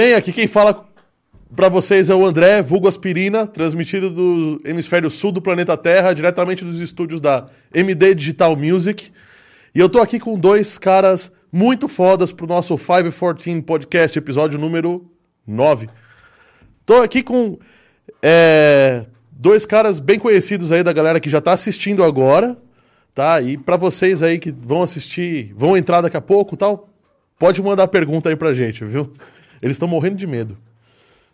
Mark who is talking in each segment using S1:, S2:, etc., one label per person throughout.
S1: Bem, aqui quem fala para vocês é o André, vulgo aspirina, transmitido do hemisfério sul do planeta Terra, diretamente dos estúdios da MD Digital Music. E eu tô aqui com dois caras muito fodas pro nosso 514 Podcast, episódio número 9. Tô aqui com é, dois caras bem conhecidos aí da galera que já tá assistindo agora, tá? E para vocês aí que vão assistir, vão entrar daqui a pouco tal, pode mandar pergunta aí pra gente, viu? Eles estão morrendo de medo.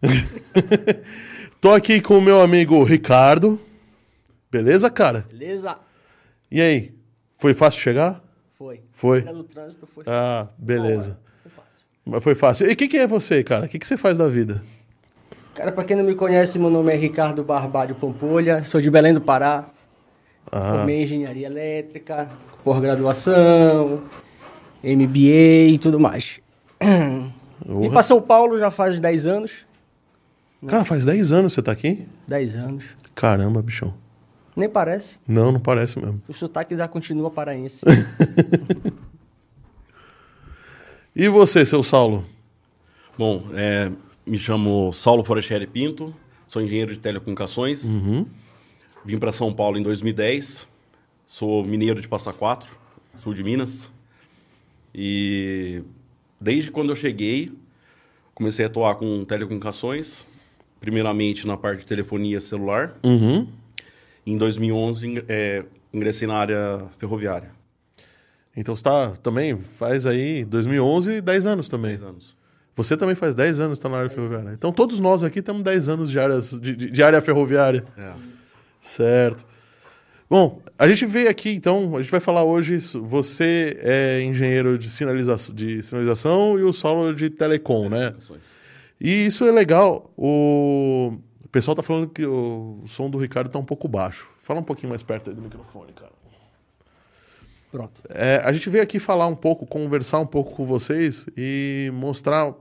S1: Tô aqui com o meu amigo Ricardo. Beleza, cara?
S2: Beleza?
S1: E aí? Foi fácil chegar?
S2: Foi.
S1: Foi?
S2: Era do trânsito, foi.
S1: Ah, beleza.
S2: Foi fácil.
S1: Mas foi fácil. E o que, que é você, cara? O que, que você faz da vida?
S2: Cara, pra quem não me conhece, meu nome é Ricardo Barbalho Pampolha, sou de Belém do Pará.
S1: Ah,
S2: Formei em engenharia elétrica, pós-graduação, MBA e tudo mais. Vim
S1: Porra.
S2: pra São Paulo já faz 10 anos.
S1: Cara, faz 10 anos você tá aqui?
S2: 10 anos.
S1: Caramba, bichão.
S2: Nem parece.
S1: Não, não parece mesmo.
S2: O sotaque já continua paraense.
S1: E você, seu Saulo?
S3: Bom, é, me chamo Saulo Forestieri Pinto, sou engenheiro de telecomunicações. Vim para São Paulo em 2010, sou mineiro de Passa Quatro, sul de Minas. E desde quando eu cheguei, comecei a atuar com telecomunicações, primeiramente na parte de telefonia celular.
S1: Uhum.
S3: Em 2011, ing- é, ingressei na área ferroviária.
S1: Então você tá também, faz aí 2011, 10 anos também.
S3: 10 anos.
S1: Você também faz 10 anos que tá na área ferroviária. Então todos nós aqui temos 10 anos de, áreas, de, de- de área ferroviária.
S3: É.
S1: Certo. Bom, a gente veio aqui, então, a gente vai falar hoje. Você é engenheiro de, sinaliza de sinalização e o Saulo de telecom, né? E isso é legal. O, o pessoal tá falando que o, o som do Ricardo tá um pouco baixo. Fala um pouquinho mais perto aí do microfone, cara.
S2: Pronto.
S1: É, a gente veio aqui falar um pouco, conversar um pouco com vocês e mostrar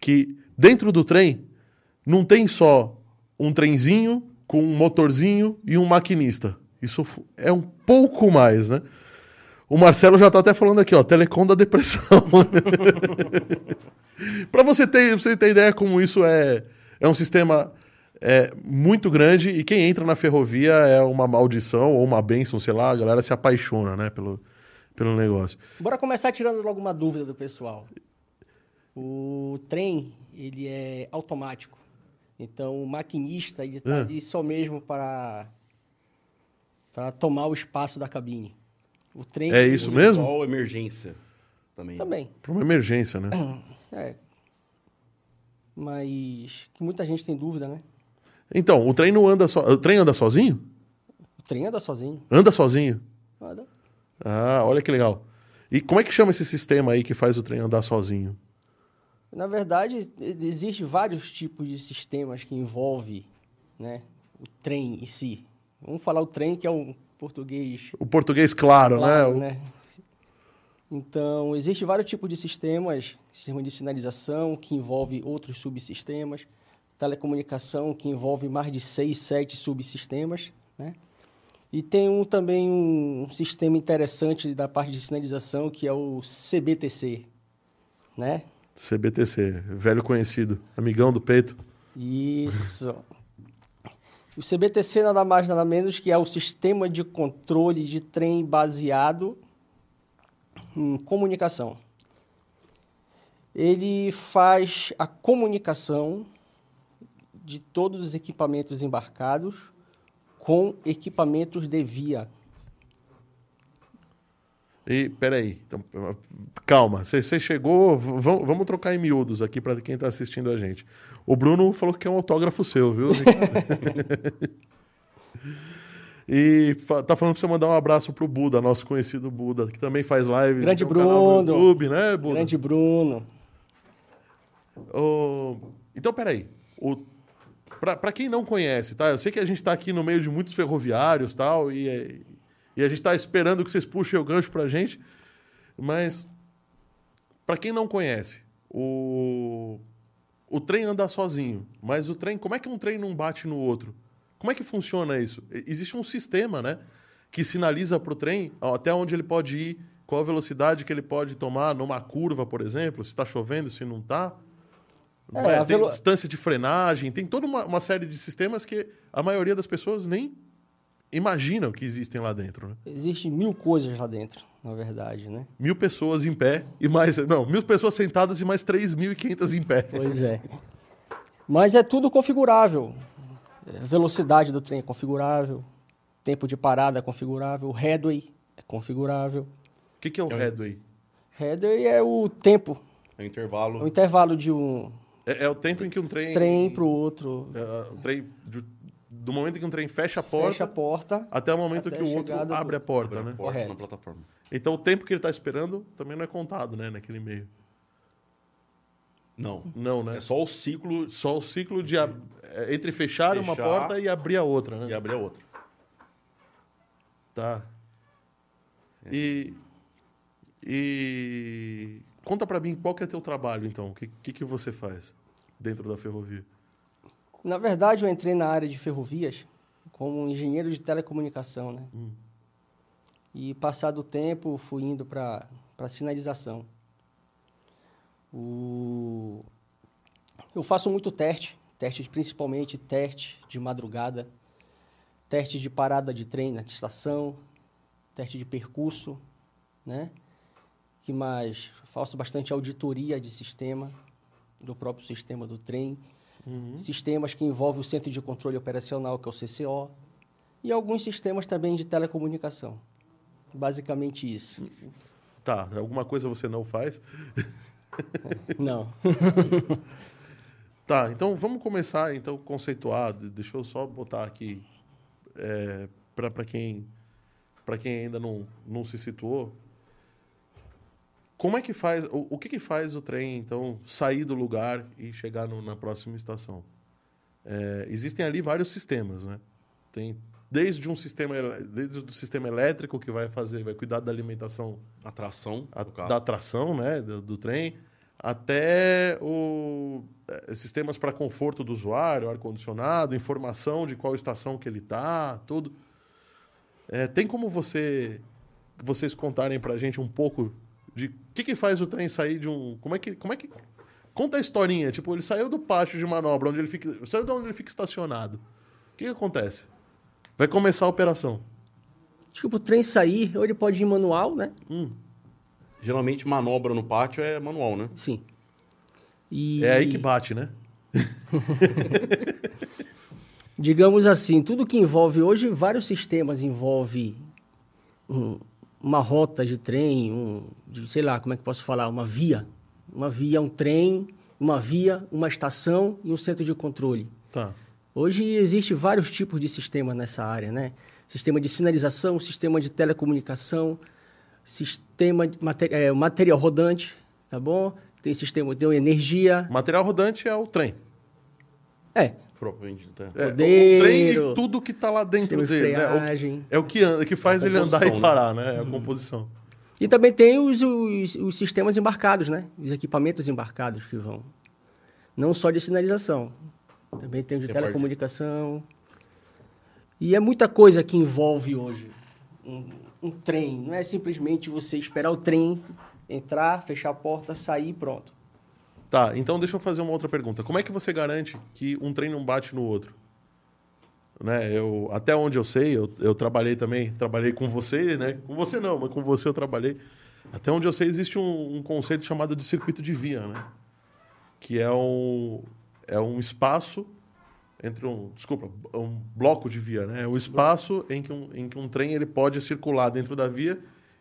S1: que dentro do trem não tem só um trenzinho com um motorzinho e um maquinista. Isso é um pouco mais, né? O Marcelo já tá até falando aqui, ó, telecom da depressão. Para você ter, você ter ideia como isso é, é um sistema é, muito grande e quem entra na ferrovia é uma maldição ou uma bênção, sei lá, a galera se apaixona, né, pelo, pelo negócio.
S2: Bora começar tirando logo uma dúvida do pessoal. O trem, ele é automático. Então, o maquinista, ele está
S1: Ah.
S2: ali só mesmo para para tomar o espaço da cabine. O trem...
S1: É isso mesmo?
S3: Só emergência também.
S2: Também.
S1: Para uma emergência, né?
S2: É. Mas que muita gente tem dúvida, né?
S1: Então, o trem não anda só. O trem anda sozinho?
S2: O trem anda sozinho.
S1: Anda sozinho.
S2: Anda.
S1: Ah, olha que legal. E como é que chama esse sistema aí que faz o trem andar sozinho?
S2: Na verdade, existe vários tipos de sistemas que envolvem né, o trem em si. Vamos falar o trem, que é um português
S1: O português, claro,
S2: claro,
S1: né?
S2: né? Então, existe vários tipos de sistemas. Sistema de sinalização, que envolve outros subsistemas. Telecomunicação, que envolve mais de seis, sete subsistemas, né? E tem um, também um sistema interessante da parte de sinalização, que é o CBTC, né?
S1: CBTC, velho conhecido, amigão do peito.
S2: Isso. O CBTC nada mais nada menos que é o sistema de controle de trem baseado em comunicação. Ele faz a comunicação de todos os equipamentos embarcados com equipamentos de via.
S1: E peraí, então, calma, você chegou, vamos vamos trocar em miúdos aqui para quem tá assistindo a gente. O Bruno falou que é um autógrafo seu, viu? e tá falando pra você mandar um abraço pro Buda, nosso conhecido Buda, que também faz lives.
S2: Grande
S1: canal no
S2: Bruno.
S1: YouTube, né, Buda?
S2: Grande Bruno.
S1: Ô, então, peraí. O... Pra quem não conhece, tá? Eu sei que a gente tá aqui no meio de muitos ferroviários tal, e, é- e a gente tá esperando que vocês puxem o gancho pra gente. Mas, pra quem não conhece, o, o trem anda sozinho. Mas o trem, como é que um trem não bate no outro? Como é que funciona isso? Existe um sistema, né? que sinaliza para o trem até onde ele pode ir, qual a velocidade que ele pode tomar numa curva, por exemplo, se está chovendo, se não está.
S2: É, a
S1: tem
S2: velo-
S1: distância de frenagem, tem toda uma, uma série de sistemas que a maioria das pessoas nem imaginam que existem lá dentro. Né?
S2: Existem mil coisas lá dentro, na verdade, né?
S1: Mil pessoas em pé e mais. Não, mil pessoas sentadas e mais 3.500 em pé.
S2: Pois é. Mas é tudo configurável. É, Velocidade do trem é configurável. Tempo de parada é configurável. Headway é configurável.
S1: O que, que é o headway?
S2: Headway é o tempo,
S3: É um
S2: é o
S3: intervalo.
S2: intervalo de um
S1: É, é o tempo em que um trem.
S2: trem para o outro.
S1: é, o trem do, momento em que um trem fecha a porta
S2: Fecha a porta.
S1: até o momento
S2: até
S1: que o
S2: a
S1: outro abre a porta,
S3: Abre a
S1: né?
S3: porta
S2: Correto.
S3: na plataforma.
S1: Então o tempo que ele está esperando também não é contado, né? Naquele meio.
S3: Não.
S1: Não, né?
S3: É só o ciclo
S1: Só o ciclo de ab- é, entre fechar, uma
S3: Fechar
S1: porta e abrir a outra, né?
S3: e abrir a outra.
S1: Tá. E e conta pra mim qual que é teu trabalho então? O que, que que você faz dentro da ferrovia?
S2: Na verdade, eu entrei na área de ferrovias como engenheiro de telecomunicação, né?
S1: Hum.
S2: E passado o tempo, fui indo para para sinalização. O... Eu faço muito teste, teste principalmente teste de madrugada, teste de parada de trem na estação, teste de percurso, né? Que mais? Faço bastante auditoria de sistema, do próprio sistema do trem, sistemas que envolvem o Centro de Controle Operacional, que é o CCO, e alguns sistemas também de telecomunicação. Basicamente isso.
S1: Tá, alguma coisa você não faz?
S2: Não.
S1: Tá, então vamos começar então conceituar. De- Deixa eu só botar aqui é, para quem para quem ainda não, não se situou. Como é que faz o, o que, que faz o trem então sair do lugar e chegar no- na próxima estação? É, existem ali vários sistemas, né? Tem desde um sistema desde o sistema elétrico que vai fazer vai cuidar da alimentação
S3: Atração
S1: a- da atração né, do, do trem, até o, eh, sistemas para conforto do usuário, ar-condicionado, informação de qual estação que ele está, tudo. Eh, tem como você vocês contarem para a gente um pouco de o que, que faz o trem sair de um... Como é que... Como é que conta a historinha. Tipo, ele saiu do pátio de manobra, onde ele fica... Saiu de onde ele fica estacionado. O que, que acontece? Vai começar a operação.
S2: Tipo, o trem sair, ou ele pode ir manual, né?
S3: Geralmente, manobra no pátio é manual, né?
S2: Sim. E,
S1: É aí que bate, né?
S2: digamos assim, tudo que envolve hoje, vários sistemas envolve um- uma rota de trem, um, de, sei lá, como é que posso falar, uma via. Uma via, um trem, uma via, uma estação e um centro de controle.
S1: Tá.
S2: Hoje existe vários tipos de sistemas nessa área, né? Sistema de sinalização, sistema de telecomunicação, sistema de mate- eh, material rodante, tá bom? Tem sistema de energia.
S1: Material rodante é o trem.
S2: É,
S3: Propriamente dito. é.
S1: É, o trem e tudo que está lá dentro dele. Né?
S2: freagem.
S1: O, é o que, anda, que faz ele andar e
S3: né?
S1: parar, né? É a composição.
S2: E também tem os, os, os sistemas embarcados, né? Os equipamentos embarcados que vão. Não só de sinalização. Também tem o de
S3: Tem a parte-
S2: telecomunicação. E é muita coisa que envolve hoje um, um trem. Não é simplesmente você esperar o trem entrar, fechar a porta, sair e pronto.
S1: Tá, então deixa eu fazer uma outra pergunta. Como é que você garante que um trem não bate no outro? Né, eu, até onde eu sei, eu, eu trabalhei também, trabalhei com você, né? Com você não, mas com você eu trabalhei. Até onde eu sei, existe um, um conceito chamado de circuito de via, né? Que é um, é um espaço entre um, desculpa, um bloco de via, né? É o espaço em que um, em que um trem ele pode circular dentro da via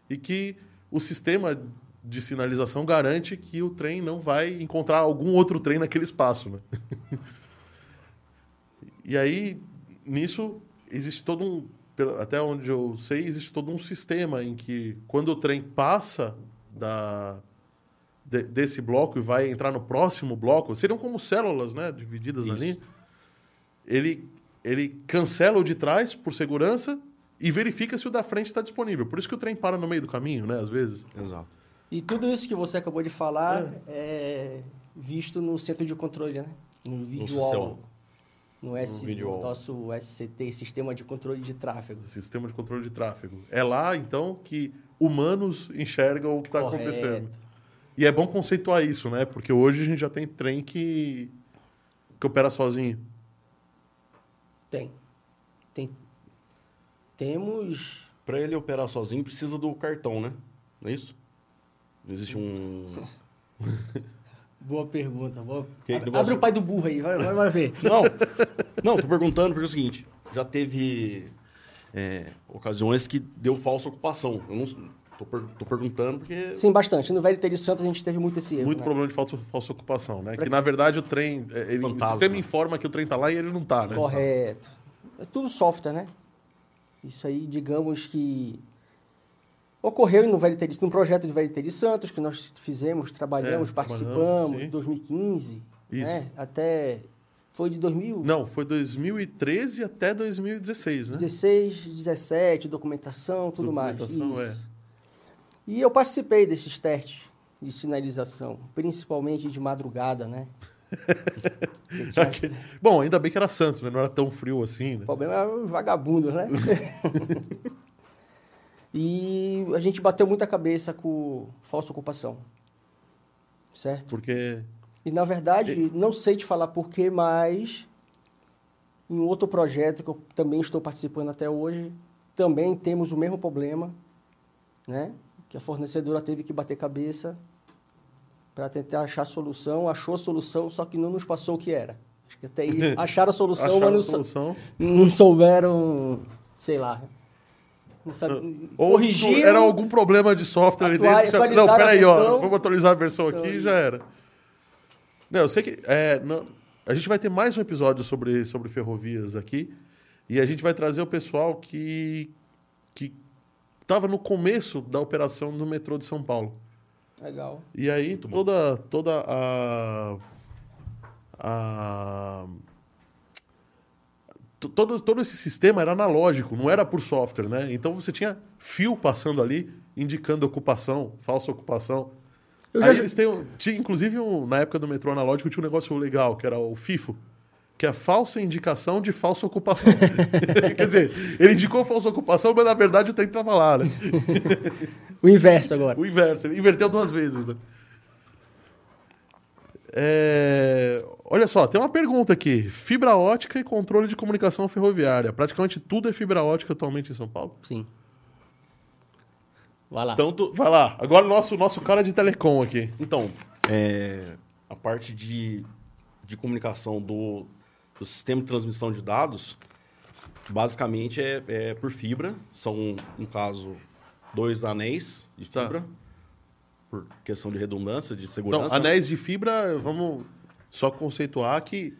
S1: e que o sistema de sinalização garante que o trem não vai encontrar algum outro trem naquele espaço, né? e aí, nisso, existe todo um... Até onde eu sei, existe todo um sistema em que, quando o trem passa da, de- desse bloco e vai entrar no próximo bloco, seriam como células, né? Divididas
S3: Isso.
S1: linha. Ele, ele cancela o de trás, por segurança, e verifica se o da frente está disponível. Por isso que o trem para no meio do caminho, né? Às vezes.
S3: Exato.
S2: E tudo isso que você acabou de falar é, visto no centro de controle, né? No
S3: CCO.
S2: visual. no, S,
S3: No vídeo
S2: nosso SCT, Sistema de Controle de Tráfego.
S1: Sistema de controle de tráfego. É lá, então, que humanos enxergam o que está acontecendo. E é bom conceituar isso, né? Porque hoje a gente já tem trem que, que opera sozinho.
S2: Tem. Tem. Temos.
S3: Para ele operar sozinho, precisa do cartão, né? Não é isso? Não existe um.
S2: Boa pergunta. Boa...
S3: Que
S2: Abre,
S3: negócio-
S2: abre o pai do burro aí, vai, vai, vai ver.
S3: Não, não, tô perguntando porque é o seguinte: já teve é, ocasiões que deu falsa ocupação. Eu não tô, per- tô perguntando porque.
S2: Sim, bastante. No Velho Teire Santo a gente teve muito esse erro.
S1: Muito
S2: né?
S1: problema de falsa, falsa ocupação, né? Que na verdade o trem. é, ele- o sistema informa que o trem tá lá e ele não tá, né?
S2: Correto. É tudo software, né? Isso aí, digamos que ocorreu no Teire, num projeto de Santos que nós fizemos, trabalhamos,
S1: É,
S2: participamos, em 2015,
S1: Isso.
S2: né? Até foi de 2016,
S1: Não, foi 2013 até 2016, né?
S2: 17, documentação, tudo mais.
S1: Documentação, é.
S2: E eu participei desses testes de sinalização, principalmente de madrugada, né?
S1: Bom, ainda bem que era Santos, né? Não era tão frio assim, né?
S2: O problema é os vagabundos, né? e a gente bateu muita cabeça com falsa ocupação. Certo?
S1: Porque.
S2: E, na verdade, não sei te falar porquê, mas em outro projeto que eu também estou participando até hoje, também temos o mesmo problema, né? Que a fornecedora teve que bater cabeça para tentar achar a solução, achou a solução, só que não nos passou o que era. Acho que até aí acharam a solução,
S1: acharam
S2: mas não,
S1: solução.
S2: não souberam, sei lá, não sabe,
S1: Ou
S2: corrigiram.
S1: era algum problema de software ali
S2: Atua-
S1: dentro. já- Não, peraí, ó. Vamos atualizar a versão aqui e já era. Não, eu sei que. é, não- a gente vai ter mais um episódio sobre, sobre ferrovias aqui. E a gente vai trazer o pessoal que. que estava no começo da operação no metrô de São Paulo.
S2: Legal.
S1: E aí toda, toda a. a todo, todo esse sistema era analógico, não era por software, né? Então você tinha fio passando ali, indicando ocupação, falsa ocupação.
S2: Eu
S1: aí
S2: já-
S1: eles têm, tinha, inclusive, um- na época do metrô analógico, tinha um negócio legal, que era o FIFO, que é a falsa indicação de falsa ocupação. Quer dizer, ele indicou falsa ocupação, mas na verdade o trem estava lá, né?
S2: O inverso agora.
S1: O inverso, ele inverteu duas vezes, né? É, Olha só, tem uma pergunta aqui. Fibra ótica e controle de comunicação ferroviária. Praticamente tudo é fibra ótica atualmente em São Paulo.
S2: Sim. Vai lá.
S3: Tanto,
S1: Vai lá, agora o nosso, nosso cara de telecom aqui.
S3: Então, é, a parte de, de comunicação do, do sistema de transmissão de dados, basicamente é, é por fibra. São, no caso, dois anéis de
S1: Tá.
S3: fibra, por questão de redundância, de
S1: Então,
S3: segurança.
S1: anéis de fibra, vamos só conceituar que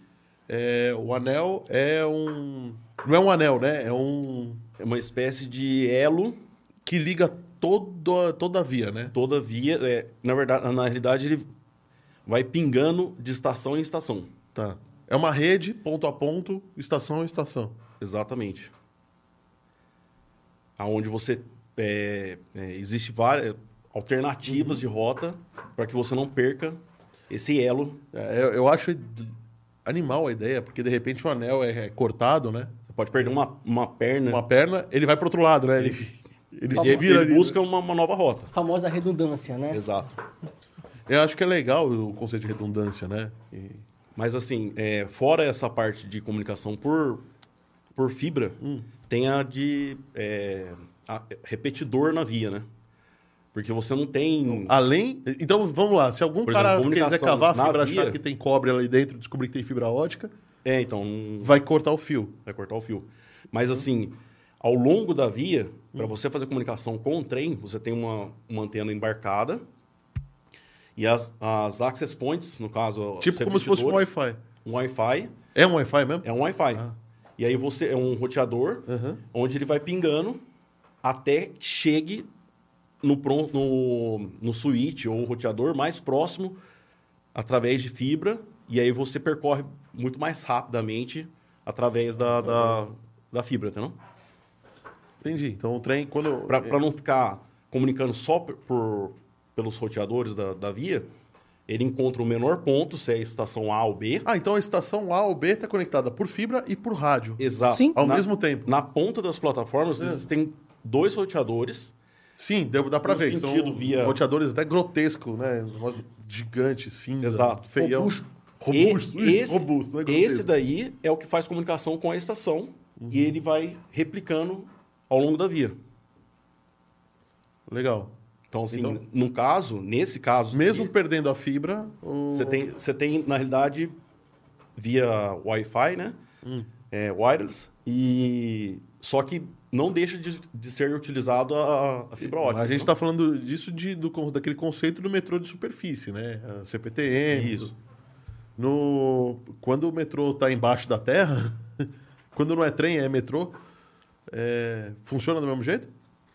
S1: é, o anel é um. Não é um anel, né? É um.
S3: É uma espécie de elo
S1: que liga toda, toda a via, né?
S3: toda via. é, na verdade, na realidade, ele vai pingando de estação em estação.
S1: Tá. É uma rede, ponto a ponto, estação a estação.
S3: Exatamente. Aonde você é, é, existe várias alternativas de rota para que você não perca esse elo.
S1: É, eu, eu acho animal a ideia, porque de repente o anel é, é cortado, né?
S3: Você pode perder uma, uma perna
S1: Uma perna, ele vai pro outro lado, né? Ele, ele se
S3: ele,
S1: vira
S3: ele
S1: ali.
S3: busca uma, uma nova rota.
S2: A famosa redundância, né?
S3: Exato.
S1: Eu acho que é legal o conceito de redundância, né? E-
S3: Mas assim, é, fora essa parte de comunicação por, por fibra, tem a de é, a- repetidor na via, né? Porque você não tem...
S1: Além. Então, vamos lá. Se algum
S3: Por exemplo,
S1: cara
S3: comunicação
S1: quiser cavar fibra,
S3: via-
S1: achar que tem cobre ali dentro, descobrir que tem fibra ótica,
S3: É, então...
S1: vai cortar o fio.
S3: vai cortar o fio. Mas assim, ao longo da via, para você fazer comunicação com o trem, você tem uma, uma antena embarcada e as, as access points, no caso,
S1: Tipo como se fosse um Wi-Fi.
S3: um Wi-Fi,
S1: É um Wi-Fi mesmo?
S3: é um Wi-Fi.
S1: Ah.
S3: E aí você é um roteador,
S1: Aham.
S3: onde ele vai pingando até que chegue no, no, no switch ou roteador mais próximo através de fibra e aí você percorre muito mais rapidamente através da, da, da fibra, entendeu?
S1: Entendi. Então o trem, quando.
S3: Para não ficar comunicando só por- pelos roteadores da, da via, Ele encontra o menor ponto, se é a estação A ou B.
S1: Ah, então a estação A ou B está conectada por fibra e por rádio.
S3: Exato.
S2: Sim.
S1: Ao
S3: Na-
S1: mesmo tempo.
S3: Na ponta das plataformas
S1: É.
S3: existem dois roteadores.
S1: Sim, deu- dá pra
S3: No
S1: ver.
S3: sentido
S1: são
S3: via-
S1: roteadores até grotescos, né? Gigante, cinza,
S3: Exato.
S1: feião.
S2: Robusto.
S1: Robusto.
S3: E-
S1: isso, robusto, é
S3: esse
S1: grotesco.
S3: daí é o que faz comunicação com a estação e ele vai replicando ao longo da via.
S1: Legal.
S3: Então, assim,
S1: Então-
S3: no caso, nesse caso,
S1: Mesmo
S3: aqui,
S1: perdendo a fibra, o...
S3: você tem, você tem, na realidade, via Wi-Fi, né?
S1: Hum.
S3: É, wireless. E só que não deixa de, de ser utilizado a, a fibra ótica.
S1: A gente está falando disso de, do, daquele conceito do metrô de superfície, né? A CPTM.
S3: Isso.
S1: No, quando o metrô está embaixo da terra, quando não é trem, é metrô, é, funciona do mesmo jeito?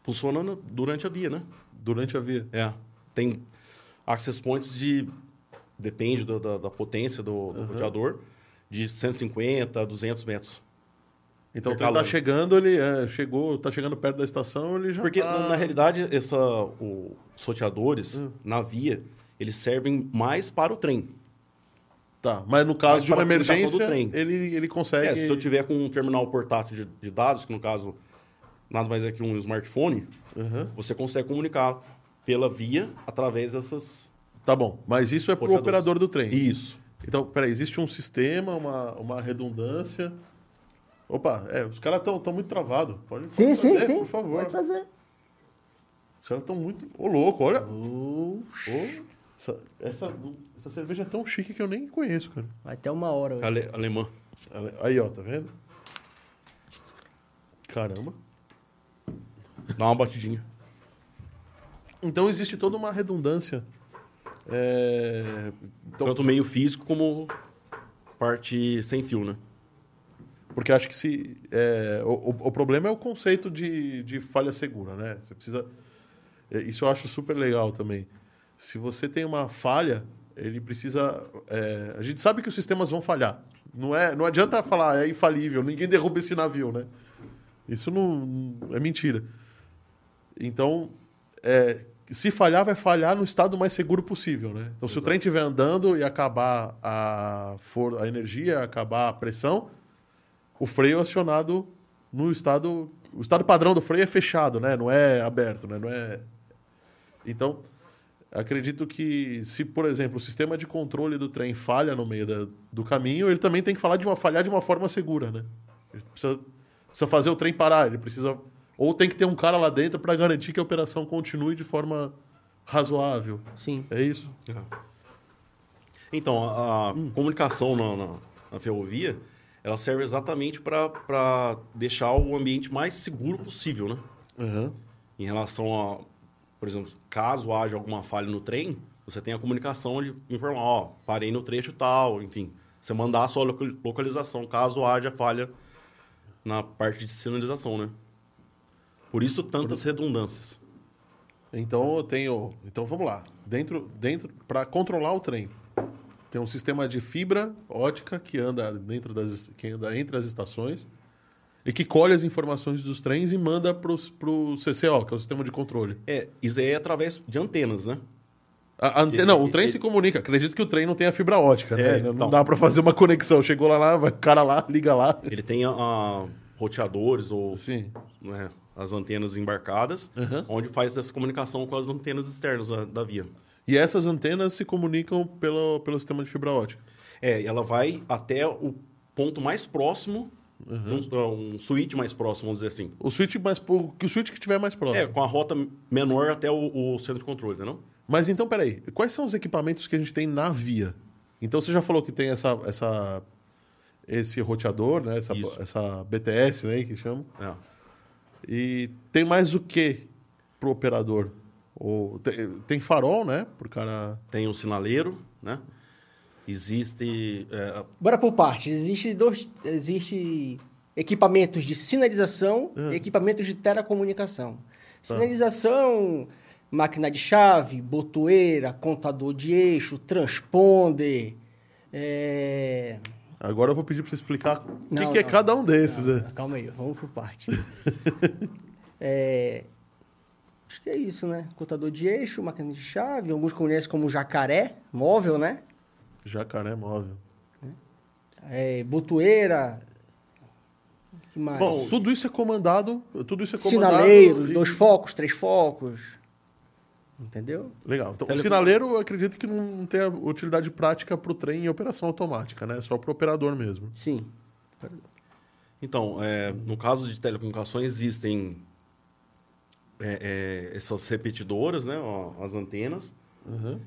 S3: Funciona no- durante a via, né?
S1: Durante a via.
S3: É. Tem access points de. Depende do- da, da potência do, do roteador, de 150 a 200 metros.
S1: Então o trem
S3: Intercalando.
S1: tá chegando, ele é, chegou, tá chegando perto da estação, ele já
S3: Porque,
S1: tá...
S3: na, realidade, essa, o- os roteadores,
S1: Hum.
S3: na via, eles servem mais para o trem.
S1: Tá, mas no caso
S3: Mas
S1: de uma
S3: para
S1: emergência, ele, ele consegue...
S3: É, se eu tiver com um terminal portátil de, de dados, que no caso nada mais é que um smartphone,
S1: Aham.
S3: você consegue comunicar pela via através dessas.
S1: Tá bom, mas isso é pro
S3: Roteadores.
S1: operador do trem.
S3: Isso.
S1: Então, peraí, existe um sistema, uma, uma redundância... Opa, é, os caras estão tão muito travados. Pode
S2: Sim,
S1: pode
S2: sim,
S1: trazer,
S2: sim.
S1: Por favor.
S2: Pode trazer.
S1: Os caras estão muito... Ô, louco, olha. Ô, essa, essa, essa cerveja é tão chique que eu nem conheço, cara.
S2: Vai até uma hora. hoje.
S3: Ale, alemã.
S1: Aí, ó, tá vendo? Caramba.
S3: Dá uma batidinha.
S1: Então existe toda uma redundância. É, Então,
S3: Tanto meio físico como parte sem fio, né?
S1: Porque acho que se. é, o, o- problema é o conceito de, de falha segura, né? Você precisa. é, Isso eu acho super legal também. Se você tem uma falha, ele precisa. é, a gente sabe que os sistemas vão falhar. Não, é, não adianta falar é infalível, ninguém derruba esse navio, né? Isso não, é mentira. Então, é, se falhar, vai falhar no estado mais seguro possível, né? Então, se o trem estiver andando e acabar a, for, a energia, acabar a pressão, o freio é acionado no estado... O estado padrão do freio é fechado, né? Não é aberto, né? Não é... Então, acredito que se, por exemplo, o sistema de controle do trem falha no meio da- do caminho, ele também tem que falar de uma, falhar de uma forma segura, né? Ele precisa, precisa fazer o trem parar, ele precisa... Ou tem que ter um cara lá dentro para garantir que a operação continue de forma razoável.
S2: Sim.
S1: É isso?
S3: Então, a, a
S1: Hum.
S3: comunicação na, na, na ferrovia, ela serve exatamente para deixar o ambiente mais seguro possível, né?
S1: Uhum.
S3: Em relação a, por exemplo, caso haja alguma falha no trem, você tem a comunicação de informar, ó, parei no trecho tal, enfim. Você mandar a sua loca- localização, caso haja falha na parte de sinalização, né? Por isso, tantas redundâncias.
S1: Então eu tenho. Então vamos lá. Dentro, dentro, para controlar o trem, tem um sistema de fibra ótica que anda dentro das, que anda entre as estações e que colhe as informações dos trens e manda para o CCO, que é o sistema de controle.
S3: É, isso aí é através de antenas, né?
S1: A, ante- não, o trem se comunica. Acredito que o trem não tenha fibra ótica, né?
S3: É,
S1: não
S3: então.
S1: dá para fazer uma conexão. Chegou lá, lá, vai o cara lá, liga lá.
S3: Ele tem a, a roteadores ou
S1: Sim.
S3: né, as antenas embarcadas,
S1: Uhum.
S3: onde faz essa comunicação com as antenas externas da, da via.
S1: E essas antenas se comunicam pelo, pelo sistema de fibra ótica.
S3: É, ela vai até o ponto mais próximo,
S1: Uhum.
S3: um, um switch mais próximo, vamos dizer assim.
S1: O switch mais que o switch que tiver mais próximo.
S3: É, com a rota menor até o, o centro de controle, entendeu?
S1: Mas então, peraí, quais são os equipamentos que a gente tem na via? Então você já falou que tem essa, essa esse roteador, né? Essa,
S3: Isso.
S1: essa BTS, né? Que chama.
S3: É.
S1: E tem mais o que pro operador? Ou tem, tem farol, né? Por cara.
S3: Tem o sinaleiro, né? Existe... é,
S2: Bora por partes. Existe dois. Existe equipamentos de sinalização e equipamentos de telecomunicação. Sinalização, máquina de chave, botoeira, contador de eixo, transponder. É...
S1: Agora eu vou pedir para você explicar o que, que é
S2: não.
S1: cada um desses.
S2: Não,
S1: é.
S2: Calma aí, vamos por parte. É, Acho que é isso, né? Contador de eixo, máquina de chave, alguns conhecem como jacaré, móvel, né?
S1: Jacaré móvel.
S2: É, botoeira. que mais?
S1: Bom, tudo isso é comandado. Tudo isso é comandado.
S2: Sinaleiro,
S1: e-
S2: dois focos, três focos. Entendeu?
S1: Legal. Então, o
S3: Tele-
S1: sinaleiro, eu acredito que não tem utilidade prática para o trem em operação automática, né? Só para o operador mesmo.
S2: Sim.
S3: Então, é, no caso de telecomunicações, existem é, é, essas repetidoras, né, ó, as antenas,
S1: Uhum.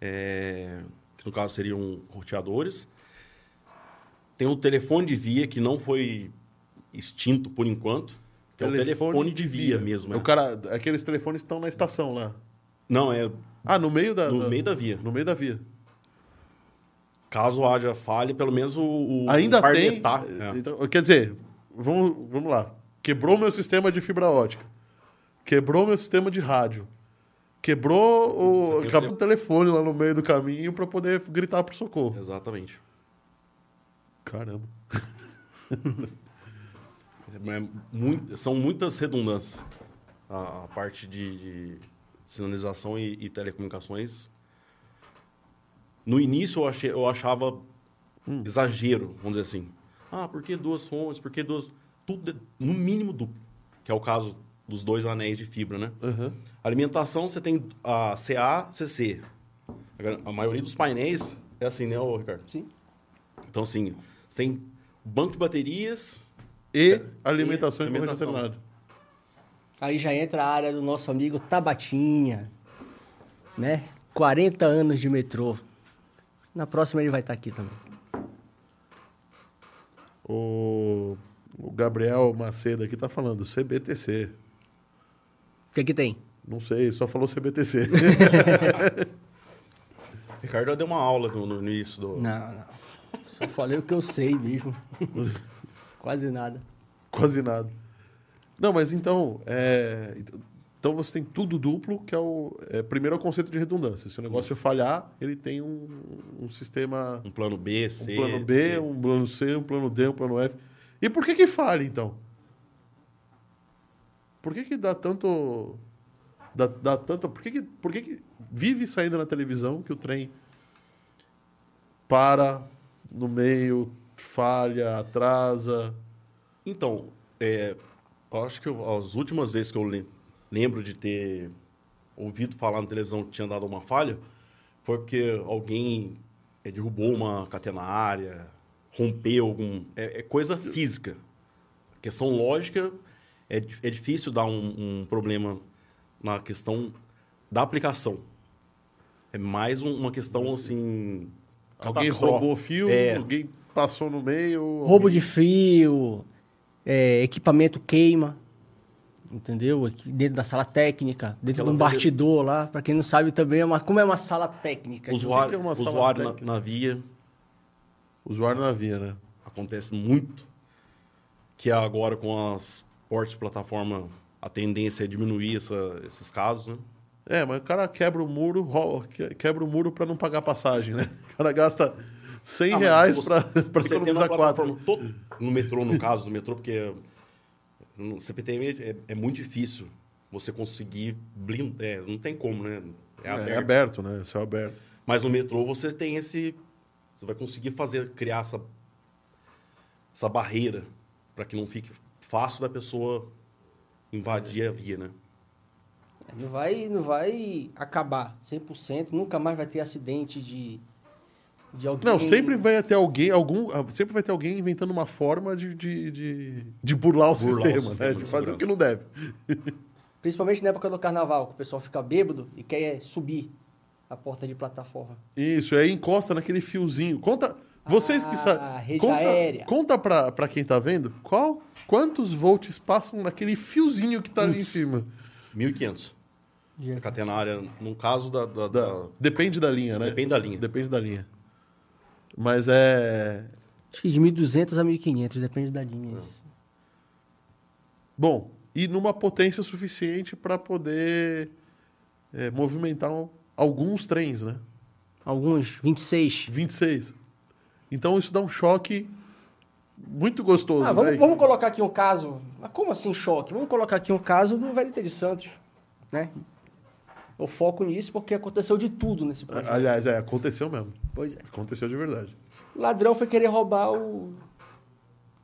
S3: é, que no caso seriam roteadores. Tem o telefone de via, que não foi extinto por enquanto, que é o telefone de via, mesmo.
S1: O
S3: é.
S1: cara, aqueles telefones estão na estação lá.
S3: Não, é
S1: Ah, no meio da.
S3: no meio da via.
S1: No meio da via.
S3: Caso haja falha, pelo menos o, o
S1: Ainda
S3: o
S1: tem.
S3: metar, é.
S1: Então, quer dizer, vamos, vamos lá. Quebrou meu sistema de fibra ótica. Quebrou meu sistema de rádio. Quebrou o
S3: Tem o
S1: telefone lá no meio do caminho para poder gritar por socorro.
S3: Exatamente.
S1: Caramba.
S3: É muito- são muitas redundâncias. A, a parte de, de sinalização e, e telecomunicações. No início eu, achei, eu achava exagero, vamos dizer assim. Ah, por que duas fontes? Por que duas. Tudo é no mínimo duplo, que é o caso dos dois anéis de fibra, né?
S1: Aham.
S3: Alimentação, você tem a CA, CC. A maioria dos painéis é assim, né, ô, Ricardo?
S2: Sim.
S3: Então, assim, você tem banco de baterias,
S1: E alimentação e,
S3: alimentação.
S2: Aí já entra a área do nosso amigo Tabatinha, né? 40 anos de metrô. Na próxima ele vai estar aqui também.
S1: O, o Gabriel Macedo aqui tá falando CBTC.
S2: O que que tem?
S1: Não sei, só falou CBTC.
S3: Ricardo deu uma aula no, no início do.
S2: Não, não. Só falei o que eu sei mesmo. Quase nada.
S1: Quase nada. Não, mas então, é, então você tem tudo duplo, que é o é, primeiro é o conceito de redundância. Se o negócio falhar, ele tem um, um sistema,
S3: Um plano B,
S1: um
S3: C.
S1: plano B,
S3: D.
S1: um plano C, um plano D, um plano F. E por que que falha então? Por que que dá tanto dá, dá tanto, por que que, por que que vive saindo na televisão que o trem para no meio, falha, atrasa?
S3: Então, é, acho que eu- as últimas vezes que eu le- lembro de ter ouvido falar na televisão que tinha dado uma falha foi porque alguém é, derrubou uma catenária, rompeu algum. É, é coisa física. A questão lógica é, é difícil dar um, um problema na questão da aplicação. É mais um- uma questão assim.
S1: Alguém roubou fio,
S3: É.
S1: alguém passou no meio.
S2: Roubo de fio, é, equipamento queima, entendeu? Aqui dentro da sala técnica, dentro
S3: Aquela
S2: de um bastidor lá, para quem não sabe também, é uma, como é uma sala técnica.
S3: Usuário,
S1: é uma sala
S3: usuário na,
S1: técnica?
S3: na via.
S1: Usuário na via, né?
S3: acontece muito, que agora com as portas de plataforma a tendência é diminuir essa- esses casos, né?
S1: É, mas o cara quebra o muro, ro- que- quebra o muro pra não pagar passagem, né? O cara gasta 100
S3: Ah,
S1: reais
S3: tem
S1: economizar quatro.
S3: todo- no metrô, no caso do metrô, porque no CPTM é, é muito difícil você conseguir blindar, é, não tem como, né? É
S1: É,
S3: aberto.
S1: é aberto, né? Céu aberto.
S3: Mas no metrô você tem esse. Você vai conseguir fazer, criar essa, essa barreira para que não fique fácil da pessoa invadir a via, né?
S2: Não vai, não vai acabar 100%, nunca mais vai ter acidente de, de alguém.
S1: Não, sempre vai ter alguém, algum, sempre vai ter alguém inventando uma forma de, de, de, de burlar o
S3: Burlar o
S1: sistema,
S3: sistema
S1: né? De
S3: de
S1: fazer o que não deve.
S2: Principalmente na época do carnaval, que o pessoal fica bêbado e quer subir a porta de plataforma.
S1: Isso, e aí encosta naquele fiozinho. Conta, vocês que
S2: Ah,
S1: sabem.
S2: rede
S1: Conta,
S2: aérea.
S1: conta pra, pra quem tá vendo, qual, quantos volts passam naquele fiozinho que tá ali em cima.
S3: 1.500. A catenária, no caso da... da-
S1: Da- depende da linha, né?
S3: Depende da linha.
S1: Depende da linha. Mas é.
S2: Acho que de 1.200 a 1.500, depende da linha.
S1: Bom, e numa potência suficiente para poder é, movimentar um- alguns trens, né?
S2: Alguns, 26.
S1: 26. Então isso dá um choque muito gostoso.
S2: Ah, vamos,
S1: né?
S2: vamos colocar aqui um caso. Mas como assim choque? Vamos colocar aqui um caso do VLT de Santos. né? Eu foco nisso porque aconteceu de tudo nesse projeto.
S1: Aliás, é, aconteceu mesmo.
S2: Pois é.
S1: Aconteceu de verdade.
S2: O ladrão foi querer roubar o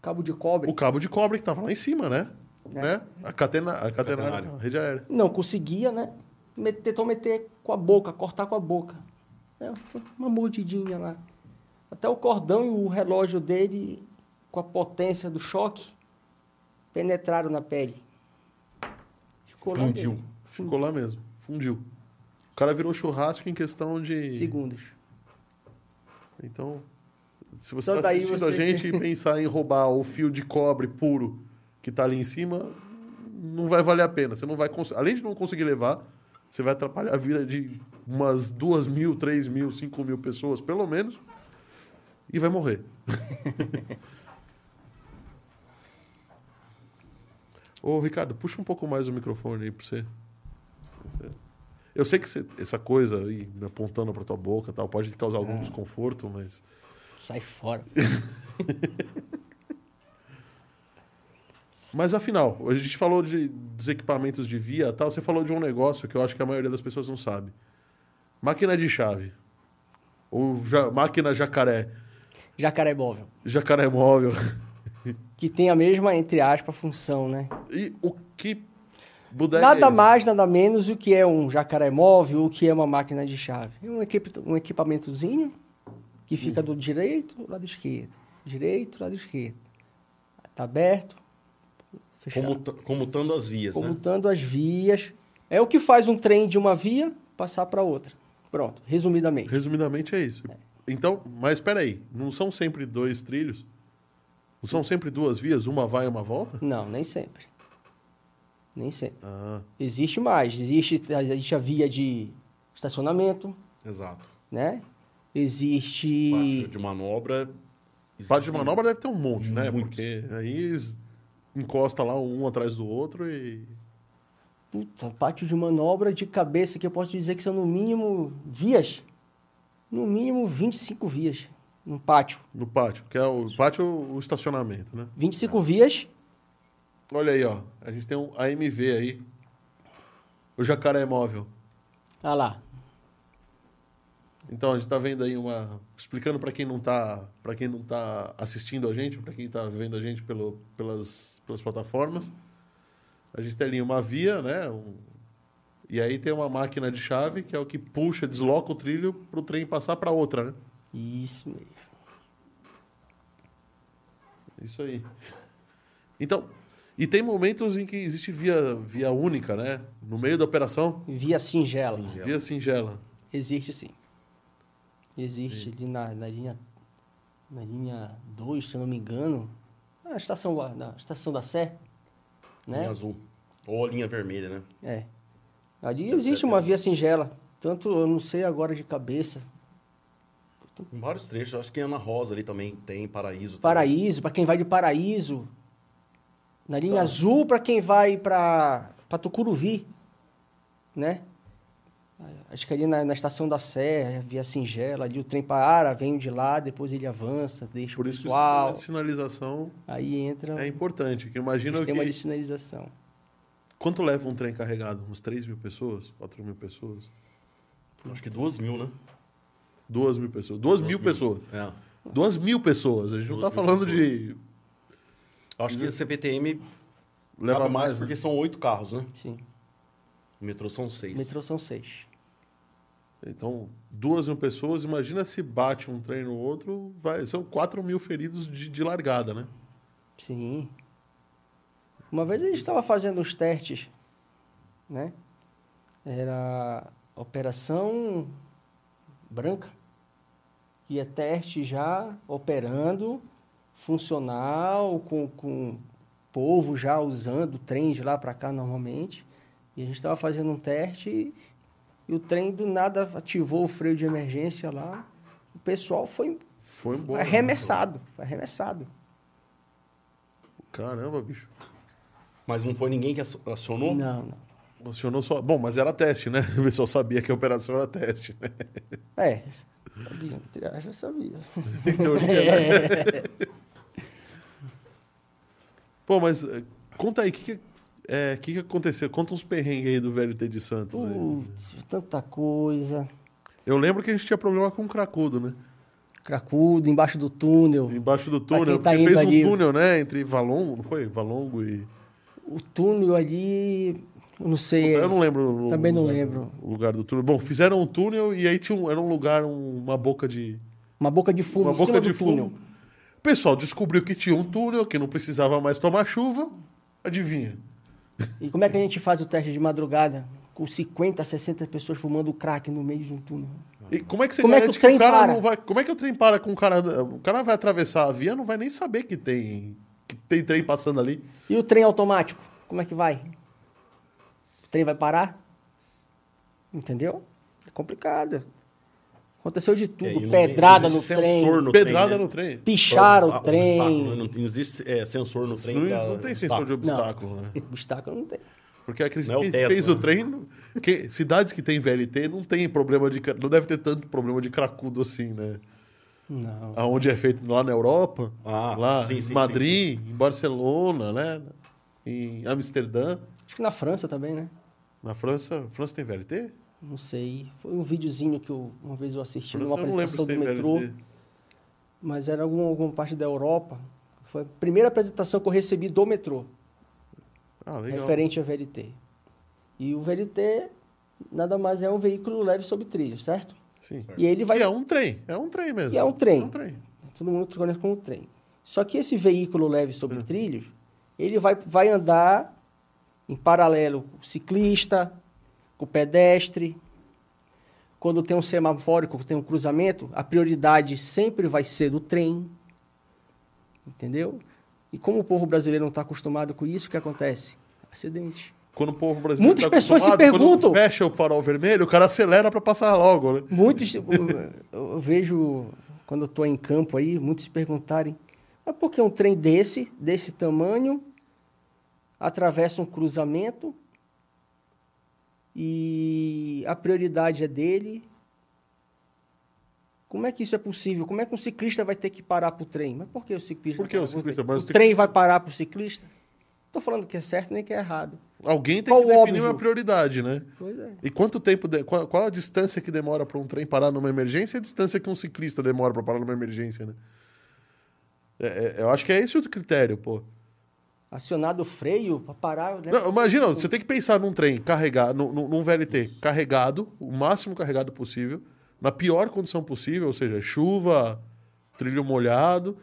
S2: cabo de cobre.
S1: O cabo de cobre que tava lá em cima, né?
S2: É.
S1: né? A catena, a catenária, a rede aérea.
S2: Não conseguia, né? Met- Tentou meter com a boca, cortar com a boca. É, foi uma mordidinha lá. Até o cordão e o relógio dele, com a potência do choque, penetraram na pele. Ficou lá
S3: Fundiu.
S1: Ficou lá mesmo. Fundiu. O cara virou churrasco em questão de.
S2: Segundos.
S1: Então, se você
S2: Então
S1: está
S2: daí
S1: assistindo
S2: você-
S1: a gente e pensar em roubar o fio de cobre puro que está ali em cima, não vai valer a pena. Você não vai cons- Além de não conseguir levar, você vai atrapalhar a vida de umas duas mil, três mil, cinco mil pessoas, pelo menos, e vai morrer. Ô, Ricardo, puxa um pouco mais o microfone aí para você. Eu sei que você- essa coisa aí apontando para tua boca tal pode causar algum desconforto, mas
S2: Sai fora.
S1: Mas afinal, a gente falou de, dos equipamentos de via tal, você falou de um negócio que eu acho que a maioria das pessoas não sabe. Máquina de chave. Ou ja- máquina jacaré.
S2: Jacaré móvel.
S1: Jacaré móvel.
S2: Que tem a mesma, entre aspas, função, né?
S1: E o que
S2: Nada
S1: é
S2: mais, nada menos o que é um jacaré móvel, o que é uma máquina de chave. É um, equipe, um equipamentozinho que fica
S1: Uhum.
S2: do direito ao lado esquerdo. Direito, lado esquerdo. Está aberto, fechado.
S3: Comuta- comutando as vias, né?
S2: Comutando as vias. É o que faz um trem de uma via passar para outra. Pronto, resumidamente.
S1: Resumidamente é isso. Então, mas espera aí, não são sempre dois trilhos? Não são sempre duas vias, uma vai e uma volta?
S2: Não, nem sempre. Nem sempre.
S1: Ah,
S2: Existe mais. Existe, existe a via de estacionamento,
S3: Exato.
S2: né? Existe...
S3: Parte de manobra.
S1: parte de
S3: existe-
S1: manobra deve ter um monte, né?
S3: Muitos.
S1: Porque aí encosta lá um atrás do outro e
S2: Puta, pátio de manobra de cabeça que eu posso dizer que são no mínimo vias. No mínimo 25 vias. Um pátio.
S1: no pátio, que é o pátio o estacionamento, né?
S2: 25 vias.
S1: Olha aí, ó. A gente tem um AMV aí. O jacaré móvel.
S2: Ah lá.
S1: Então a gente tá vendo aí uma explicando para quem não tá, para quem não tá assistindo a gente, para quem tá vendo a gente pelo, pelas pelas plataformas. A gente tem ali uma via, né? Um- e aí tem uma máquina de chave que é o que puxa, desloca o trilho para o trem passar para outra, né?
S2: Isso mesmo.
S1: Isso aí. Então, e tem momentos em que existe via, via única, né? No meio da operação,
S2: Via singela.
S3: Singela.
S1: via singela.
S2: Existe sim. Existe ali na, na linha na linha 2, se eu não me engano. Na estação, na estação da Sé. Né?
S3: Linha azul. Ou a linha vermelha, né?
S2: É. Ali existe uma via singela. Tanto, eu não sei agora de cabeça.
S3: Em vários trechos. Acho que Ana Rosa ali também tem, Paraíso. também.
S2: Paraíso, para quem vai de Paraíso. Na linha
S1: Tá.
S2: azul, para quem vai para Tucuruvi. Né? Acho que ali na, na estação da Serra, via singela, ali o trem para, vem de lá, depois ele avança, deixa
S1: Por
S2: o
S1: isso que o sistema de sinalização
S2: Aí entra
S1: é importante. Que
S2: o
S1: imagina
S2: sistema
S1: que
S2: de sinalização.
S1: Quanto leva um trem carregado? Uns 3 mil pessoas? 4 mil pessoas?
S3: Acho que duas mil, né?
S1: 2 mil pessoas. 2 mil pessoas.
S3: É.
S1: 2 mil pessoas. A gente não está
S3: mil
S1: falando de.
S3: Acho que a CPTM
S1: Leva
S3: cabe
S1: mais, né?
S3: porque são oito carros, né?
S2: Sim.
S3: O metrô são seis.
S2: Metrô são seis.
S1: Então, duas mil pessoas, imagina se bate um trem no outro, vai, são 4 mil feridos de, de largada, né?
S2: Sim. Uma vez a gente estava fazendo os testes, né? Era Operação Branca, que é teste já operando, funcional, com, com povo já usando o trem de lá para cá normalmente. E a gente estava fazendo um teste e, e o trem do nada ativou o freio de emergência lá. O pessoal foi
S1: Foi embora.
S2: arremessado, foi arremessado.
S1: Caramba, bicho.
S3: Mas não foi ninguém que acio- acionou?
S2: Não, não.
S1: Funcionou só. Bom, mas era teste, né? O pessoal sabia que a operação era teste, né?
S2: É, sabia, entre aspas, sabia.
S1: Então, né? Pô, mas eh, conta aí, que que- é, que, que aconteceu? Conta uns perrengues aí do VLT de Santos. aí.
S2: Putz, tanta coisa.
S1: Eu lembro que a gente tinha problema com o cracudo, né?
S2: Cracudo, embaixo do túnel.
S1: Embaixo do túnel.
S2: tá
S1: porque fez um
S2: ali-
S1: túnel, né? Entre Valongo, não foi? Valongo e.
S2: O túnel ali, eu não sei.
S1: Eu não lembro.
S2: Também não
S1: lugar-
S2: lembro.
S1: O lugar do túnel. Bom, fizeram um túnel e aí tinha um, era um lugar, um- uma boca de.
S2: Uma boca de fumo
S1: uma boca de
S2: túnel.
S1: fumo. O pessoal descobriu que tinha um túnel, que não precisava mais tomar chuva. Adivinha?
S2: E como é que a gente faz o teste de madrugada? Com 50, 60 pessoas fumando crack no meio de um túnel.
S1: E como é que você
S2: Como é que o
S1: que, o cara
S2: para?
S1: não vai. Como é que o trem para com o cara. O cara vai atravessar a via, não vai nem saber que tem. Tem trem passando ali.
S2: E o trem automático? Como é que vai? O trem vai parar? Entendeu? É complicado. Aconteceu de tudo.
S3: É, não
S2: Pedrada no trem.
S3: sensor no
S1: Pedrada
S3: trem, né?
S1: no trem.
S2: Picharam o trem.
S3: obstáculo, né? Não existe é, sensor no trem.
S1: Não,
S3: pra-
S1: não tem sensor de obstáculo, né?
S2: Obstáculo não tem.
S1: Porque acredito
S3: Não é o
S1: que
S3: teto,
S1: fez
S3: né?
S1: o trem. não- Que, cidades que tem VLT não tem problema de. Não deve ter tanto problema de cracudo assim, né?
S2: Não.
S1: Aonde é feito lá na Europa,
S3: Ah,
S1: lá
S3: sim,
S1: em
S3: sim,
S1: Madrid, em Barcelona, né? Em Amsterdã.
S2: Acho que na França também, né?
S1: Na França. França tem VLT?
S2: Não sei. Foi um videozinho que eu, uma vez eu assisti
S1: França
S2: numa
S1: eu não lembro
S2: apresentação
S1: se
S2: do metrô.
S1: VLT.
S2: Mas era alguma, alguma parte da Europa. Foi a primeira apresentação que eu recebi do metrô.
S1: Ah, legal.
S2: referente a VLT. E o VLT nada mais é um veículo leve sobre trilhos, certo?
S1: Sim.
S2: E ele vai.
S1: E é um trem. É um trem mesmo.
S2: E é um trem.
S1: É um trem.
S2: Todo mundo conhece como trem. Só que esse veículo leve sobre
S1: É.
S2: trilhos, ele vai, vai andar em paralelo com o ciclista, com o pedestre. Quando tem um semafórico, tem um cruzamento, a prioridade sempre vai ser do trem. Entendeu? E como o povo brasileiro não está acostumado com isso, o que acontece? Acidente.
S1: Quando o povo brasileiro
S2: Muitas
S1: tá
S2: pessoas se perguntam-
S1: Quando fecha o farol vermelho, o cara acelera pra passar logo, né?
S2: Muitos, eu, eu vejo, quando eu estou em campo aí, muitos se perguntarem, mas por que um trem desse, desse tamanho, atravessa um cruzamento e a prioridade é dele? Como é que isso é possível? Como é que um ciclista vai ter que parar para o trem? Mas por que o ciclista?
S1: Por que o
S2: para
S1: ciclista?
S2: trem? O
S1: o
S2: trem
S1: ciclista-
S2: vai parar para o ciclista? Estou falando que é certo nem que é errado.
S1: Alguém tem
S2: Qual
S1: que definir
S2: óbvio?
S1: uma prioridade, né?
S2: Pois é.
S1: E quanto tempo. de- Qual, qual a distância que demora para um trem parar numa emergência e a distância que um ciclista demora para parar numa emergência, né? É, é, eu acho que é esse o critério, pô.
S2: Acionado o freio para parar. Né?
S1: Não, imagina, você tem que pensar num trem carregado, num- num VLT carregado, o máximo carregado possível, na pior condição possível, ou seja, chuva, trilho molhado,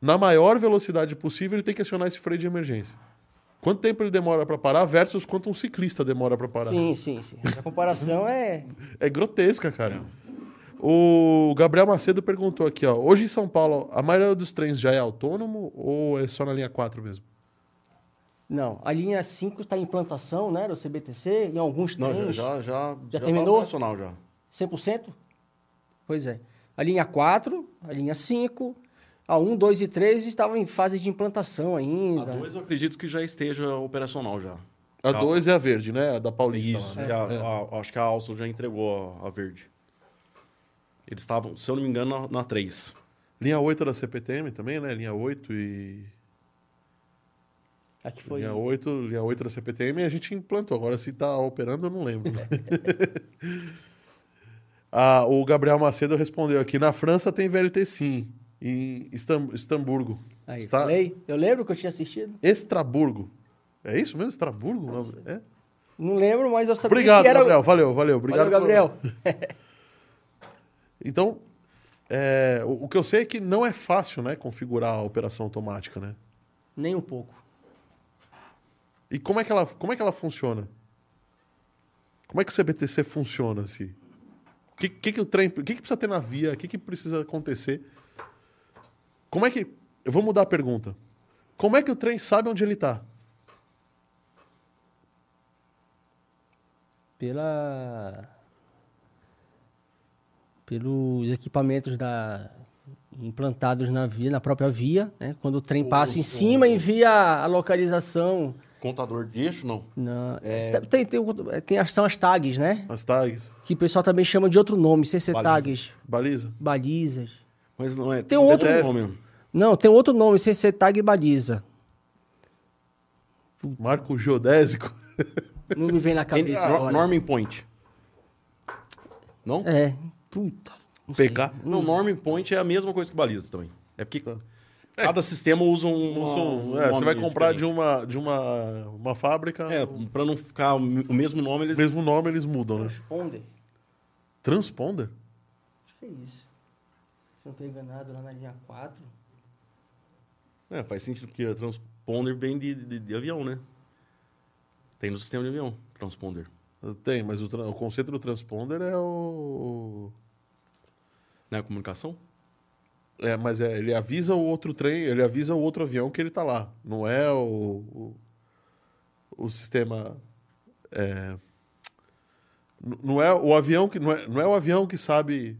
S1: na maior velocidade possível, ele tem que acionar esse freio de emergência. Quanto tempo ele demora para parar versus quanto um ciclista demora para parar?
S2: Sim, sim, sim. A comparação é.
S1: É grotesca, cara. O Gabriel Macedo perguntou aqui, ó. Hoje em São Paulo, a maioria dos trens já é autônomo ou é só na linha 4 mesmo?
S2: Não, a linha 5 está em implantação, né, do CBTC, em alguns
S3: Não, já,
S2: trens.
S3: já, já, já, tá
S2: terminou?
S3: operacional já.
S2: 100%? Pois é. A linha 4, a linha 5, a 1, 2 e 3 estavam em fase de implantação
S3: A
S2: ainda.
S3: 2 eu acredito que já esteja operacional já.
S1: A
S3: Tá.
S1: 2 é a verde, né? A da Paulista.
S3: Isso,
S1: né?
S3: que a- a- acho que a Alstom já entregou a, a verde. Eles estavam, se eu não me engano, na, na 3.
S1: Linha 8 é da CPTM também, né? Linha 8 e.
S2: Aqui foi.
S1: Linha 8, linha 8 da CPTM a gente implantou. Agora, se tá operando, eu não lembro. ah, o Gabriel Macedo respondeu aqui: na França tem VLT sim. Em Estam- Estamburgo.
S2: Aí,
S1: Está-
S2: falei. Eu lembro que eu tinha assistido.
S1: Estraburgo. É isso mesmo? Estraburgo? o nome? É?
S2: Não lembro, mas eu sabia
S1: Obrigado,
S2: que era...
S1: Gabriel. Valeu, valeu. Obrigado.
S2: Valeu, Gabriel.
S1: Então, é, o, o que eu sei é que não é fácil, né, configurar a operação automática, né?
S2: Nem um pouco.
S1: E como é que ela, como é que ela funciona? Como é que o CBTC funciona, assim? O que, que, que o trem, o que, que precisa ter na via? O que, que precisa acontecer? Como é que... Eu vou mudar a pergunta. Como é que o trem sabe onde ele está?
S2: Pela... Pelos equipamentos da... implantados na via, na própria via, né? Quando o trem passa em cima, envia a localização.
S3: Contador de eixo, não.
S2: Na...
S3: É.
S2: Tem, tem, tem, tem as- são as tags, né?
S1: As tags,
S2: Que o pessoal também chama de outro nome, CC
S3: Baliza.
S2: tags,
S1: baliza?
S2: balizas.
S3: Mas não é.
S2: Tem um outro
S1: BTS.
S3: nome.
S2: Não, tem outro nome, CC tag e baliza.
S1: Marco geodésico.
S2: Não me vem na cabeça
S3: Ah,
S2: agora.
S3: Norming Point. Não?
S2: É, puta. não sei.
S1: PK.
S3: Não, Norming Point é a mesma coisa que baliza também. É porque
S1: Tá.
S3: cada sistema usa um.
S1: Sou-
S3: um
S1: é, você vai comprar de
S3: diferente.
S1: uma, de uma, uma fábrica,
S3: É, pra não ficar o mesmo nome,
S1: o
S3: eles.
S1: mesmo nome eles mudam, né?
S2: Transponder.
S1: Transponder?
S2: Acho que é isso. Se não estou enganado, lá na linha 4.
S3: É, faz sentido, porque a transponder vem de, de- de avião, né? Tem no sistema de avião, transponder.
S1: Tem, mas o, o conceito do transponder é o...
S3: Não é comunicação?
S1: É, mas é, ele avisa o outro trem, ele avisa o outro avião que ele tá lá. Não é o, o, o sistema. é, não é o avião que não é, não é o avião que sabe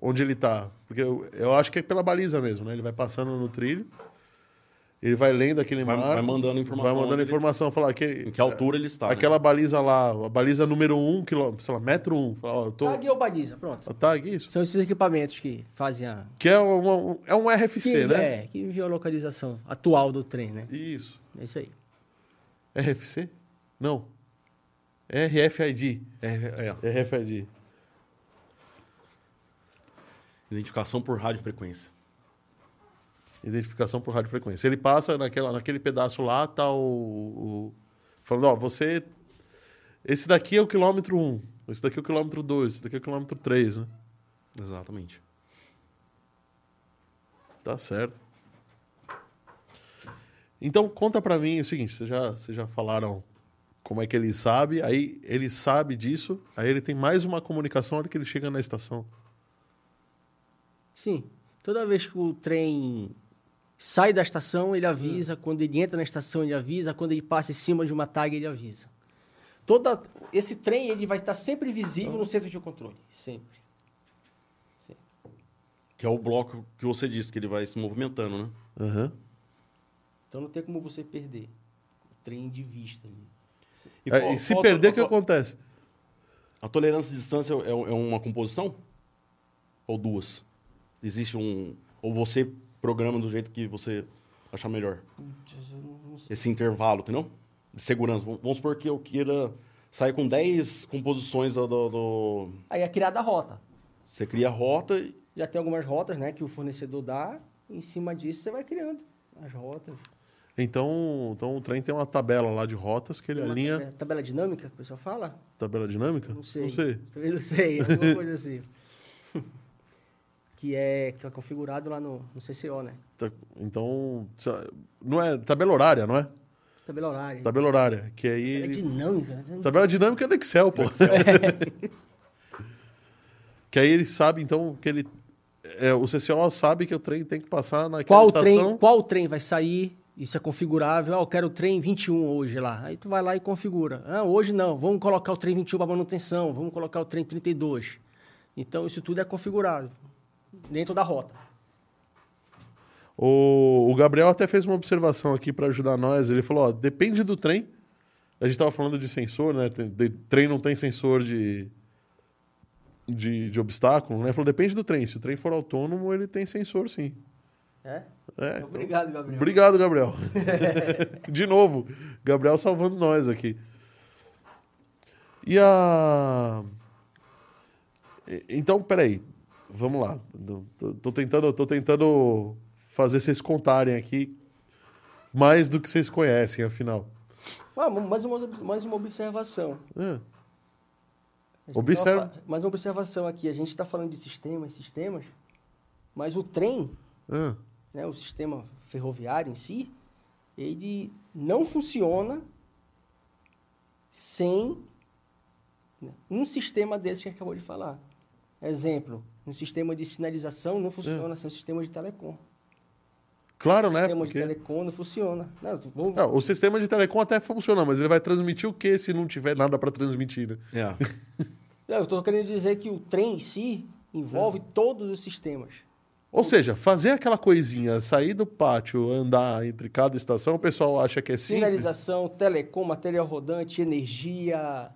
S1: onde ele tá, porque eu, eu acho que é pela baliza mesmo, né? Ele vai passando no trilho, ele vai lendo aquele
S3: Vai-
S1: mar,
S3: vai mandando informação
S1: vai mandando
S3: onde ele-
S1: informação, falar que
S3: Em que altura ele está. né?
S1: aquela baliza lá, a baliza número um, quilômetro, sei lá, metro um, fala, ó, eu tô,
S2: Tag ou baliza, pronto.
S1: tá aqui isso,
S2: São esses equipamentos que fazem a...
S1: que é uma- um, é um RFC,
S2: que,
S1: né?
S2: É, que enviam a localização atual do trem, né?
S1: Isso.
S2: É isso aí.
S1: RFC? Não. RFID.
S3: É, é.
S1: RFID.
S3: Identificação por radiofrequência.
S1: Identificação por radiofrequência. Ele passa naquela, naquele pedaço lá, tá o, o- Falando, ó, você. Esse daqui é o quilômetro 1. Esse daqui é o quilômetro 2. Esse daqui é o quilômetro 3, né?
S3: Exatamente.
S1: Tá certo. Então, conta pra mim o seguinte: vocês já, vocês já falaram como é que ele sabe, aí ele sabe disso, aí ele tem mais uma comunicação na hora que ele chega na estação.
S2: Sim. Toda vez que o trem sai da estação, ele avisa. Quando ele entra na estação, ele avisa. Quando ele passa em cima de uma tag, ele avisa. Toda, esse trem ele vai estar sempre visível no centro de controle. Sempre.
S3: Que é o bloco que você disse, que ele vai se movimentando, né?
S1: Aham.
S2: Então não tem como você perder o trem de vista. ali.
S3: E,
S1: É,
S3: qual-
S1: e se
S3: qual-
S1: perder, o que
S3: qual-
S1: acontece?
S3: A tolerância de distância é, é uma composição? Ou duas? Existe um. Ou você programa do jeito que você achar melhor?
S2: Putz, eu não- sei.
S3: Esse intervalo, entendeu? De segurança. Vamos vamos supor que eu queira sair com 10 composições do, do- do-
S2: Aí é criada a rota.
S3: Você cria a rota e.
S2: Já tem algumas rotas né, que o fornecedor dá. Em cima disso, você vai criando as rotas.
S1: Então, então o trem tem uma tabela lá de rotas que ele
S2: Uma
S1: alinha.
S2: tabela- Tabela dinâmica, que o pessoal fala?
S1: Tabela dinâmica?
S2: Não sei.
S1: Não sei.
S2: Também não sei, alguma coisa assim. que, é, que é configurado lá no, no CCO, né?
S1: Tá- Então, não é tabela horária, não é?
S2: Tabela horária.
S1: Tabela horária, que aí
S2: É
S1: ele-
S2: dinâmica. né?
S1: tabela dinâmica é do Excel, pô. que aí ele sabe então que ele é, o CCO sabe que o trem tem que passar naquela
S2: Qual
S1: estação.
S2: trem, qual trem vai sair? Isso é configurável. Ah, eu quero o trem 21 hoje lá. Aí tu vai lá e configura. Ah, hoje não. Vamos colocar o trem 21 para manutenção. Vamos colocar o trem 32. Então, isso tudo é configurável. Dentro da rota.
S1: O, o Gabriel até fez uma observação aqui para ajudar nós. Ele falou: ó, depende do trem. A gente estava falando de sensor, né? De- trem não tem sensor de, de, de obstáculo, né? Ele falou: depende do trem. Se o trem for autônomo, ele tem sensor, sim.
S2: É?
S1: É,
S2: Obrigado, Gabriel.
S1: Obrigado, Gabriel. De novo, Gabriel salvando nós aqui. E a. Então, peraí. Vamos lá. Tô, tô tentando, tô tentando fazer vocês contarem aqui mais do que vocês conhecem, afinal.
S2: Ah, mais, uma, mais uma observação. Gente
S1: Observa.
S2: tava Mais uma observação aqui. A gente está falando de sistemas, sistemas, mas o trem,
S1: ah,
S2: né, o sistema ferroviário em si, ele não funciona sem né, um sistema desse que acabou de falar. Exemplo, um sistema de sinalização não funciona sem um sistema de telecom.
S1: claro,
S2: O
S1: né?
S2: sistema de
S1: Porque...
S2: telecom não funciona. Não, vamos-
S1: Não, o sistema de telecom até funciona, mas ele vai transmitir o que se não tiver nada para transmitir, né?
S3: É.
S2: Não, eu estou querendo dizer que o trem em si envolve todos os sistemas.
S1: Ou seja, fazer aquela coisinha, sair do pátio, andar entre cada estação, o pessoal acha que é simples.
S2: Sinalização, telecom, material rodante, energia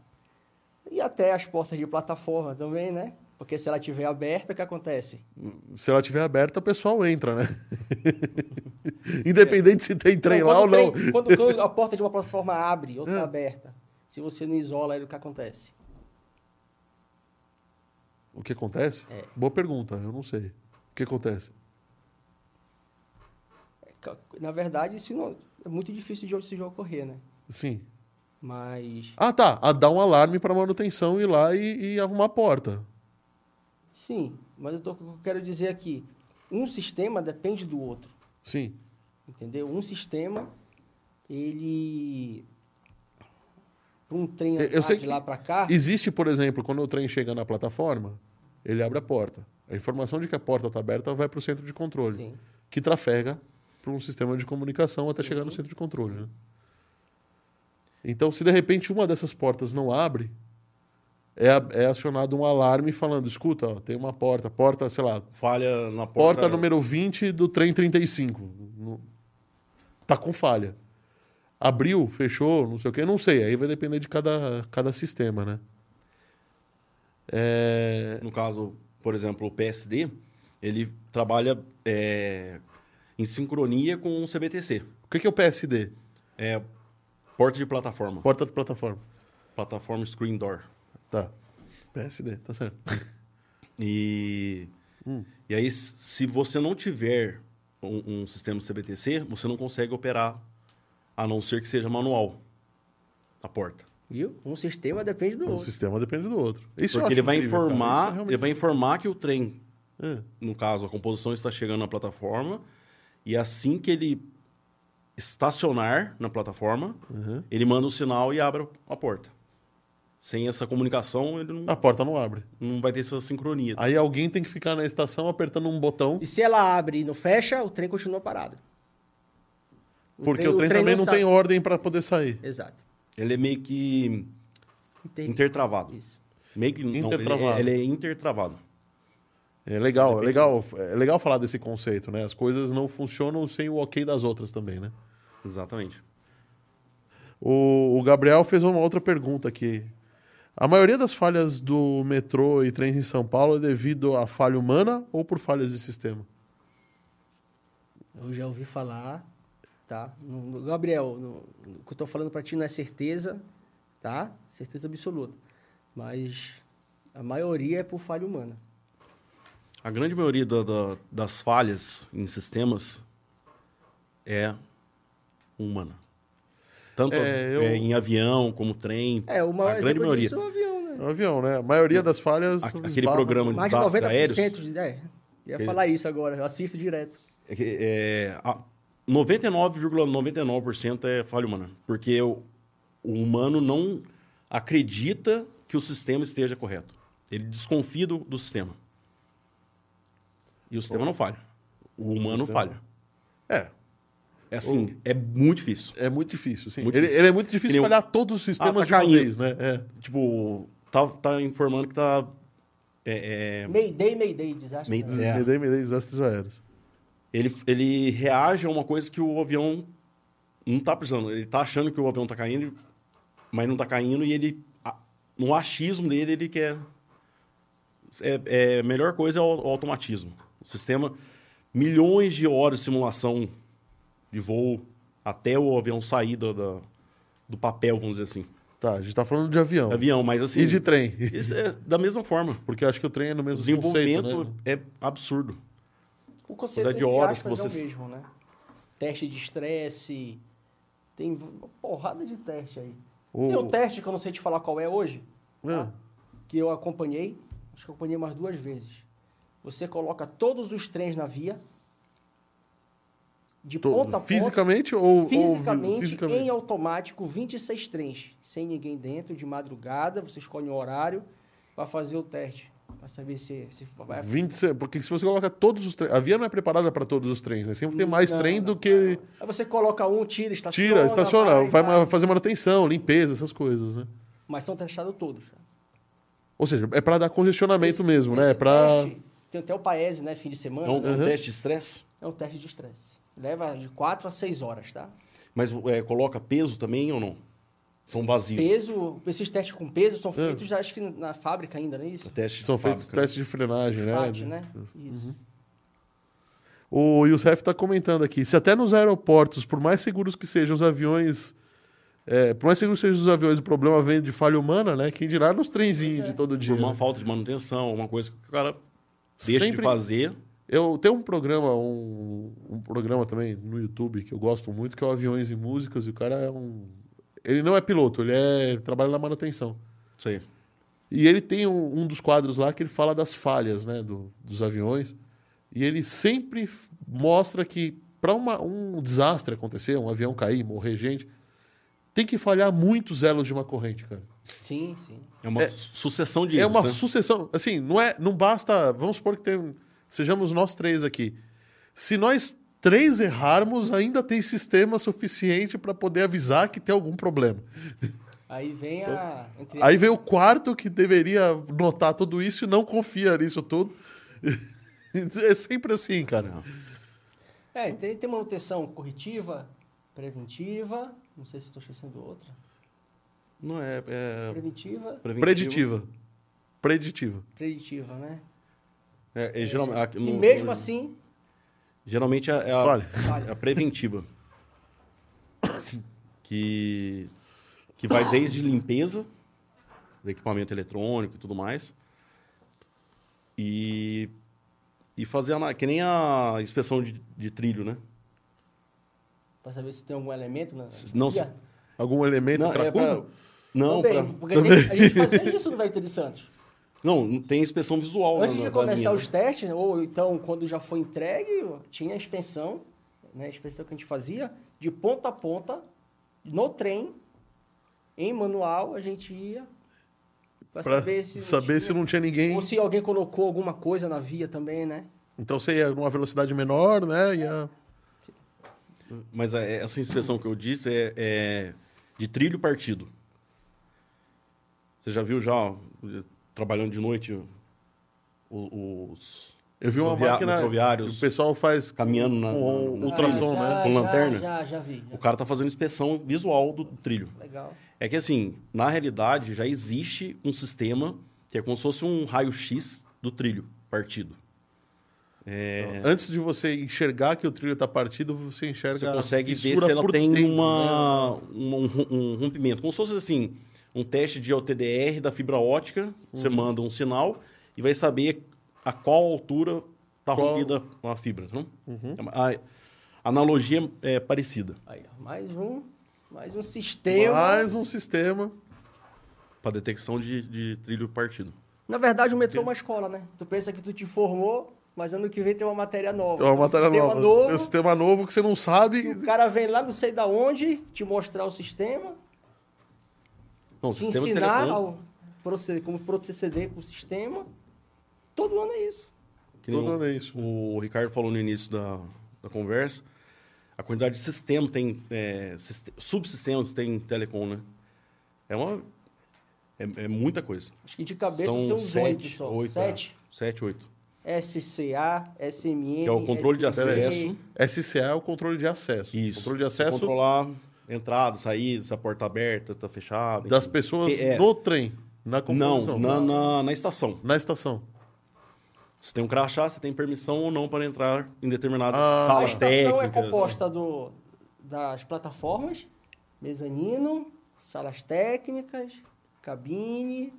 S2: e até as portas de plataforma também, né? Porque se ela estiver aberta, o que acontece?
S1: Se ela estiver aberta, o pessoal entra, né? Independente se tem trem
S2: Não,
S1: lá ou não.
S2: tem- quando, quando a porta de uma plataforma abre, outra
S1: É.
S2: tá aberta, se você não isola ele, o que acontece?
S1: O que acontece?
S2: É.
S1: Boa pergunta, eu não sei. O que acontece?
S2: Na verdade, isso não, é muito difícil de de ocorrer, né?
S1: Sim.
S2: Mas,
S1: Ah, tá. A dar um alarme para manutenção ir lá e, e arrumar a porta.
S2: Sim, mas eu, tô, eu quero dizer aqui, um sistema depende do outro,
S1: Sim.
S2: entendeu? Um sistema, ele... para Um trem
S1: Eu- eu sei
S2: de lá para cá...
S1: Existe, por exemplo, quando o trem chega na plataforma, ele abre a porta. A informação de que a porta está aberta vai para o centro de controle,
S2: Sim.
S1: que trafega para um sistema de comunicação até chegar no centro de controle. né? Então, se de repente uma dessas portas não abre, é, é acionado um alarme falando: escuta, ó, tem uma porta, porta, sei lá,
S3: Falha na porta.
S1: porta número 20 do trem 35. No- Tá com falha. Abriu, fechou, não sei o quê, não sei. Aí vai depender de cada, cada sistema, né? É,
S3: No caso, por exemplo, o PSD, ele trabalha é, em sincronia com o CBTC.
S1: O que que é o PSD?
S3: É porta de plataforma.
S1: Porta de plataforma.
S3: Plataforma Screen Door.
S1: Tá. PSD, tá certo.
S3: E,
S1: Hum.
S3: e aí, se você não tiver um, um sistema CBTC, você não consegue operar, a não ser que seja manual a porta.
S2: Viu? Um sistema depende do
S1: O
S2: outro.
S1: sistema depende do outro. Isso
S3: Porque ele vai
S1: incrível. Isso é
S3: informar,
S1: realmente-
S3: ele vai informar que o trem,
S1: É.
S3: no caso, a composição está chegando na plataforma, e assim que ele estacionar na plataforma,
S1: Uhum.
S3: ele manda o sinal e abre a porta. Sem essa comunicação, ele não,
S1: A porta não abre.
S3: não vai ter essa sincronia.
S1: Aí alguém tem que ficar na estação apertando um botão,
S2: E se ela abre e não fecha, o trem continua parado.
S1: porque o trem, também não
S2: sai.
S1: tem ordem para poder sair.
S2: Exato.
S3: Ele é meio que
S2: Inter-
S3: intertravado.
S2: Isso.
S3: Meio que não, ele,
S1: Intertravado.
S3: é, ele é intertravado.
S1: É legal, é legal, é legal falar desse conceito, né? As coisas não funcionam sem o ok das outras também, né?
S3: Exatamente.
S1: O, o Gabriel fez uma outra pergunta aqui. A maioria das falhas do metrô e trens em São Paulo é devido à falha humana ou por falhas de sistema?
S2: Eu já ouvi falar, tá? No- no- Gabriel, no- o que eu tô falando para ti não é certeza, tá? Certeza absoluta. Mas a maioria é por falha humana.
S3: A grande maioria da- da- das falhas em sistemas é humana. Tanto
S1: É, eu-
S3: é, em avião como trem.
S2: É, o maior
S3: a grande maioria.
S2: disso é o avião, né?
S1: É o avião, né? A maioria das falhas.
S3: A- aquele
S1: esbarra-
S3: programa de
S2: Mais de
S3: desastres
S2: 90%
S3: aéreos.
S2: de... É, ia
S3: Aquele-
S2: falar isso agora, eu assisto direto.
S3: É, que, é, a 99,99% é falha humana. Porque o, o humano não acredita que o sistema esteja correto. Ele desconfia do, do sistema. E o sistema não falha. O humano
S1: sistema-
S3: falha.
S1: É,
S3: É assim, é muito difícil.
S1: é muito difícil, sim.
S3: Muito
S1: ele,
S3: difícil.
S1: ele é muito difícil
S3: Que nem o-
S1: falhar todos os sistemas
S3: Ah, tá
S1: de uma vez, né? É.
S3: Tipo, tá, tá informando que tá. é, é,
S2: Mayday, Mayday, desastre.
S3: Mayday. É.
S1: Me dei, me dei desastres aéreos.
S3: ele, ele reage a uma coisa que o avião não tá precisando. Ele tá achando que o avião tá caindo, mas não tá caindo, e ele, no achismo dele, ele quer. É, é, a melhor coisa é o, o automatismo. O sistema, milhões de horas de simulação de voo até o avião sair do, da- do papel, vamos dizer assim.
S1: Tá, a gente tá falando de avião.
S3: Avião, mas assim.
S1: E de trem.
S3: Isso é da mesma forma.
S1: Porque acho que o trem é no
S3: O
S1: mesmo
S3: desenvolvimento
S1: conceito, né?
S3: é absurdo.
S2: O conceito
S3: de horas que vocês-
S2: é o mesmo, né? Teste de estresse. Tem uma porrada de teste aí.
S1: O-
S2: Tem um teste que eu não sei te falar qual é hoje,
S1: É.
S2: que eu acompanhei, acho que eu acompanhei umas duas vezes. Você coloca todos os trens na via, de
S1: To-
S2: ponta a ponta,
S1: fisicamente ou, ou vi-
S2: fisicamente,
S1: fisicamente?
S2: em automático, 26 trens, sem ninguém dentro, de madrugada, você escolhe um horário para fazer o teste, para saber se, se vai
S1: 26 porque se você coloca todos os trens. A via não é preparada para todos os trens, né? Sempre tem mais
S2: Não,
S1: trem
S2: não,
S1: do que.
S2: Aí você coloca um, tira, estaciona.
S1: Tira, estaciona, vai,
S2: vai.
S1: ma- fazer manutenção, limpeza, essas coisas, né?
S2: Mas são testados todos.
S1: Ou seja, é para dar congestionamento
S2: Esse-
S1: mesmo, né? É
S2: esse
S1: para
S2: Tem até o Paese, né? Fim de semana.
S3: É um,
S2: né?
S3: um teste de estresse,
S2: É um teste de estresse. Leva de 4 a 6 horas, tá?
S3: mas é, coloca peso também ou não? São vazios.
S2: Peso, esses testes com peso são feitos, já, acho que na fábrica ainda, não é isso?
S3: Teste
S1: São feitos
S3: fábrica.
S1: testes de frenagem, né? De-
S2: né? Isso.
S1: O Youssef está comentando aqui. Se até nos aeroportos, por mais seguros que sejam os aviões. é, por mais seguros que sejam os aviões, o problema vem de falha humana, né? Quem dirá nos trenzinhos de todo dia.
S3: Por uma
S1: né?
S3: falta de manutenção, uma coisa que o cara deixa
S1: Sempre-
S3: de fazer.
S1: Eu tenho um programa, um, um programa também no YouTube que eu gosto muito, que é o Aviões e Músicas, e o cara é um. Ele não é piloto, ele é. trabalha na manutenção.
S3: Isso aí.
S1: E ele tem um, um dos quadros lá que ele fala das falhas né, do- dos aviões. E ele sempre mostra que para um desastre acontecer, um avião cair, morrer gente, tem que falhar muitos elos de uma corrente, cara.
S2: Sim, sim.
S3: É uma sucessão de
S1: é
S3: erros,
S1: uma
S3: né?
S1: sucessão. Assim, não, é, não basta. Vamos supor que tem, sejamos nós três aqui. Se nós três errarmos, ainda tem sistema suficiente para poder avisar que tem algum problema.
S2: Aí vem a. entre
S1: Então, Aí vem o quarto que deveria notar tudo isso e não confia nisso tudo. É sempre assim, cara.
S2: É, tem, tem manutenção corretiva, preventiva. Não sei se estou esquecendo outra.
S3: Não é, é
S2: Preventiva.
S1: Preditiva. Preditiva.
S2: preditiva, né?
S3: É, é, geral-
S2: E
S3: no-
S2: mesmo
S3: no-
S2: assim,
S3: Geralmente é a,
S1: Fale.
S2: falha.
S3: é a preventiva. que, que vai desde limpeza do equipamento eletrônico e tudo mais. E, e fazer a, que nem a inspeção de, de trilho, né?
S2: Para saber se tem algum elemento na.
S3: Não,
S2: guia.
S3: se-
S1: Algum elemento
S3: é
S1: cracudo?
S3: pra- não,
S2: Também,
S3: pra-
S2: porque a gente, a gente fazia isso no Vector de Santos.
S3: Não, não tem inspeção visual.
S2: Antes
S3: na-
S2: de
S3: na
S2: começar os
S3: né?
S2: testes, ou então quando já foi entregue, tinha a inspeção, né, a inspeção que a gente fazia, de ponta a ponta, no trem, em manual, a gente ia para
S1: Pra
S2: saber se,
S1: saber se não tinha ninguém.
S2: Ou se alguém colocou alguma coisa na via também, né?
S1: Então você ia numa velocidade menor, né? Ia...
S3: Mas é- essa inspeção que eu disse é, é de trilho partido. Você já viu já, trabalhando de noite, o- os
S1: Eu vi uma máquina que o pessoal faz
S3: caminhando na,
S1: com
S3: na-
S1: ultrassom,
S2: Ah, já,
S1: né?
S3: Com lanterna?
S2: Já, já vi. já.
S3: O cara tá fazendo inspeção visual do trilho.
S2: Legal.
S3: É que assim, na realidade, já existe um sistema que é como se fosse um raio-x do trilho partido. É,
S1: Antes de você enxergar que o trilho está partido, você enxerga
S3: Você
S1: a
S3: consegue ver se ela
S1: por
S3: tem
S1: dentro, né?
S3: uma, uma- um, um rompimento. Como se fosse assim, um teste de LTDR da fibra ótica. Você
S1: Uhum.
S3: manda um sinal e vai saber a qual altura está
S1: Qual- Uhum.
S3: rompida a fibra. Não? A, a analogia é parecida
S2: Aí, mais um, mais um sistema.
S1: Mais um sistema.
S3: para detecção de, de trilho partido.
S2: Na verdade, o metrô é uma escola, né? Tu pensa que tu te formou, mas ano que vem tem uma matéria nova.
S1: É uma
S2: Tem um
S1: matéria
S2: sistema
S1: nova.
S2: novo.
S1: Tem um sistema novo que você não sabe.
S2: O cara vem lá, não sei da onde, te mostrar o sistema,
S3: Não, o
S2: te
S3: sistema de
S2: ensinar ao proceder, como proceder com o sistema. Todo ano é isso.
S1: Todo ano é isso.
S3: O Ricardo falou no início da, da conversa, a quantidade de sistema tem, é, sist- subsistemas tem telecom, né? É uma... É, é muita coisa.
S2: Acho que de cabeça
S3: São
S2: são uns oito
S3: sete,
S2: só.
S3: oito,
S2: Sete.
S3: é. Sete, oito.
S2: SCA, SMN.
S3: Que é o controle de
S2: SC.
S3: acesso.
S1: SCA é o controle de acesso.
S3: Isso.
S1: Controle de acesso
S3: Controlar entrada, saída, se a porta aberta, tá fechada.
S1: das
S3: enfim.
S1: pessoas
S3: É.
S1: no trem, na
S3: Não,
S1: composição.
S3: na, na, na estação.
S1: Na estação.
S3: Você tem um crachá, você tem permissão ou não para entrar em determinadas
S1: Ah.
S2: A
S3: salas
S2: estação
S3: técnicas.
S2: é composta do, das plataformas, mezanino, salas técnicas, cabine,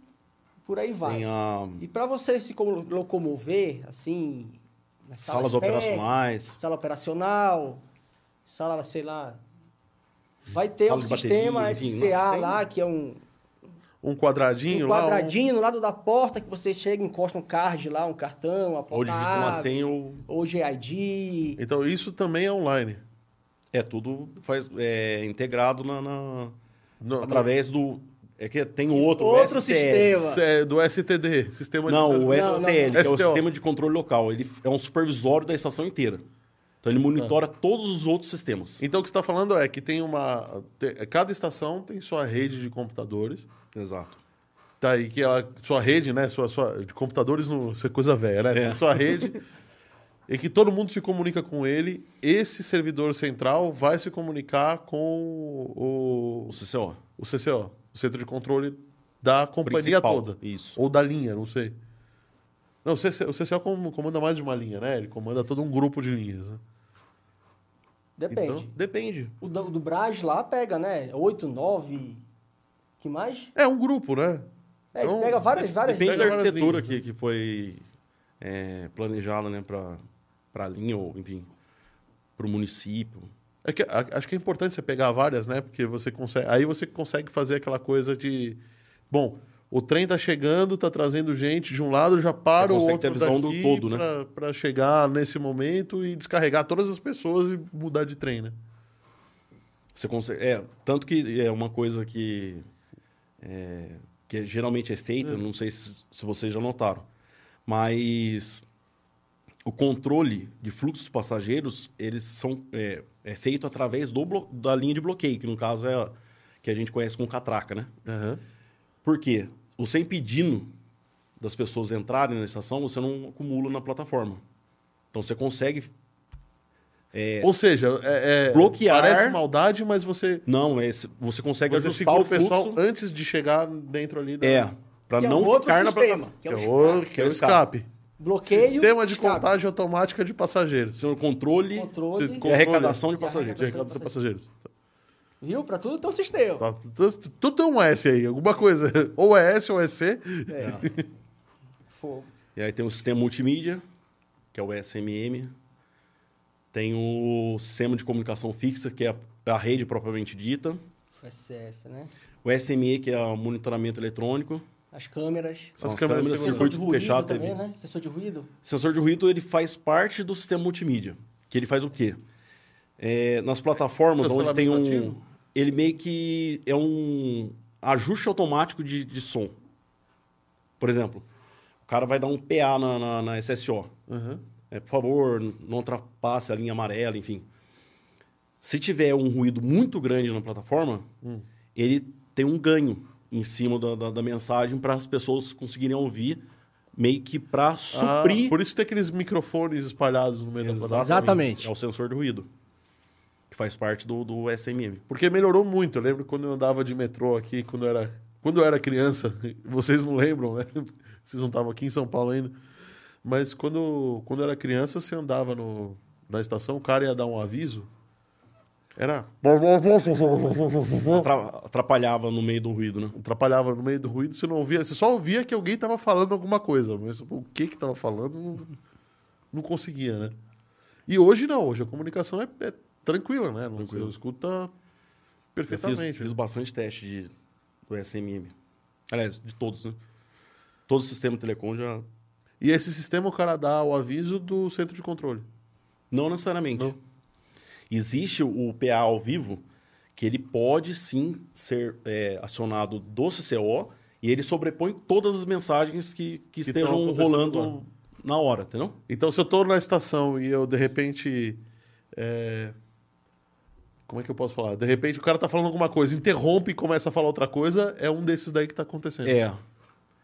S2: por aí vai.
S3: Tem a
S2: E para você se como- locomover, assim, nas
S3: salas
S2: técnicas,
S3: operacionais.
S2: sala operacional, sala, sei lá, vai ter
S3: Sala
S2: um sistema
S3: bateria, enfim,
S2: SCA
S3: tem-
S2: lá, que é um,
S1: Um quadradinho
S2: um
S1: lá.
S2: quadradinho no lado da porta, que você chega e encosta um card lá, um cartão, a porta
S3: Ou digita uma senha ou...
S2: ou GID.
S1: um- Então isso também é online.
S3: É, tudo faz, é, integrado na, na-
S1: No- no-
S3: através do... É que tem um outro,
S2: Outro
S3: o SCL.
S2: sistema.
S1: do STD, Sistema
S3: Não,
S1: de
S3: o
S2: Não, não.
S3: SCL, que é o
S1: STO.
S3: Sistema de Controle Local. Ele é um supervisório da estação inteira. Então ele monitora todos os outros sistemas.
S1: Então o que você está falando é que tem uma. te- cada estação tem sua rede de computadores.
S3: Exato.
S1: Tá aí que ela, sua rede, né? Sua, sua, de computadores não isso é coisa velha, né?
S3: É.
S1: Tem Sua rede. e que todo mundo se comunica com ele, esse servidor central vai se comunicar com o,
S3: O CCO.
S1: o CCO, o Centro de Controle da companhia
S3: Principal,
S1: toda.
S3: isso.
S1: Ou da linha, não sei. Não, o CCO, comanda mais de uma linha, né? Ele comanda todo um grupo de linhas. Né?
S2: Depende.
S1: Então,
S3: Depende.
S2: O do, do Braz lá pega, né? Oito, nove. Que mais?
S1: É um grupo, né?
S2: É,
S1: Então,
S2: pega várias, várias.
S3: Depende da arquitetura que, que foi é, planejada né, para a linha, ou enfim, para o município.
S1: É que, a- acho que é importante você pegar várias, né? Porque você consegue. Aí você consegue fazer aquela coisa de. Bom, o trem tá chegando, tá trazendo gente de um lado, já para
S3: Você
S1: o outro
S3: ter a visão do todo, né?
S1: pra, pra chegar nesse momento e descarregar todas as pessoas e mudar de trem, né?
S3: Você consegue, é, tanto que é uma coisa que, é, que geralmente é feita, não sei se, se vocês já notaram, mas o controle de fluxo de passageiros, eles são é, é feito através do da linha de bloqueio, que no caso é a, que a gente conhece como catraca, né?
S1: Aham.
S3: Por quê? Você impedindo das pessoas entrarem na estação, você não acumula na plataforma. Então você consegue
S1: Ou seja, é, é-
S3: Bloquear-
S1: Parece maldade, mas você,
S3: não, é, você consegue
S1: você
S3: ajustar
S1: segura
S3: o
S1: pessoal
S3: fluxo.
S1: antes de chegar dentro ali da.
S3: É, para
S2: é
S3: não
S2: um outro
S3: ficar na
S2: sistema,
S3: plataforma.
S2: Que é
S1: é
S2: o
S1: que é o
S3: o escape.
S1: escape.
S2: Bloqueio.
S1: Sistema de
S2: escape.
S1: contagem automática de passageiros.
S3: Seu controle,
S2: Controle.
S1: Você-
S3: e arrecadação de
S2: E
S3: passageiros.
S1: De arrecadação de passageiros.
S2: Viu? Pra tudo tem um sistema.
S1: Tá, tudo, tudo tem um S aí, alguma coisa. Ou é S ou é C.
S2: É. Fogo.
S3: E aí tem o sistema multimídia, que é o SMM. Tem o sistema de comunicação fixa, que é a, rede propriamente dita.
S2: SF, né?
S3: O SME, que é o monitoramento eletrônico.
S2: As câmeras.
S1: As
S3: as
S1: câmeras
S3: câmeras,
S2: Sensor de ruído
S3: fechado.
S2: também,
S3: TV.
S2: né? Sensor de ruído.
S3: Sensor de ruído, ele faz parte do sistema multimídia. Que ele faz o quê? É, nas plataformas onde tem um... Ele meio que é um ajuste automático de, de som. Por exemplo, o cara vai dar um PA na, na, na SSO.
S1: Aham.
S3: É, por favor, não ultrapasse a linha amarela, enfim. Se tiver um ruído muito grande na plataforma, ele tem um ganho em cima da, da, da mensagem para as pessoas conseguirem ouvir, meio que para suprir
S1: Ah, por isso tem aqueles microfones espalhados no meio da plataforma.
S2: Exatamente.
S3: é o sensor de ruído, que faz parte do, do SMM.
S1: Porque melhorou muito. Eu lembro quando eu andava de metrô aqui, quando eu era, quando eu era criança. Vocês não lembram, né? Vocês não estavam aqui em São Paulo ainda. Mas quando, quando eu era criança, você andava no, na estação, o cara ia dar um aviso. Era.
S3: Atra- Atrapalhava no meio do ruído, né?
S1: Atrapalhava no meio do ruído, você não ouvia, você só ouvia que alguém estava falando alguma coisa, mas o que que estava falando não, não conseguia, né? E hoje não, hoje a comunicação é, é tranquila, né? Não,
S3: Tranquilo.
S1: Você escuta
S3: Eu
S1: perfeitamente.
S3: fiz, fiz bastante teste de, do SMM. Aliás, de todos, né? Todo o sistema telecom já...
S1: E esse sistema o cara dá o aviso do centro de controle.
S3: Não necessariamente.
S1: Não.
S3: Existe o PA ao vivo, que ele pode sim ser é, acionado do CCO e ele sobrepõe todas as mensagens que, que
S1: estão
S3: estejam rolando
S1: agora.
S3: na hora, entendeu?
S1: Então, se eu tô na estação e eu, de repente. é, Como é que eu posso falar? De repente o cara tá falando alguma coisa, interrompe e começa a falar outra coisa, é um desses daí que tá acontecendo.
S3: É.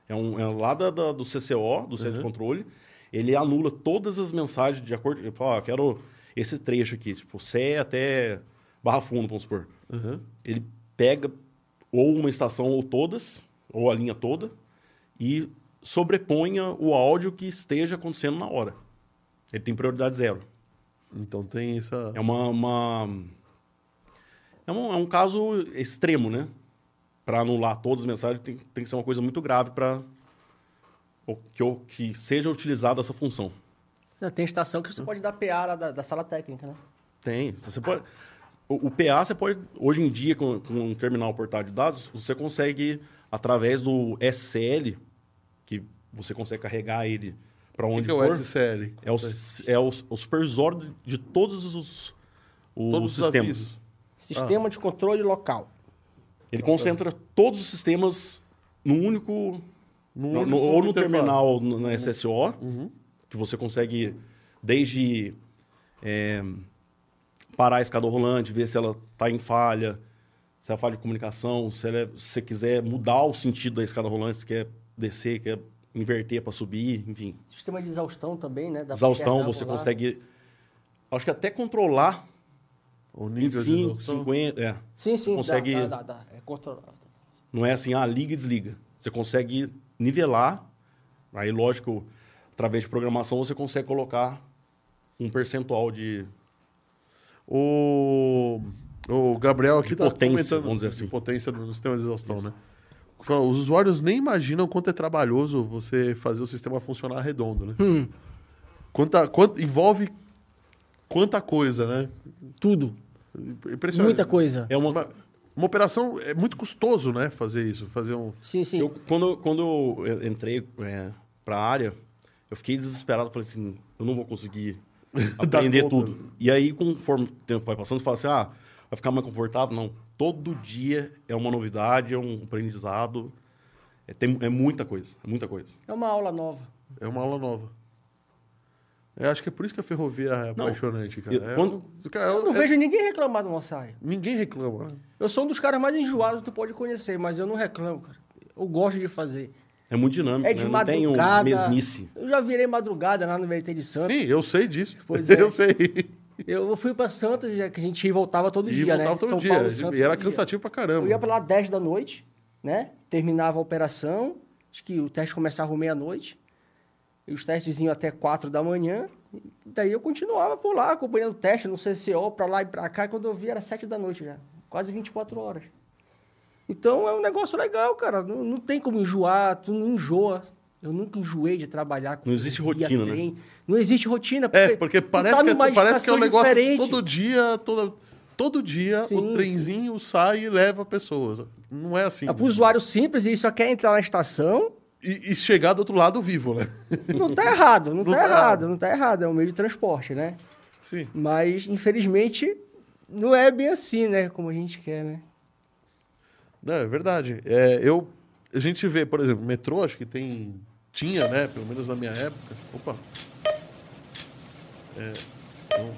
S3: É, um, é lá da, da- do CCO, do Centro de Controle, ele anula todas as mensagens de acordo. Ele fala, ah, quero esse trecho aqui, tipo, Sé até Barra Fundo, vamos supor.
S1: Uhum.
S3: Ele pega ou uma estação ou todas, ou a linha toda, e sobreponha o áudio que esteja acontecendo na hora. Ele tem prioridade zero.
S1: Então tem essa.
S3: É uma. uma- é, um, é um caso extremo, né? Para anular todas as mensagens, tem, tem que ser uma coisa muito grave para que, o- que seja utilizada essa função.
S2: Tem estação que você pode dar PA lá da, da sala técnica, né?
S3: Tem. Você pode, o, o PA, você pode, hoje em dia, com, com um terminal portátil de dados, você consegue, através do SCL, que você consegue carregar ele para
S1: O que
S3: onde
S1: que é o
S3: for,
S1: SCL?
S3: é, o, é o, o supervisor de, de todos os, os
S1: Todos os
S3: sistemas.
S1: avisos.
S2: Sistema de controle local.
S3: Ele concentra todos os sistemas num único. No-
S1: único
S3: no- ou no
S1: interface.
S3: terminal no- na SSO,
S1: Uhum.
S3: que você consegue, desde é, parar a escada rolante, ver se ela está em falha, se é falha de comunicação, se, ela é- se você quiser mudar o sentido da escada rolante, se quer descer, quer inverter para subir, enfim.
S2: Sistema de exaustão também, né? Dá
S3: Exaustão, você
S2: lá.
S3: consegue. Acho que até controlar
S1: O nível de
S3: 25,
S1: exaustão.
S3: 50. É.
S2: Sim, sim,
S3: consegue-
S2: dá, dá, dá, dá. É controlável.
S3: Não é assim, ah, liga e desliga. Você consegue nivelar. Aí, lógico, através de programação, você consegue colocar um percentual de.
S1: O, o Gabriel aqui
S3: De
S1: tá
S3: potência,
S1: comentando
S3: vamos dizer assim.
S1: de potência do sistema de exaustão, né? Fala, Os usuários nem imaginam quanto é trabalhoso você fazer o sistema funcionar redondo, né?
S2: Hum,
S1: Quanta, quanta, envolve quanta coisa, né?
S2: tudo.
S1: Impressionante.
S2: Muita coisa.
S3: É uma.
S1: Uma, operação é muito custoso, né? Fazer isso, fazer um.
S2: Sim, sim.
S3: Eu, quando, quando eu entrei é, para a área, eu fiquei desesperado. Falei assim, eu não vou conseguir aprender tudo. E aí, conforme o tempo vai passando, você fala assim, ah, vai ficar mais confortável? Não. Todo dia é uma novidade, é um aprendizado. É, tem, é muita coisa, é muita coisa.
S2: É uma aula nova.
S1: É uma aula nova. Eu acho que é por isso que a ferrovia é
S3: Não.
S1: apaixonante, cara.
S3: Eu-
S1: É
S3: quando-
S1: cara,
S2: Eu não
S1: é-
S2: vejo ninguém reclamar nossa área.
S1: Ninguém reclama, né?
S2: Eu sou um dos caras mais enjoados que tu pode conhecer, mas eu não reclamo, cara. Eu gosto de fazer.
S3: É muito dinâmico,
S2: É de
S3: né? Não tem um
S2: madrugada.
S3: mesmice.
S2: Eu já virei madrugada lá no VT de Santos.
S1: Sim, eu sei disso.
S2: Pois é.
S1: Eu sei.
S2: Eu fui pra Santos, que a gente ia e voltava todo
S1: E
S2: dia,
S1: voltava
S2: né?
S1: todo
S2: São
S1: dia.
S2: Paulo, Santos,
S1: e era
S2: todo dia.
S1: cansativo pra caramba.
S2: Eu ia pra lá 10 da noite, né? Terminava a operação. Acho que o teste começava meia-noite. E os testes iam até 4 da manhã. Daí eu continuava por lá, acompanhando o teste no CCO, pra lá e pra cá. E quando eu vi, era 7 da noite já. Quase 24 horas. Então é um negócio legal, cara. Não, não tem como enjoar, tu não enjoa. Eu nunca enjoei de trabalhar com
S3: Não existe rotina, né?
S2: trem. Não existe rotina.
S1: É, porque
S2: tu
S1: parece,
S2: tá
S1: que, é, parece que é um negócio
S2: diferente.
S1: todo dia, toda, todo dia
S2: Sim,
S1: o trenzinho sai e leva pessoas. Não é assim.
S2: É pro usuário simples, ele só quer entrar na estação,
S1: E, e chegar do outro lado vivo, né?
S2: Não tá errado, não,
S1: Não
S2: tá,
S1: tá
S2: errado,
S1: errado.
S2: não tá errado. É um meio de transporte, né?
S1: Sim.
S2: Mas, infelizmente, não é bem assim, né? Como a gente quer, né?
S1: Não, é verdade. É, eu, a gente vê, por exemplo, metrô, acho que tem. Tinha, né? Pelo menos na minha época. Opa! É, então,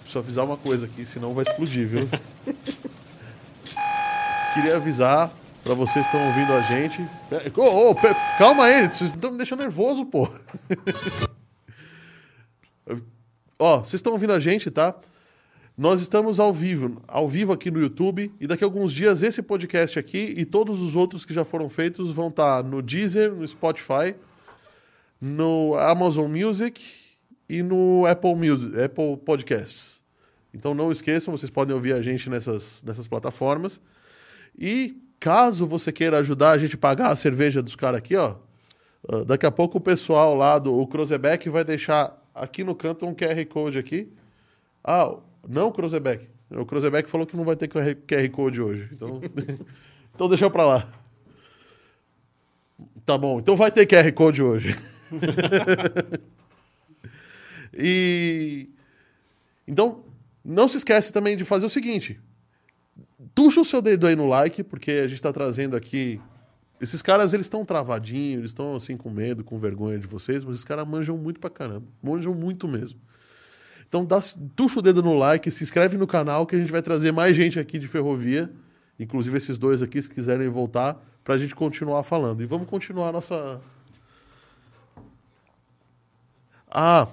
S1: preciso avisar uma coisa aqui, senão vai explodir, viu? Queria avisar pra vocês que estão ouvindo a gente. Ô, pe- calma aí, vocês estão me deixando nervoso, pô. Ó, vocês estão ouvindo a gente, tá? Nós estamos ao vivo, ao vivo aqui no YouTube, e daqui a alguns dias esse podcast aqui e todos os outros que já foram feitos vão estar no Deezer, no Spotify, no Amazon Music e no Apple Music, Apple Podcasts. Então não esqueçam, vocês podem ouvir a gente nessas, nessas plataformas. E caso você queira ajudar a gente a pagar a cerveja dos caras aqui, ó, ah, daqui a pouco o pessoal lá do o Cruzebeck vai deixar aqui no canto um QR Code aqui. Ah, não o Cruzebeck. O Cruzebeck falou que não vai ter QR QR Code hoje. Então, então deixa pra lá. Tá bom, então vai ter QR Code hoje. e então não se esquece também de fazer o seguinte: tuxa o seu dedo aí no like, porque a gente está trazendo aqui. Esses caras, eles estão travadinhos, eles estão assim com medo, com vergonha de vocês, mas esses caras manjam muito pra caramba. Manjam muito mesmo. Então, dá, tuxa o dedo no like, se inscreve no canal, que a gente vai trazer mais gente aqui de ferrovia, inclusive esses dois aqui, se quiserem voltar, pra gente continuar falando. E vamos continuar a nossa. Ah,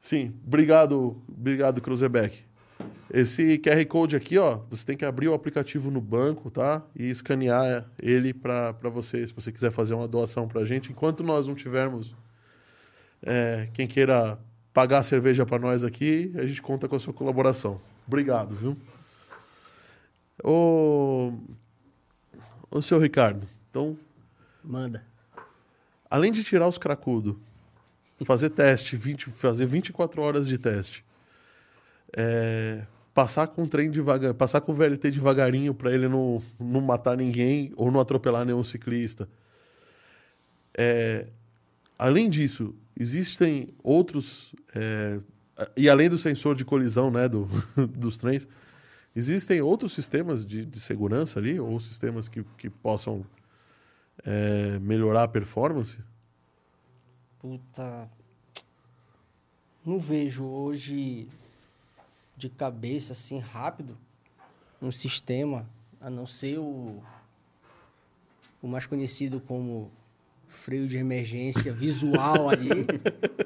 S1: sim, obrigado, obrigado, Cruzebeck. Esse QR Code aqui, ó, você tem que abrir o aplicativo no banco, tá? E escanear ele para você, se você quiser fazer uma doação pra gente. Enquanto nós não tivermos é, quem queira pagar a cerveja para nós aqui, a gente conta com a sua colaboração. Obrigado, viu? Ô, ô seu Ricardo, então,
S2: Manda.
S1: além de tirar os cracudos, fazer teste, 20, fazer 24 horas de teste, é, passar com o trem devagar, passar com o VLT devagarinho para ele não, não matar ninguém ou não atropelar nenhum ciclista. É, além disso, existem outros é, e além do sensor de colisão, né, do, dos trens, existem outros sistemas de, de segurança ali ou sistemas que, que possam é, melhorar a performance?
S2: Puta. Não vejo hoje de cabeça assim rápido um sistema, a não ser o, o mais conhecido como freio de emergência visual ali,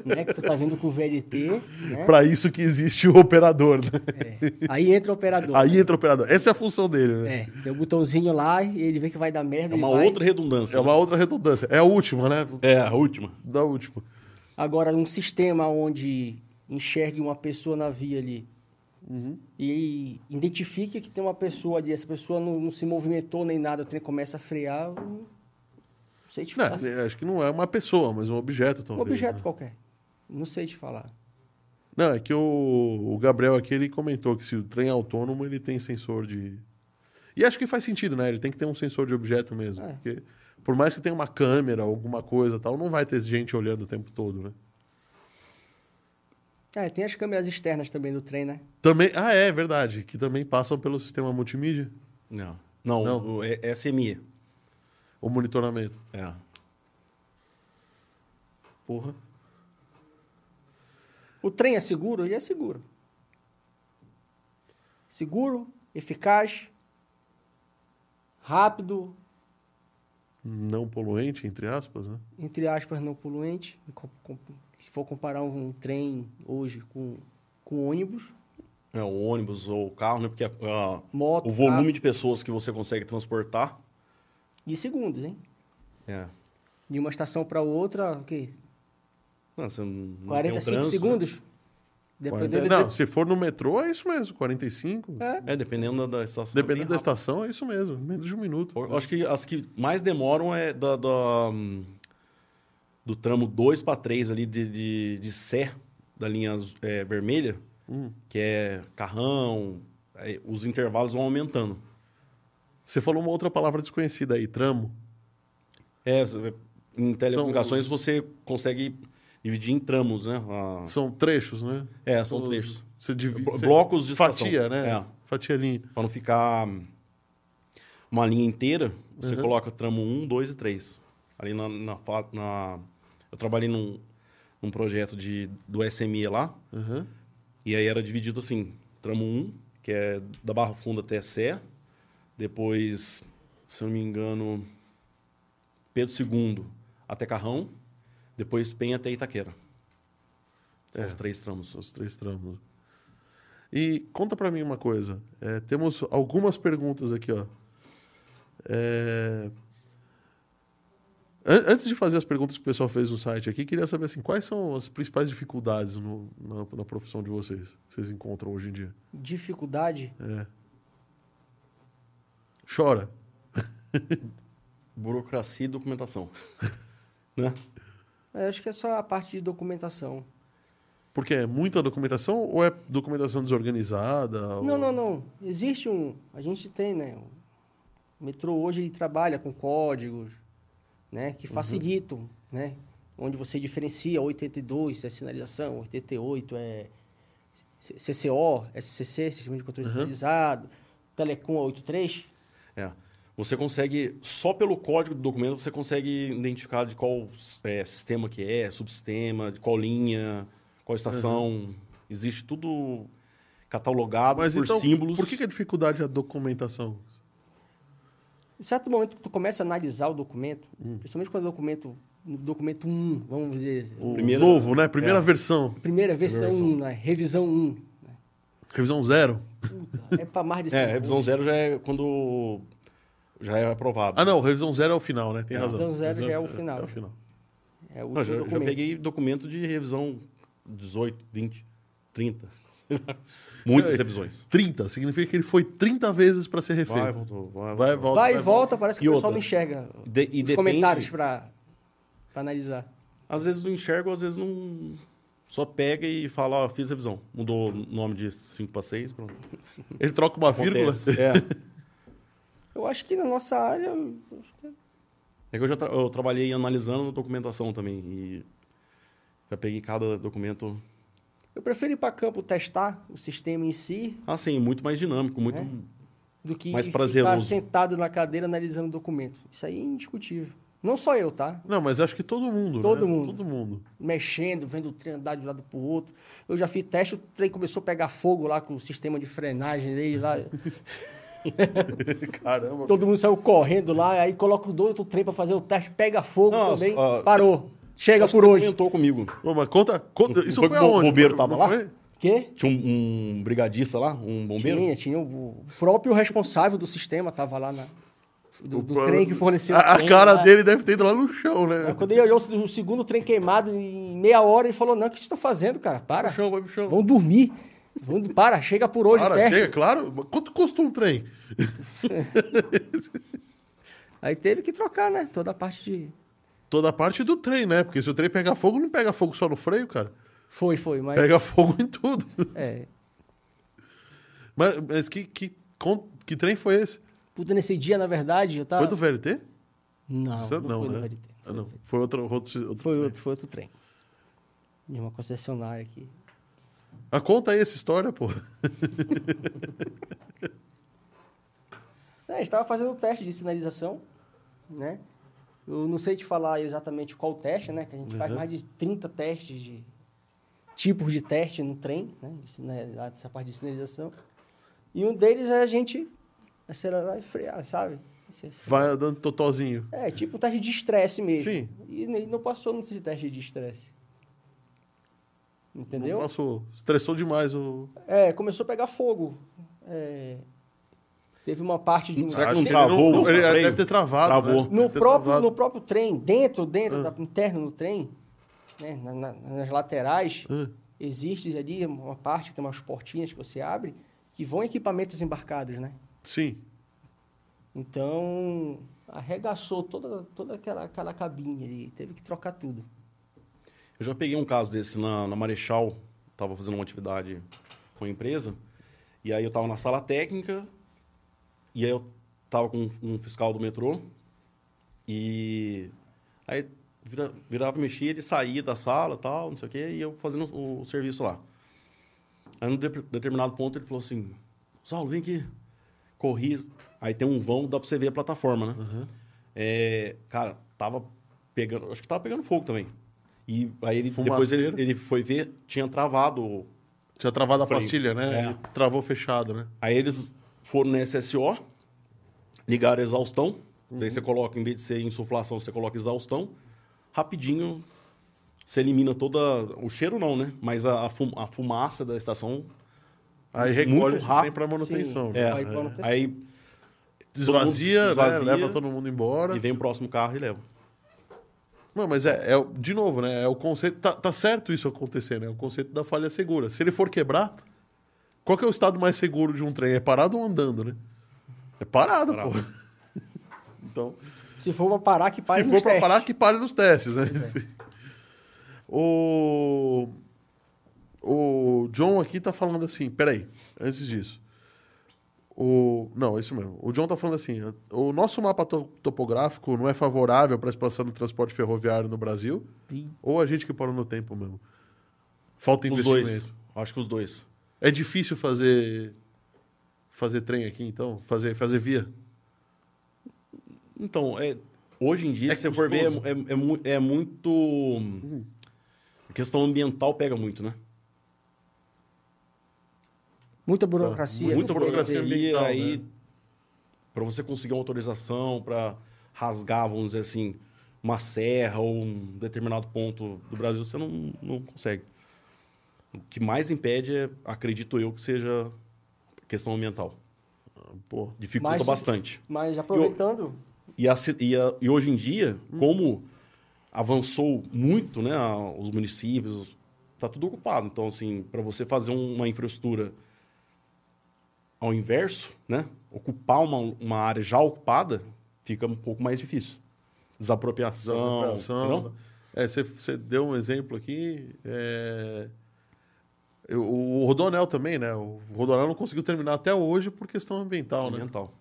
S2: né? Que tu tá vendo com o VLT, né?
S1: Pra isso que existe o operador, né?
S2: É. Aí entra o operador.
S1: Aí entra o operador. Essa é a função dele, né?
S2: É, tem um botãozinho lá e ele vê que vai dar merda.
S3: É uma
S2: vai.
S3: outra redundância.
S1: É uma outra redundância. É a última, né?
S3: É, a última.
S1: Da última.
S2: Agora, um sistema onde enxergue uma pessoa na via ali
S1: Uhum.
S2: e identifique que tem uma pessoa ali, essa pessoa não, não se movimentou nem nada, o trem começa a frear, não sei te falar.
S1: Não, é, acho que não é uma pessoa, mas um objeto,
S2: um
S1: talvez.
S2: objeto
S1: né?
S2: qualquer. Não sei te falar.
S1: Não, é que o, o Gabriel aqui, ele comentou que se o trem é autônomo, ele tem sensor de... E acho que faz sentido, né? Ele tem que ter um sensor de objeto mesmo.
S2: É.
S1: Porque por mais que tenha uma câmera, alguma coisa tal, não vai ter gente olhando o tempo todo, né?
S2: É, tem as câmeras externas também do trem, né?
S1: Também... Ah, é, verdade. Que também passam pelo sistema multimídia,
S3: Não. Não,
S1: Não.
S3: o- é, é SME.
S1: o monitoramento.
S3: É.
S1: Porra.
S2: O trem é seguro? Ele é seguro. Seguro, eficaz, rápido,
S1: Não poluente, entre aspas, né?
S2: entre aspas, não poluente. Com- com- Se for comparar um, trem hoje com, com ônibus,
S3: É, o ônibus ou o carro, né? Porque ah,
S2: moto,
S3: o volume
S2: carro,
S3: de pessoas que você consegue transportar.
S2: de segundos, hein?
S3: É.
S2: De uma estação para outra, o quê?
S3: Não, você não tem um
S2: 45
S3: trânsito, né?
S2: segundos? Dependendo
S1: É, Não, se for no metrô, é isso mesmo, 45.
S2: É.
S3: É, dependendo da estação.
S1: Dependendo da
S3: rápido.
S1: estação, é isso mesmo, menos de um minuto.
S3: Eu acho que as que mais demoram é da, da, hum, do tramo 2 para 3 ali de, de, de Sé, da linha é, vermelha,
S1: Hum.
S3: que é carrão, os intervalos vão aumentando.
S1: Você falou uma outra palavra desconhecida aí, tramo.
S3: É, você- em telecomunicações você consegue dividir em tramos, né? A-
S1: São trechos, né?
S3: É, são trechos.
S1: Você divide.
S3: Blocos de
S1: Fatia,
S3: estação.
S1: né?
S3: É.
S1: Fatia linha.
S3: Para não ficar uma linha inteira, você
S1: Uhum.
S3: coloca tramo 1, 2 e 3. Ali na, na, na- Eu trabalhei num, num projeto de, do SME lá,
S1: Aham.
S3: e aí era dividido assim: tramo 1, que é da Barra Funda até Sé, depois, se eu não me engano, Pedro II até Carrão, depois Penha até Itaquera.
S1: É.
S3: os três tramos.
S1: Os três tramos. E conta pra mim uma coisa. É, temos algumas perguntas aqui, ó. É, Antes de fazer as perguntas que o pessoal fez no site aqui, queria saber assim, quais são as principais dificuldades no- na, na profissão de vocês, que vocês encontram hoje em dia?
S2: Dificuldade,
S1: É. Chora.
S3: Burocracia e documentação. né?
S2: eu acho que é só a parte de documentação.
S1: Porque é muita documentação ou é documentação desorganizada?
S2: Não,
S1: ou-
S2: não, não. Existe um. A gente tem, né? O metrô hoje ele trabalha com códigos, né? Que facilitam, né? Onde você diferencia 82 é sinalização, 88 é CCO, SCC, Sistema de Controle
S1: Uhum.
S2: Centralizado, Telecom é 83.
S3: É. Você consegue, só pelo código do documento, você consegue identificar de qual é, sistema que é, subsistema, de qual linha, qual estação. Existe tudo catalogado
S1: Mas
S3: por
S1: então,
S3: símbolos.
S1: por que, que a dificuldade é a documentação?
S2: Em certo momento que tu começa a analisar o documento,
S1: Hum.
S2: principalmente quando o documento, documento 1, vamos dizer,
S1: O
S3: Primeira-
S1: novo, né? Primeira
S3: é.
S1: versão.
S2: primeira versão
S3: versão.
S2: 1, né? revisão 1,
S1: Revisão zero.
S2: é para mais de
S3: É,
S2: cinco
S3: revisão zero já é quando já é aprovado.
S1: Ah, não, revisão zero é o final, né? Tem
S3: É,
S1: razão.
S2: revisão zero já é o final.
S1: É o final.
S2: É o
S3: Não, já, já peguei documento de revisão 18, 20, 30. Muitas
S1: É.
S3: revisões.
S1: 30, significa que ele foi 30 vezes para ser refeito.
S3: Vai, voltou. Vai,
S1: Vai, volta.
S2: Vai e volta, parece que
S3: E
S2: o pessoal
S3: outra?
S2: não enxerga
S3: De- e
S2: os
S3: depende-
S2: comentários para analisar.
S3: Às vezes não enxergo, às vezes não. Só pega e fala, ó, fiz revisão. Mudou o nome de 5 para 6, pronto.
S1: Ele troca uma vírgula.
S3: Acontece. É.
S2: Eu acho que na nossa área,
S3: É que eu já tra- eu trabalhei analisando documentação também. E já peguei cada documento.
S2: Eu prefiro ir para campo testar o sistema em si
S3: Assim, muito mais dinâmico, muito.
S2: É. do que
S3: Mais
S2: ficar
S3: prazeroso.
S2: sentado na cadeira analisando o documento. Isso aí é indiscutível. Não só eu, tá?
S1: Não, mas acho que todo mundo.
S2: Todo
S1: né?
S2: mundo.
S1: Todo mundo.
S2: Mexendo, vendo o trem andar de um lado pro outro. Eu já fiz teste, o trem começou a pegar fogo lá com o sistema de frenagem dele lá.
S1: Caramba.
S2: Todo mundo saiu correndo lá, aí coloca o dois outro trem pra fazer o teste, pega fogo
S3: Não,
S2: também.
S3: ó,
S2: Parou. Chega
S3: Acho
S2: por
S3: que você
S2: hoje.
S3: comentou comigo.
S1: Ô, mas conta, conta isso
S3: foi
S1: foi
S3: que o
S1: aonde?
S3: bombeiro tava lá?
S1: foi?
S2: Quê?
S3: Tinha um, um brigadista lá, um bombeiro?
S2: Tinha, tinha o próprio responsável do sistema, tava lá na, do, do trem que forneceu o
S1: A, a
S2: trem
S1: cara
S2: lá.
S1: dele deve ter ido lá no chão, né?
S2: Quando ele olhou o segundo trem queimado em meia hora, ele falou: Não, o que vocês estão fazendo, cara? Para.
S3: Vai pro chão, vai pro chão.
S2: Vamos dormir. Vamos, para, chega por hoje,
S1: Cara,
S2: teste.
S1: chega, claro. Quanto custa um trem?
S2: Aí teve que trocar, né? Toda a parte de.
S1: Toda a parte do trem, né? Porque se o trem pegar fogo, não pega fogo só no freio, cara.
S2: Foi, foi, mas.
S1: Pega fogo em tudo.
S2: É.
S1: Mas, mas que, que, que trem foi esse?
S2: Puta, nesse dia, na verdade, eu tava.
S1: Foi do VLT?
S2: Não,
S1: Isso é-
S2: não,
S1: não,
S2: foi
S1: né?
S2: do VLT.
S1: Ah, não. Foi outro, outro, outro
S2: Foi
S1: trem.
S2: outro, foi outro trem. De uma concessionária aqui.
S1: Ah, conta aí essa história, pô.
S2: É, a gente estava fazendo o teste de sinalização, né? Eu não sei te falar exatamente qual teste, né? Que a gente faz
S1: Uhum.
S2: mais de 30 testes de tipos de teste no trem, né? Dessa parte de sinalização. E um deles é a gente acelerar e frear, sabe?
S1: Vai andando totozinho.
S2: É, tipo um teste de estresse mesmo.
S1: Sim.
S2: E não passou nesse teste de estresse. Entendeu?
S1: Não passou. Estressou demais o.
S2: É, começou a pegar fogo. É, teve uma parte de um...
S3: Será que não
S1: Ele
S3: travou
S1: não- Ele deve ter travado.
S3: Travou.
S1: né?
S2: No próprio,
S1: travado.
S2: no próprio trem, dentro, dentro,
S1: Ah.
S2: da, interno no trem, né, na- na- nas laterais,
S1: Ah.
S2: existe ali uma parte, tem umas portinhas que você abre, que vão equipamentos embarcados, né?
S1: Sim.
S2: Então, arregaçou toda, toda aquela, aquela cabine ali, teve que trocar tudo.
S3: Eu já peguei um caso desse na, na Marechal, estava fazendo uma atividade com a empresa, e aí eu estava na sala técnica, e aí eu estava com um fiscal do metrô, e aí vira- virava e mexia, ele saía da sala tal, não sei o quê, e eu fazendo o, o serviço lá. Aí, num de- determinado ponto, ele falou assim, Saulo, vem aqui. Corri, aí tem um vão, dá pra você ver a plataforma, né? É, cara, tava pegando, acho que tava pegando fogo também. E aí ele, depois ele, ele foi ver, tinha travado.
S1: Tinha travado a pastilha, né?
S3: É.
S1: Ele Travou fechado, né?
S3: Aí eles foram na SSO, ligaram a exaustão. Daí você coloca, em vez de ser insuflação, você coloca exaustão. Rapidinho, você elimina toda. O cheiro não, né? Mas a, a fum- a fumaça da estação.
S1: Aí recolhe
S3: rápido.
S1: pra manutenção.
S2: Sim.
S1: né?
S3: É,
S2: manutenção.
S3: aí
S1: Desvazia,
S3: todo mundo desvazia
S1: né? Leva todo mundo embora.
S3: e vem o próximo carro e leva.
S1: Não, mas é, é de novo, né? É o conceito. Tá, tá certo isso acontecer, né? É o conceito da falha segura. Se ele for quebrar, qual que é o estado mais seguro de um trem? É parado ou andando, né? É parado,
S3: Parado.
S1: pô. Então,
S2: Se for pra parar, que pare
S1: se
S2: nos
S1: for pra
S2: testes.
S1: parar, que pare nos testes, né? O... o John aqui tá falando assim, peraí, antes disso. O... Não, é isso mesmo. O John tá falando assim, o nosso mapa to- topográfico não é favorável para a expansão do transporte ferroviário no Brasil?
S2: Ih,
S1: Ou a gente que parou no tempo mesmo? Falta
S3: Os
S1: investimento.
S3: dois. Acho que os dois.
S1: É difícil fazer fazer trem aqui, então? Fazer, fazer via?
S3: Então, é, hoje em dia,
S1: É
S3: se você for ver, é, é, é é muito. A questão ambiental pega muito, né?
S2: Muita burocracia.
S1: Muita
S3: Muita
S2: fazer.
S3: burocracia.
S1: ambiental,
S3: aí,
S1: né?
S3: para você conseguir uma autorização para rasgar, vamos dizer assim, uma serra ou um determinado ponto do Brasil, você não, não consegue. O que mais impede é, acredito eu, que seja questão ambiental.
S1: Pô,
S3: Dificulta
S2: Mas-
S3: bastante.
S2: Mas aproveitando,
S3: E, a e, a- e hoje em dia, como avançou muito, né, a- os municípios, tá tudo ocupado. Então, assim, para você fazer um- uma infraestrutura ao inverso, né, ocupar uma, uma área já ocupada, fica um pouco mais difícil. Desapropriação,
S1: desapropriação. É, você, você deu um exemplo aqui. é, eu- o Rodonel também, né? O Rodonel não conseguiu terminar até hoje por questão ambiental, né?
S3: ambiental.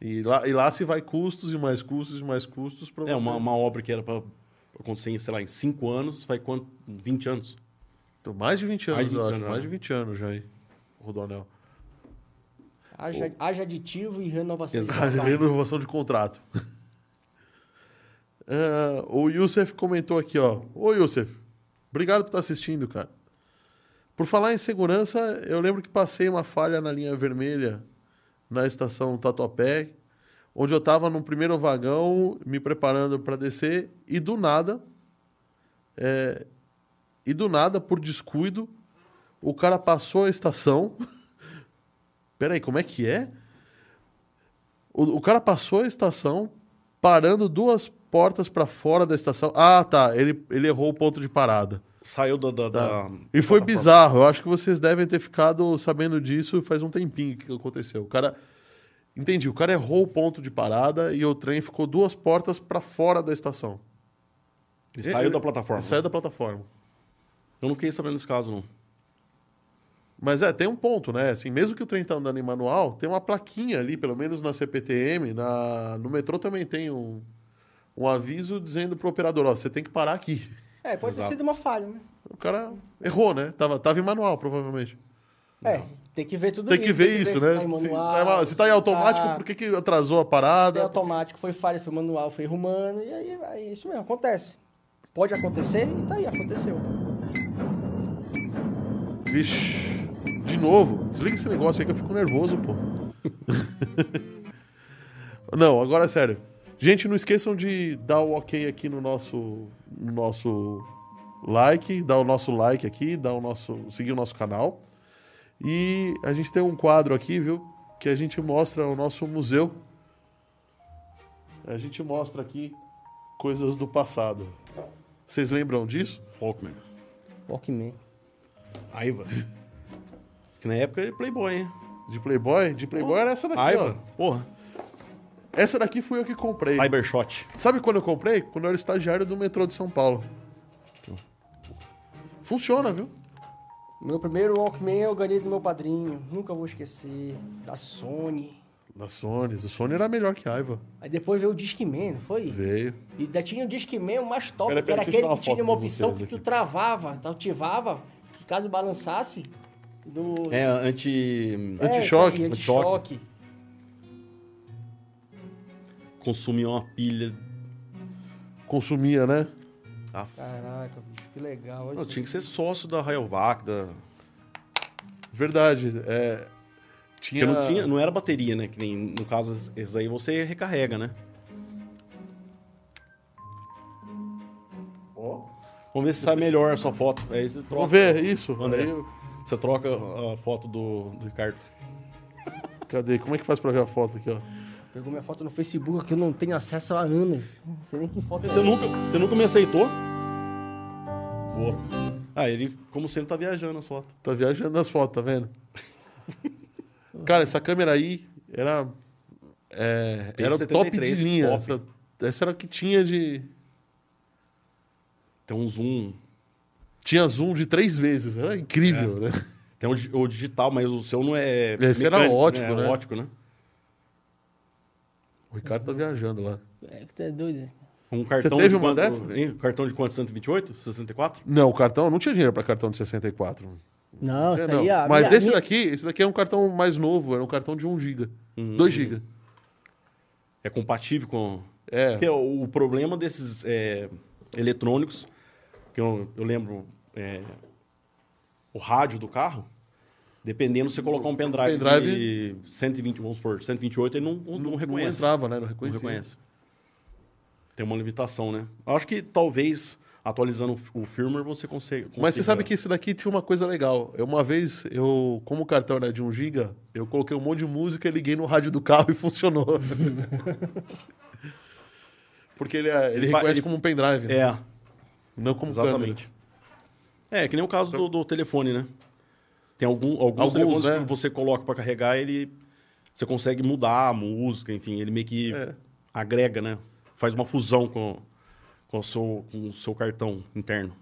S1: E lá, e lá se vai custos e mais custos e mais custos para
S3: É, uma, uma obra que era para acontecer, em, sei lá, em 5 anos, vai quanto? 20 anos.
S1: Então, mais de 20 anos,
S3: Mais de
S1: eu
S3: 20
S1: acho.
S3: anos,
S1: mais
S3: né?
S1: de 20 anos já aí. O Rodonel.
S2: haja, haja aditivo e renovação de contrato.
S1: Renovação de contrato. Ah, o Youssef comentou aqui, ó. Ô, Youssef, obrigado por estar assistindo, cara. Por falar em segurança, eu lembro que passei uma falha na linha vermelha na estação Tatuapé, onde eu estava no primeiro vagão, me preparando para descer, e do nada, é, e do nada, por descuido, o cara passou a estação. Peraí, como é que é? O, o cara passou a estação, parando duas portas para fora da estação. Ah, tá. Ele, ele errou o ponto de parada.
S3: Saiu da. da,
S1: Tá.
S3: da-
S1: E foi
S3: plataforma.
S1: bizarro. Eu acho que vocês devem ter ficado sabendo disso faz um tempinho que aconteceu. O cara. Entendi. O cara errou o ponto de parada e o trem ficou duas portas para fora da estação.
S3: Ele saiu da plataforma.
S1: Saiu da plataforma.
S3: Eu não fiquei sabendo desse caso, não.
S1: Mas é, tem um ponto, né? Assim, mesmo que o trem tá andando em manual, tem uma plaquinha ali, pelo menos na CPTM, na... no metrô também tem um, um aviso dizendo pro operador, ó, você tem que parar aqui.
S2: É, pode
S3: Exato.
S2: ter sido uma falha, né?
S1: O cara errou, né? Tava, tava em manual, provavelmente.
S2: É, tem que ver tudo
S1: Tem que ver isso,
S2: se
S1: né?
S2: Tá
S1: se,
S2: manual,
S1: tá em ma- se tá em automático,
S2: tá-
S1: por que, que atrasou a
S2: Foi
S1: parada?
S2: automático, foi falha, foi manual, foi rumano, e aí é isso mesmo, acontece. Pode acontecer e tá aí, aconteceu.
S1: Vixe, de novo. Desliga esse negócio aí que eu fico nervoso, pô. não, agora é sério. Gente, não esqueçam de dar o ok aqui no nosso, no nosso like, dar o nosso like aqui, dar o nosso, seguir o nosso canal. E a gente tem um quadro aqui, viu? Que a gente mostra o nosso museu. A gente mostra aqui coisas do passado. Vocês lembram disso?
S3: Walkman.
S2: Walkman.
S3: Aiva. Que na época era Playboy, hein?
S1: De Playboy? De Playboy era essa daqui, ó.
S3: Aiva. Porra.
S1: Essa daqui fui eu que comprei.
S3: Cybershot.
S1: Sabe quando eu comprei? Quando eu era estagiário do metrô de São Paulo. Funciona, viu?
S2: Meu primeiro Walkman eu ganhei do meu padrinho, nunca vou esquecer, da Sony.
S1: Da Sony. O Sony era melhor que a Aiva.
S2: Aí depois veio o Discman, não foi?
S1: Veio.
S2: E ainda tinha o Discman o mais top,
S1: Pera,
S2: que
S1: pera,
S2: era aquele que tinha uma opção que tu
S1: aqui.
S2: travava, tu ativava, que caso balançasse, do...
S3: É, anti.
S2: É,
S1: anti-choque,
S2: aí,
S3: anti-choque.
S2: anti-choque.
S3: Consumia uma pilha.
S1: Consumia, né?
S3: Ah,
S2: Caraca, bicho, que legal.
S3: não, tinha que ser sócio da Rayovac, da.
S1: Verdade. É,
S3: Porque
S1: tinha...
S3: não, tinha, não era bateria, né? Que nem no caso, esses aí você recarrega, né? Vamos ver se sai melhor a sua foto. Aí você troca,
S1: Vamos ver isso.
S3: André.
S1: Aí eu-
S3: Você troca a foto do, do Ricardo.
S1: Cadê? Como é que faz pra ver a foto aqui, ó?
S2: Pegou minha foto no Facebook que eu não tenho acesso há anos. Não sei nem que foto é
S3: Você
S2: essa.
S3: nunca, você nunca me aceitou? Boa. Ah, ele, como sempre, tá viajando as fotos.
S1: Tá viajando nas fotos, tá vendo? Cara, essa câmera aí era... É, era o top de
S3: P73,
S1: linha.
S3: top.
S1: Essa, essa era o que tinha de...
S3: Tem um zoom.
S1: Tinha zoom de três vezes. Era incrível, né?
S3: Tem o, o digital, mas o seu não é.
S1: Esse era
S3: mecânico,
S1: ótico, né?
S3: É ótico, né?
S1: O Ricardo tá viajando lá.
S2: É que tu é doido.
S3: Um cartão
S1: teve
S3: de
S1: uma
S3: quanto,
S1: dessa?
S3: hein? Cartão de quanto? 128? 64?
S1: Não, o cartão, não tinha dinheiro pra cartão de 64.
S2: Não,
S1: É,
S2: isso
S1: não.
S2: aí... a
S1: Mas
S2: minha-
S1: esse
S2: minha-
S1: daqui, esse daqui é um cartão mais novo, era um cartão de 1 GB.
S3: Hum.
S1: 2 GB.
S3: É compatível com.
S1: É.
S3: Porque o, o problema desses é, eletrônicos, que eu, eu lembro, é, o rádio do carro, dependendo se você colocar um pendrive,
S1: pendrive-
S3: de 120, vamos supor, 128, ele não, não, não
S1: Não
S3: reconhece.
S1: entrava, né? Não
S3: Não
S1: reconhecia.
S3: reconhece. Tem uma limitação, né? Acho que talvez atualizando o firmware você consegue.
S1: Mas você sabe que esse daqui tinha uma coisa legal. Eu, uma vez, eu, como o cartão era de 1 GB, eu coloquei um monte de música, liguei no rádio do carro e funcionou. Porque ele, é- ele,
S3: Ele
S1: reconhece
S3: ele-
S1: como um pendrive, né?
S3: É,
S1: não como câmera.
S3: exatamente. É, que nem o caso do, do telefone, né? Tem algum, alguns,
S1: Alguns,
S3: telefones
S1: né?
S3: que você coloca para carregar, ele você consegue mudar a música, enfim, ele meio que
S1: É.
S3: agrega, né? Faz uma fusão com, com, o seu, com o seu cartão interno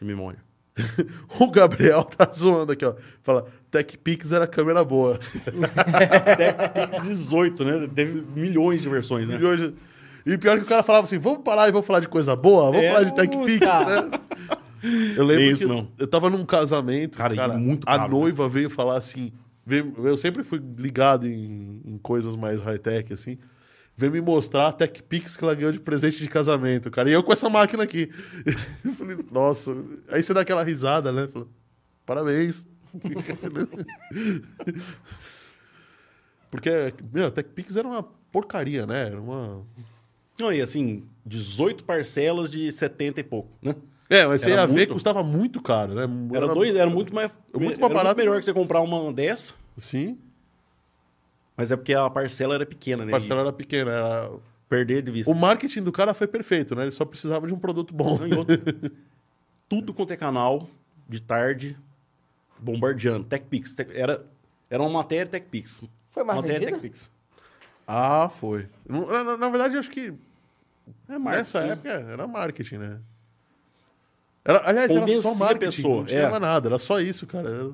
S3: de memória.
S1: O Gabriel tá zoando aqui, ó. Fala, TechPix era câmera boa.
S3: Tem 18, né? Teve milhões de versões, né?
S1: Milhões de- E pior que o cara falava assim, vamos parar e vamos falar de coisa boa? Vamos
S3: É,
S1: falar de TechPix, né? Eu lembro
S3: isso,
S1: que
S3: não.
S1: eu tava num casamento,
S3: Cara,
S1: cara,
S3: muito
S1: a
S3: caro,
S1: noiva veio falar assim, veio- eu sempre fui ligado em, em coisas mais high-tech, assim, veio me mostrar a TechPix que ela ganhou de presente de casamento, cara, e eu com essa máquina aqui. Eu falei, nossa, aí você dá aquela risada, né? Parabéns. Porque, meu, a TechPix era uma porcaria, né? Era uma...
S3: Não, e assim, 18 parcelas de 70 e pouco, né?
S1: É, mas você
S3: Era
S1: ia ver
S3: muito-
S1: que custava muito caro, né?
S3: Era, dois, era muito mais,
S1: muito mais
S3: era
S1: barato.
S3: melhor que você comprar uma dessa,
S1: Sim,
S3: mas é porque a parcela era pequena,
S1: a
S3: né?
S1: parcela
S3: E
S1: era pequena. Era...
S3: perder de vista.
S1: O marketing do cara foi perfeito, né? Ele só precisava de um produto bom.
S3: Tudo quanto é canal, de tarde, bombardeando. TechPix. Tech- era, era uma matéria TechPix.
S2: Foi mais
S3: matéria
S2: vendida?
S3: TechPix.
S1: Ah, foi. Na, na- na verdade, acho que
S3: É
S1: nessa época era marketing, né? Era, aliás, era
S3: Convencia
S1: só
S3: a
S1: marketing,
S3: pessoa,
S1: não tinha
S3: é.
S1: mais nada, era só isso, cara. Era,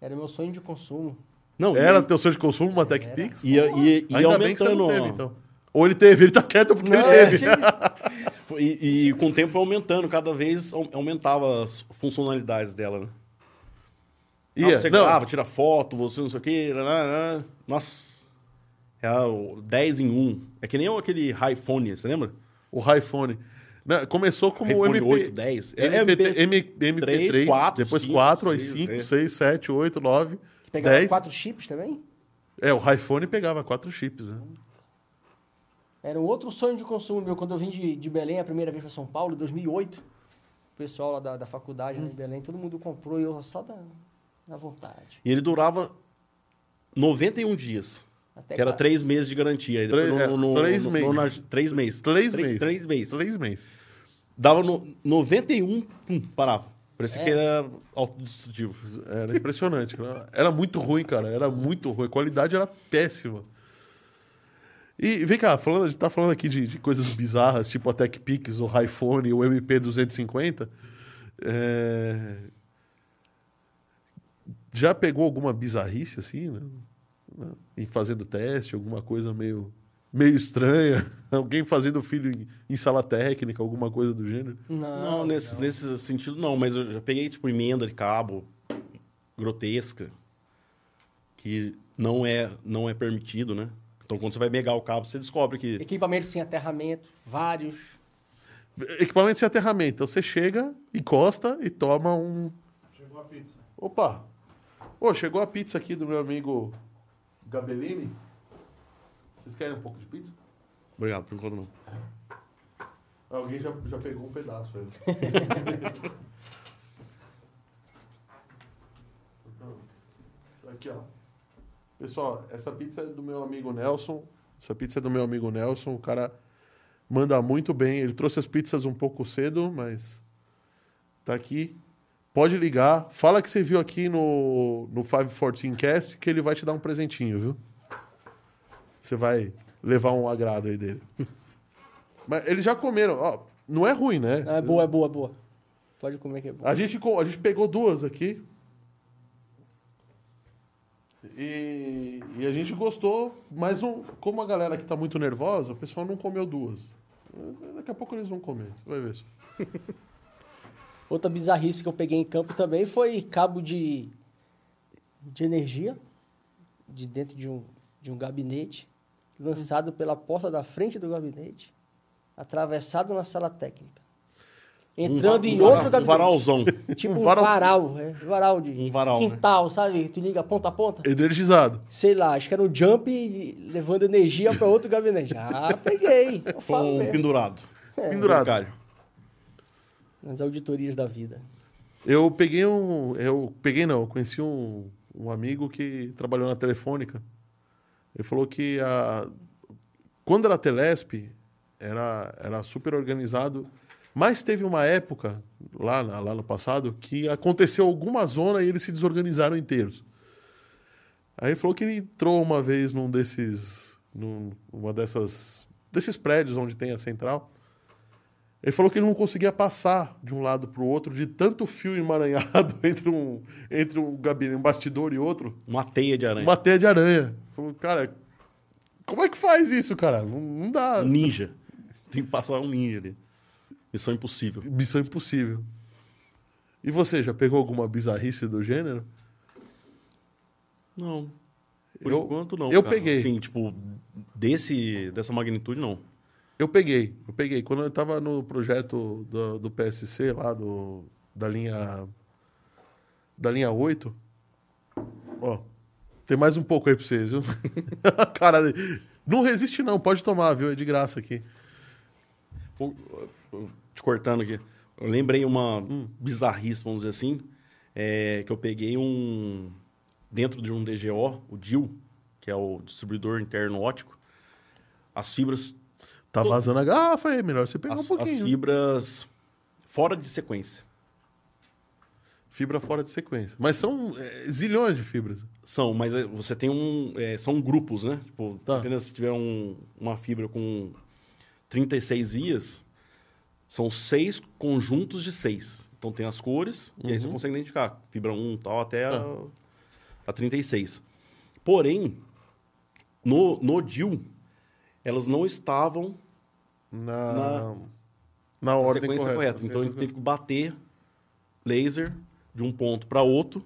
S2: Era meu sonho de consumo.
S3: Não,
S1: era
S3: e,
S1: teu sonho de consumo, uma TechPix?
S3: e, e, e
S1: Ainda bem que você
S3: aumentando.
S1: não teve, então. Ou ele teve, ele tá quieto porque ele
S2: é,
S1: teve.
S3: e, e com o tempo foi aumentando, cada vez au- aumentava as funcionalidades dela, né?
S1: Ia,
S3: Ah, você
S1: não,
S3: grava, tira foto, você não sei o quê. lá, lá, lá. Nossa. É o 10 em 1. É que nem aquele iPhone, você lembra?
S1: o iPhone. Né, Começou como
S3: iPhone
S1: MP,
S3: 8, 10. É,
S1: MP,
S3: MP,
S1: M- MP3,
S3: 3, 4,
S1: depois
S3: 5,
S1: 4, aí
S3: 6,
S1: 5,
S3: é.
S1: 6, 7, 8, 9,
S2: Pegava
S1: 10.
S2: quatro chips também?
S1: É, o iPhone pegava quatro chips, né?
S2: Era um outro sonho de consumo meu. Quando eu vim de, de Belém a primeira vez para São Paulo, em 2008, o pessoal lá da, da faculdade
S1: Hum.
S2: em Belém, todo mundo comprou e eu só da, da vontade.
S3: E ele durava 91 dias.
S2: Até
S3: que era
S2: qua-
S3: 3 meses de garantia.
S1: Três- é, três meses.
S3: na- três meses.
S1: Três
S3: Três-
S1: meses.
S3: Três meses.
S1: Três meses.
S3: Dava no 91, pum, parava. Parecia
S2: É.
S3: que era autodestrutivo.
S1: Era impressionante. cara. Era muito ruim, cara. Era muito ruim. A qualidade era péssima. E vem cá, falando, a gente tá falando aqui de, de coisas bizarras, tipo a TechPix, o iPhone, o MP250. É... Já pegou alguma bizarrice assim, né? Em fazendo teste, alguma coisa meio, meio estranha? Alguém fazendo filho em, em sala técnica, alguma coisa do gênero?
S2: Não,
S3: Não, nesse, nesse sentido não, mas eu já peguei, tipo, emenda de cabo grotesca, que não é, não é permitido, né? Então, quando você vai pegar o cabo, você descobre que...
S2: Equipamentos sem aterramento, vários.
S1: Equipamento sem aterramento. Então você chega, encosta e toma um.
S4: Chegou a pizza.
S1: Opa! Ô, chegou a pizza aqui do meu amigo Gabellini. Vocês querem um pouco de pizza?
S3: Obrigado, por enquanto não.
S1: Alguém já, já pegou um pedaço aí. Aqui, ó. Pessoal, essa pizza é do meu amigo Nelson. Essa pizza é do meu amigo Nelson. O cara manda muito bem. Ele trouxe as pizzas um pouco cedo, mas tá aqui. Pode ligar. Fala que você viu aqui no, no 514 Cast que ele vai te dar um presentinho, viu? Você vai levar um agrado aí dele. Mas eles já comeram. Ó, não é ruim, né?
S2: É boa, é boa, é boa. Pode comer que é boa.
S1: A gente, a gente pegou duas aqui. E, e a gente gostou, mas não, como a galera aqui tá muito nervosa, o pessoal não comeu duas. Daqui a pouco eles vão comer, você vai ver só.
S2: Outra bizarrice que eu peguei em campo também foi cabo de, de energia de dentro de um, de um gabinete, lançado pela porta da frente do gabinete, atravessado na sala técnica. Entrando
S3: Um
S2: em
S3: va-
S2: outro
S3: um
S2: gabinete.
S3: varalzão.
S2: Tipo
S1: Um
S2: um
S1: varal-
S2: varal, é, varal de
S3: Um varal, né?
S2: quintal, sabe? Tu liga ponta a ponta.
S1: Energizado.
S2: Sei lá, acho que era um jump levando energia para outro gabinete. Ah, peguei. Eu falo
S3: Com um
S2: mesmo.
S3: pendurado.
S1: Pendurado.
S2: Nas auditorias da vida.
S1: Eu peguei um. Eu peguei não, eu conheci um, um amigo que trabalhou na Telefônica. Ele falou que a, quando era Telesp, era, era super organizado. Mas teve uma época, lá, lá no passado, que aconteceu alguma zona e eles se desorganizaram inteiros. Aí ele falou que ele entrou uma vez num desses. Num, uma dessas. desses prédios onde tem a central. Ele falou que ele não conseguia passar de um lado para o outro de tanto fio emaranhado entre um, entre um gabinete, um bastidor e outro,
S3: Uma teia de aranha.
S1: uma teia de aranha. Falou, cara, como é que faz isso, cara? Não, não dá.
S3: Ninja. Tem que passar um ninja ali. Missão impossível.
S1: Missão impossível. E você, já pegou alguma bizarrice do gênero?
S3: Não. Por
S1: Eu-
S3: enquanto, não.
S1: eu
S3: cara.
S1: peguei.
S3: Assim, tipo, desse, dessa magnitude, não.
S1: Eu peguei, eu peguei. Quando eu estava no projeto do, do PSC, lá do, da linha da linha 8, ó, Tem mais um pouco aí pra vocês, viu? Cara, não resiste não, pode tomar, viu? É de graça aqui.
S3: Te cortando aqui. Eu lembrei uma bizarrice, vamos dizer assim, é, que eu peguei um... Dentro de um DGO, o DIL, que é o distribuidor interno ótico, as fibras...
S1: Tá vazando a garrafa aí, melhor você pegar
S3: As,
S1: um pouquinho.
S3: as fibras fora de sequência.
S1: Fibra fora de sequência. Mas são é, zilhões de fibras.
S3: São, mas é, você tem um. é, são grupos, né? Tipo,
S1: Tá.
S3: apenas se tiver um- uma fibra com 36 vias, são seis conjuntos de seis. Então tem as cores, e aí você consegue identificar. Fibra 1 tal, até a, a 36. Porém, no, no DIL, elas não estavam
S1: Na,
S3: Na-
S1: na, ordem
S3: sequência
S1: correta.
S3: correta. Então a gente teve que bater laser de um ponto para outro,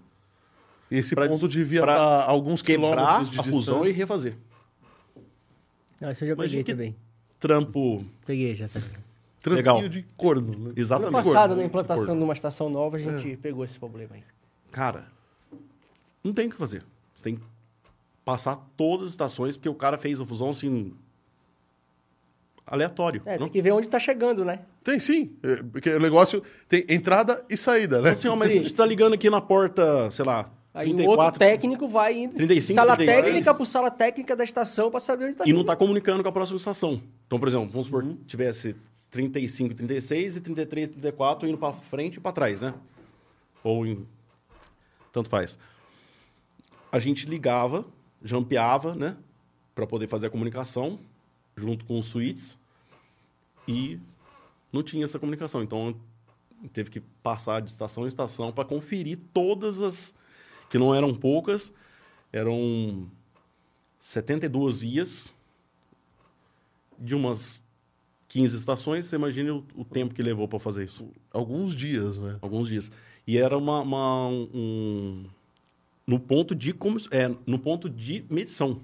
S1: esse
S3: pra-
S1: ponto devia
S3: pra
S1: estar alguns
S3: quebrar
S1: quilômetros de
S3: a fusão e refazer.
S2: Não, isso eu já
S3: Imagina
S2: peguei também.
S3: Trampo
S2: Peguei já também.
S1: Trampinho
S3: Legal.
S1: de corno. Né?
S2: Ano
S3: exatamente.
S2: passado,
S3: Corno.
S2: na implantação
S3: Corno.
S2: de uma estação nova, a gente pegou esse problema aí.
S3: Cara, não tem o que fazer. Você tem que passar todas as estações, porque o cara fez a fusão assim. Aleatório.
S2: É,
S3: não?
S2: tem que ver onde tá chegando, né?
S1: Tem sim, é, porque o negócio tem entrada e saída, né?
S3: Assim, ó, mas a gente tá ligando aqui na porta, sei lá,
S2: Aí o
S3: 34,
S2: outro técnico vai indo
S3: 35,
S2: sala
S3: 36.
S2: técnica por sala técnica da estação para saber onde tá
S3: e não
S2: indo.
S3: tá comunicando com a próxima estação. Então, por exemplo, vamos supor
S2: Uhum.
S3: que tivesse 35, 36 e 33, 34 indo para frente e para trás, né? Ou em... Tanto faz. A gente ligava, jampeava, né? Para poder fazer a comunicação junto com os suítes e não tinha essa comunicação. Então, teve que passar de estação em estação para conferir todas as... Que não eram poucas, eram 72 vias de umas 15 estações. Você imagina o, o tempo que levou para fazer isso.
S1: Alguns dias, né?
S3: Alguns dias. E era uma, uma- um, no ponto de comis- é, no ponto de medição.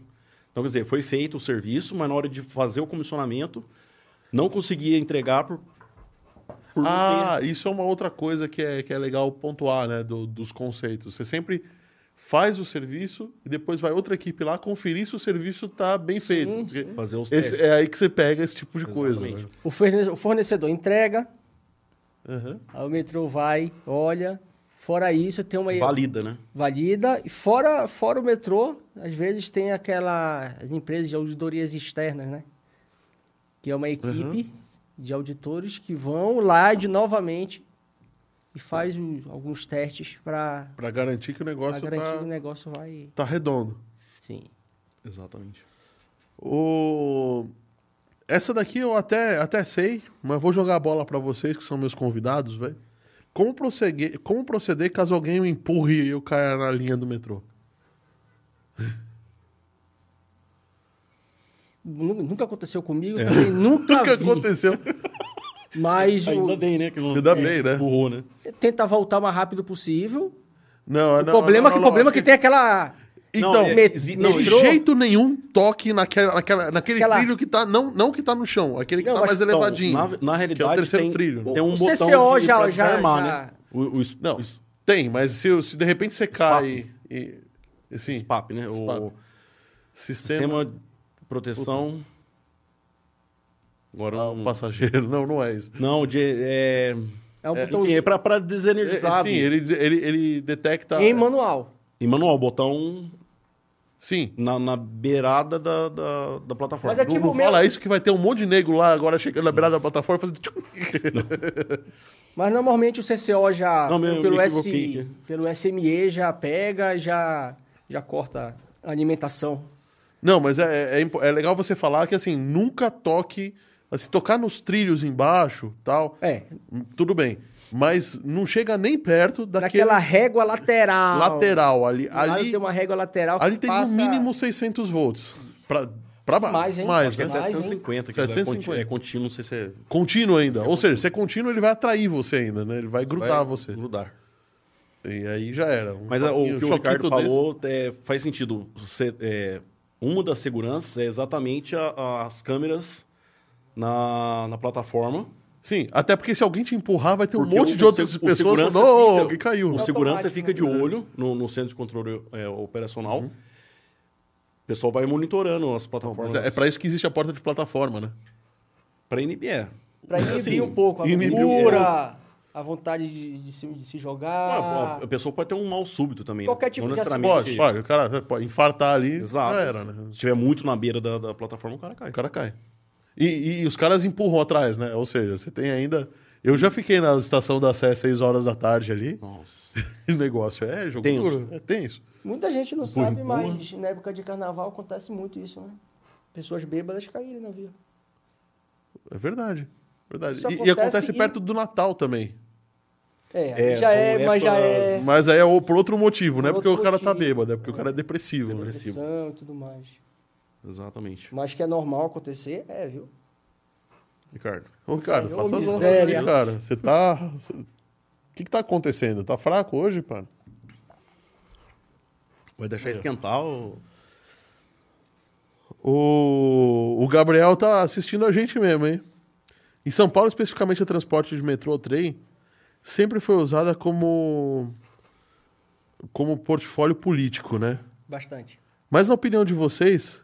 S3: Então, quer dizer, foi feito o serviço, mas na hora de fazer o comissionamento, não conseguia entregar por, por
S1: Ah, isso é uma outra coisa que é, que é legal pontuar, né? do- dos conceitos. Você sempre faz o serviço e depois vai outra equipe lá conferir se o serviço tá bem feito. Porque
S3: ter, fazer os
S1: esse-
S3: testes.
S1: é aí que você pega esse tipo de coisa.
S3: Exatamente.
S1: Né?
S2: O forne- o fornecedor entrega,
S1: Aham.
S2: aí o metrô vai, olha. Fora isso, tem uma
S3: Valida, né?
S2: valida. E fora, fora o metrô, às vezes tem aquela as empresas de auditorias externas, né? Que é uma equipe de auditores que vão lá de novamente e faz o- alguns testes para
S1: Pra garantir que o negócio
S2: garantir
S1: tá,
S2: que o negócio vai.
S1: tá redondo.
S2: Sim.
S3: Exatamente.
S1: O... Essa daqui eu até, até sei, mas vou jogar a bola pra vocês, que são meus convidados, velho. Como proceder, como proceder caso alguém me empurre e eu caia na linha do metrô?
S2: Nu- Nunca aconteceu comigo,
S3: É.
S2: nunca
S1: Nunca
S2: vi.
S1: aconteceu.
S2: Mas
S3: Ainda
S2: o,
S3: bem, né? Que não,
S1: Ainda bem, né?
S3: Burrou, né?
S2: tenta voltar o mais rápido possível.
S1: Não,
S2: O problema é que o problema é que tem aquela
S1: Então,
S3: Não, é-
S1: de
S2: metrô.
S1: jeito nenhum toque naquela, naquela, naquele
S2: Aquela-
S1: trilho que tá. Não, não que tá no chão, aquele que
S2: Não,
S1: tá mais
S3: Então,
S1: elevadinho.
S3: na, na realidade,
S1: que é o terceiro
S3: tem,
S1: trilho.
S3: tem um
S2: O
S3: botão
S2: CCO
S3: de,
S2: já-
S3: pra
S2: já-
S3: desarmar,
S2: já-
S3: né? O, o,
S1: Não,
S3: o
S1: tem, mas se, se de repente você cai e. e assim,
S3: SPAP, né?
S1: SPAP.
S3: O
S1: sistema.
S3: sistema de proteção... Agora,
S1: Ah, o
S3: não-
S1: passageiro. Não, não é isso.
S3: não, de, é...
S2: é um
S1: É,
S2: botão
S3: Enfim, é pra, pra
S1: É,
S3: desenergizar.
S1: sim, ele, ele, ele detecta.
S2: em manual.
S3: E manual, botão
S1: Sim.
S3: na, na beirada da, da, da plataforma.
S2: Mas é
S1: Não,
S2: tipo
S1: não
S2: o meu-
S1: fala isso que vai ter um monte de negro lá agora chegando na beirada da plataforma fazendo.
S2: Mas normalmente o CCO já
S3: Não, me-
S2: pelo,
S3: me
S2: S, pelo SME já pega, já já corta a alimentação.
S1: Não, mas é, é, impo- é legal você falar que assim, nunca toque. Assim, tocar nos trilhos embaixo tal,
S2: É,
S1: tudo bem. Mas não chega nem perto daquele
S2: daquela régua lateral.
S1: lateral ali. Ali,
S2: tem uma régua lateral que
S1: ali tem
S2: passa...
S1: no mínimo 600 volts. Pra, pra baixo.
S2: Mais, hein?
S1: Mais,
S3: é
S1: né?
S3: 750. É
S1: 750.
S3: conti- É contínuo, não sei se é...
S1: Contínuo ainda. Ou seja, se é contínuo, ele vai atrair você ainda, né? Ele vai grudar
S3: vai
S1: você.
S3: Grudar.
S1: E aí já era. Um
S3: Mas é, o que o Ricardo falou é, faz sentido. Você, é, uma das seguranças é exatamente a- as câmeras na, na plataforma.
S1: Sim, até porque se alguém te empurrar, vai ter um
S3: Porque
S1: monte
S3: o-
S1: de outras pessoas falando, oh, alguém caiu.
S3: O
S2: É
S3: segurança fica de
S2: né?
S3: olho no, no centro de controle é, operacional. O pessoal vai monitorando as
S1: Mas
S3: plataformas.
S1: é, é pra isso que existe a porta de plataforma, né?
S3: Pra NBE.
S2: Pra inibir
S3: Assim,
S2: um pouco a
S1: inibir um
S2: loucura, a vontade de, de se, de se
S3: Ah,
S2: jogar.
S3: a pessoa pode ter um mal súbito também.
S2: Qualquer
S3: né?
S2: tipo
S3: Não
S2: de acidente.
S3: necessariamente-
S1: Pode, pode. O cara pode infartar ali,
S3: Exato.
S1: já era, né?
S3: Se estiver muito na beira da, da plataforma, o cara cai.
S1: O cara cai. E, e os caras empurram atrás, né? Ou seja, você tem ainda. Eu já fiquei na estação da Sé às 6 horas da tarde ali.
S3: Nossa.
S1: E o negócio é jogo
S3: Tenso.
S1: duro. É tenso.
S2: Muita gente não
S3: Empurra,
S2: sabe,
S3: empurra.
S2: mas na época de carnaval acontece muito isso, né? Pessoas bêbadas caírem na via.
S1: É verdade. Verdade. E- e,
S2: acontece
S1: acontece
S2: e-
S1: perto do Natal também.
S2: É,
S3: É,
S2: já é, mas já é.
S1: Mas aí é por outro motivo, não é
S2: Por
S1: porque
S2: outro
S1: o cara tá bêbado, é porque o cara é depressivo. né?
S3: Depressivo.
S2: depressão e tudo mais.
S3: Exatamente.
S2: Mas que é normal acontecer, é, viu?
S3: Ricardo.
S1: Ô, Ricardo, faça as honras aí, cara. Você tá. O que, que tá acontecendo? Tá fraco hoje, pá?
S3: Vai deixar esquentar o...
S1: O, o Gabriel tá assistindo a gente mesmo, hein? Em São Paulo, especificamente, a transporte de metrô ou trem sempre foi usada como como portfólio político, né?
S2: Bastante.
S1: Mas na opinião de vocês,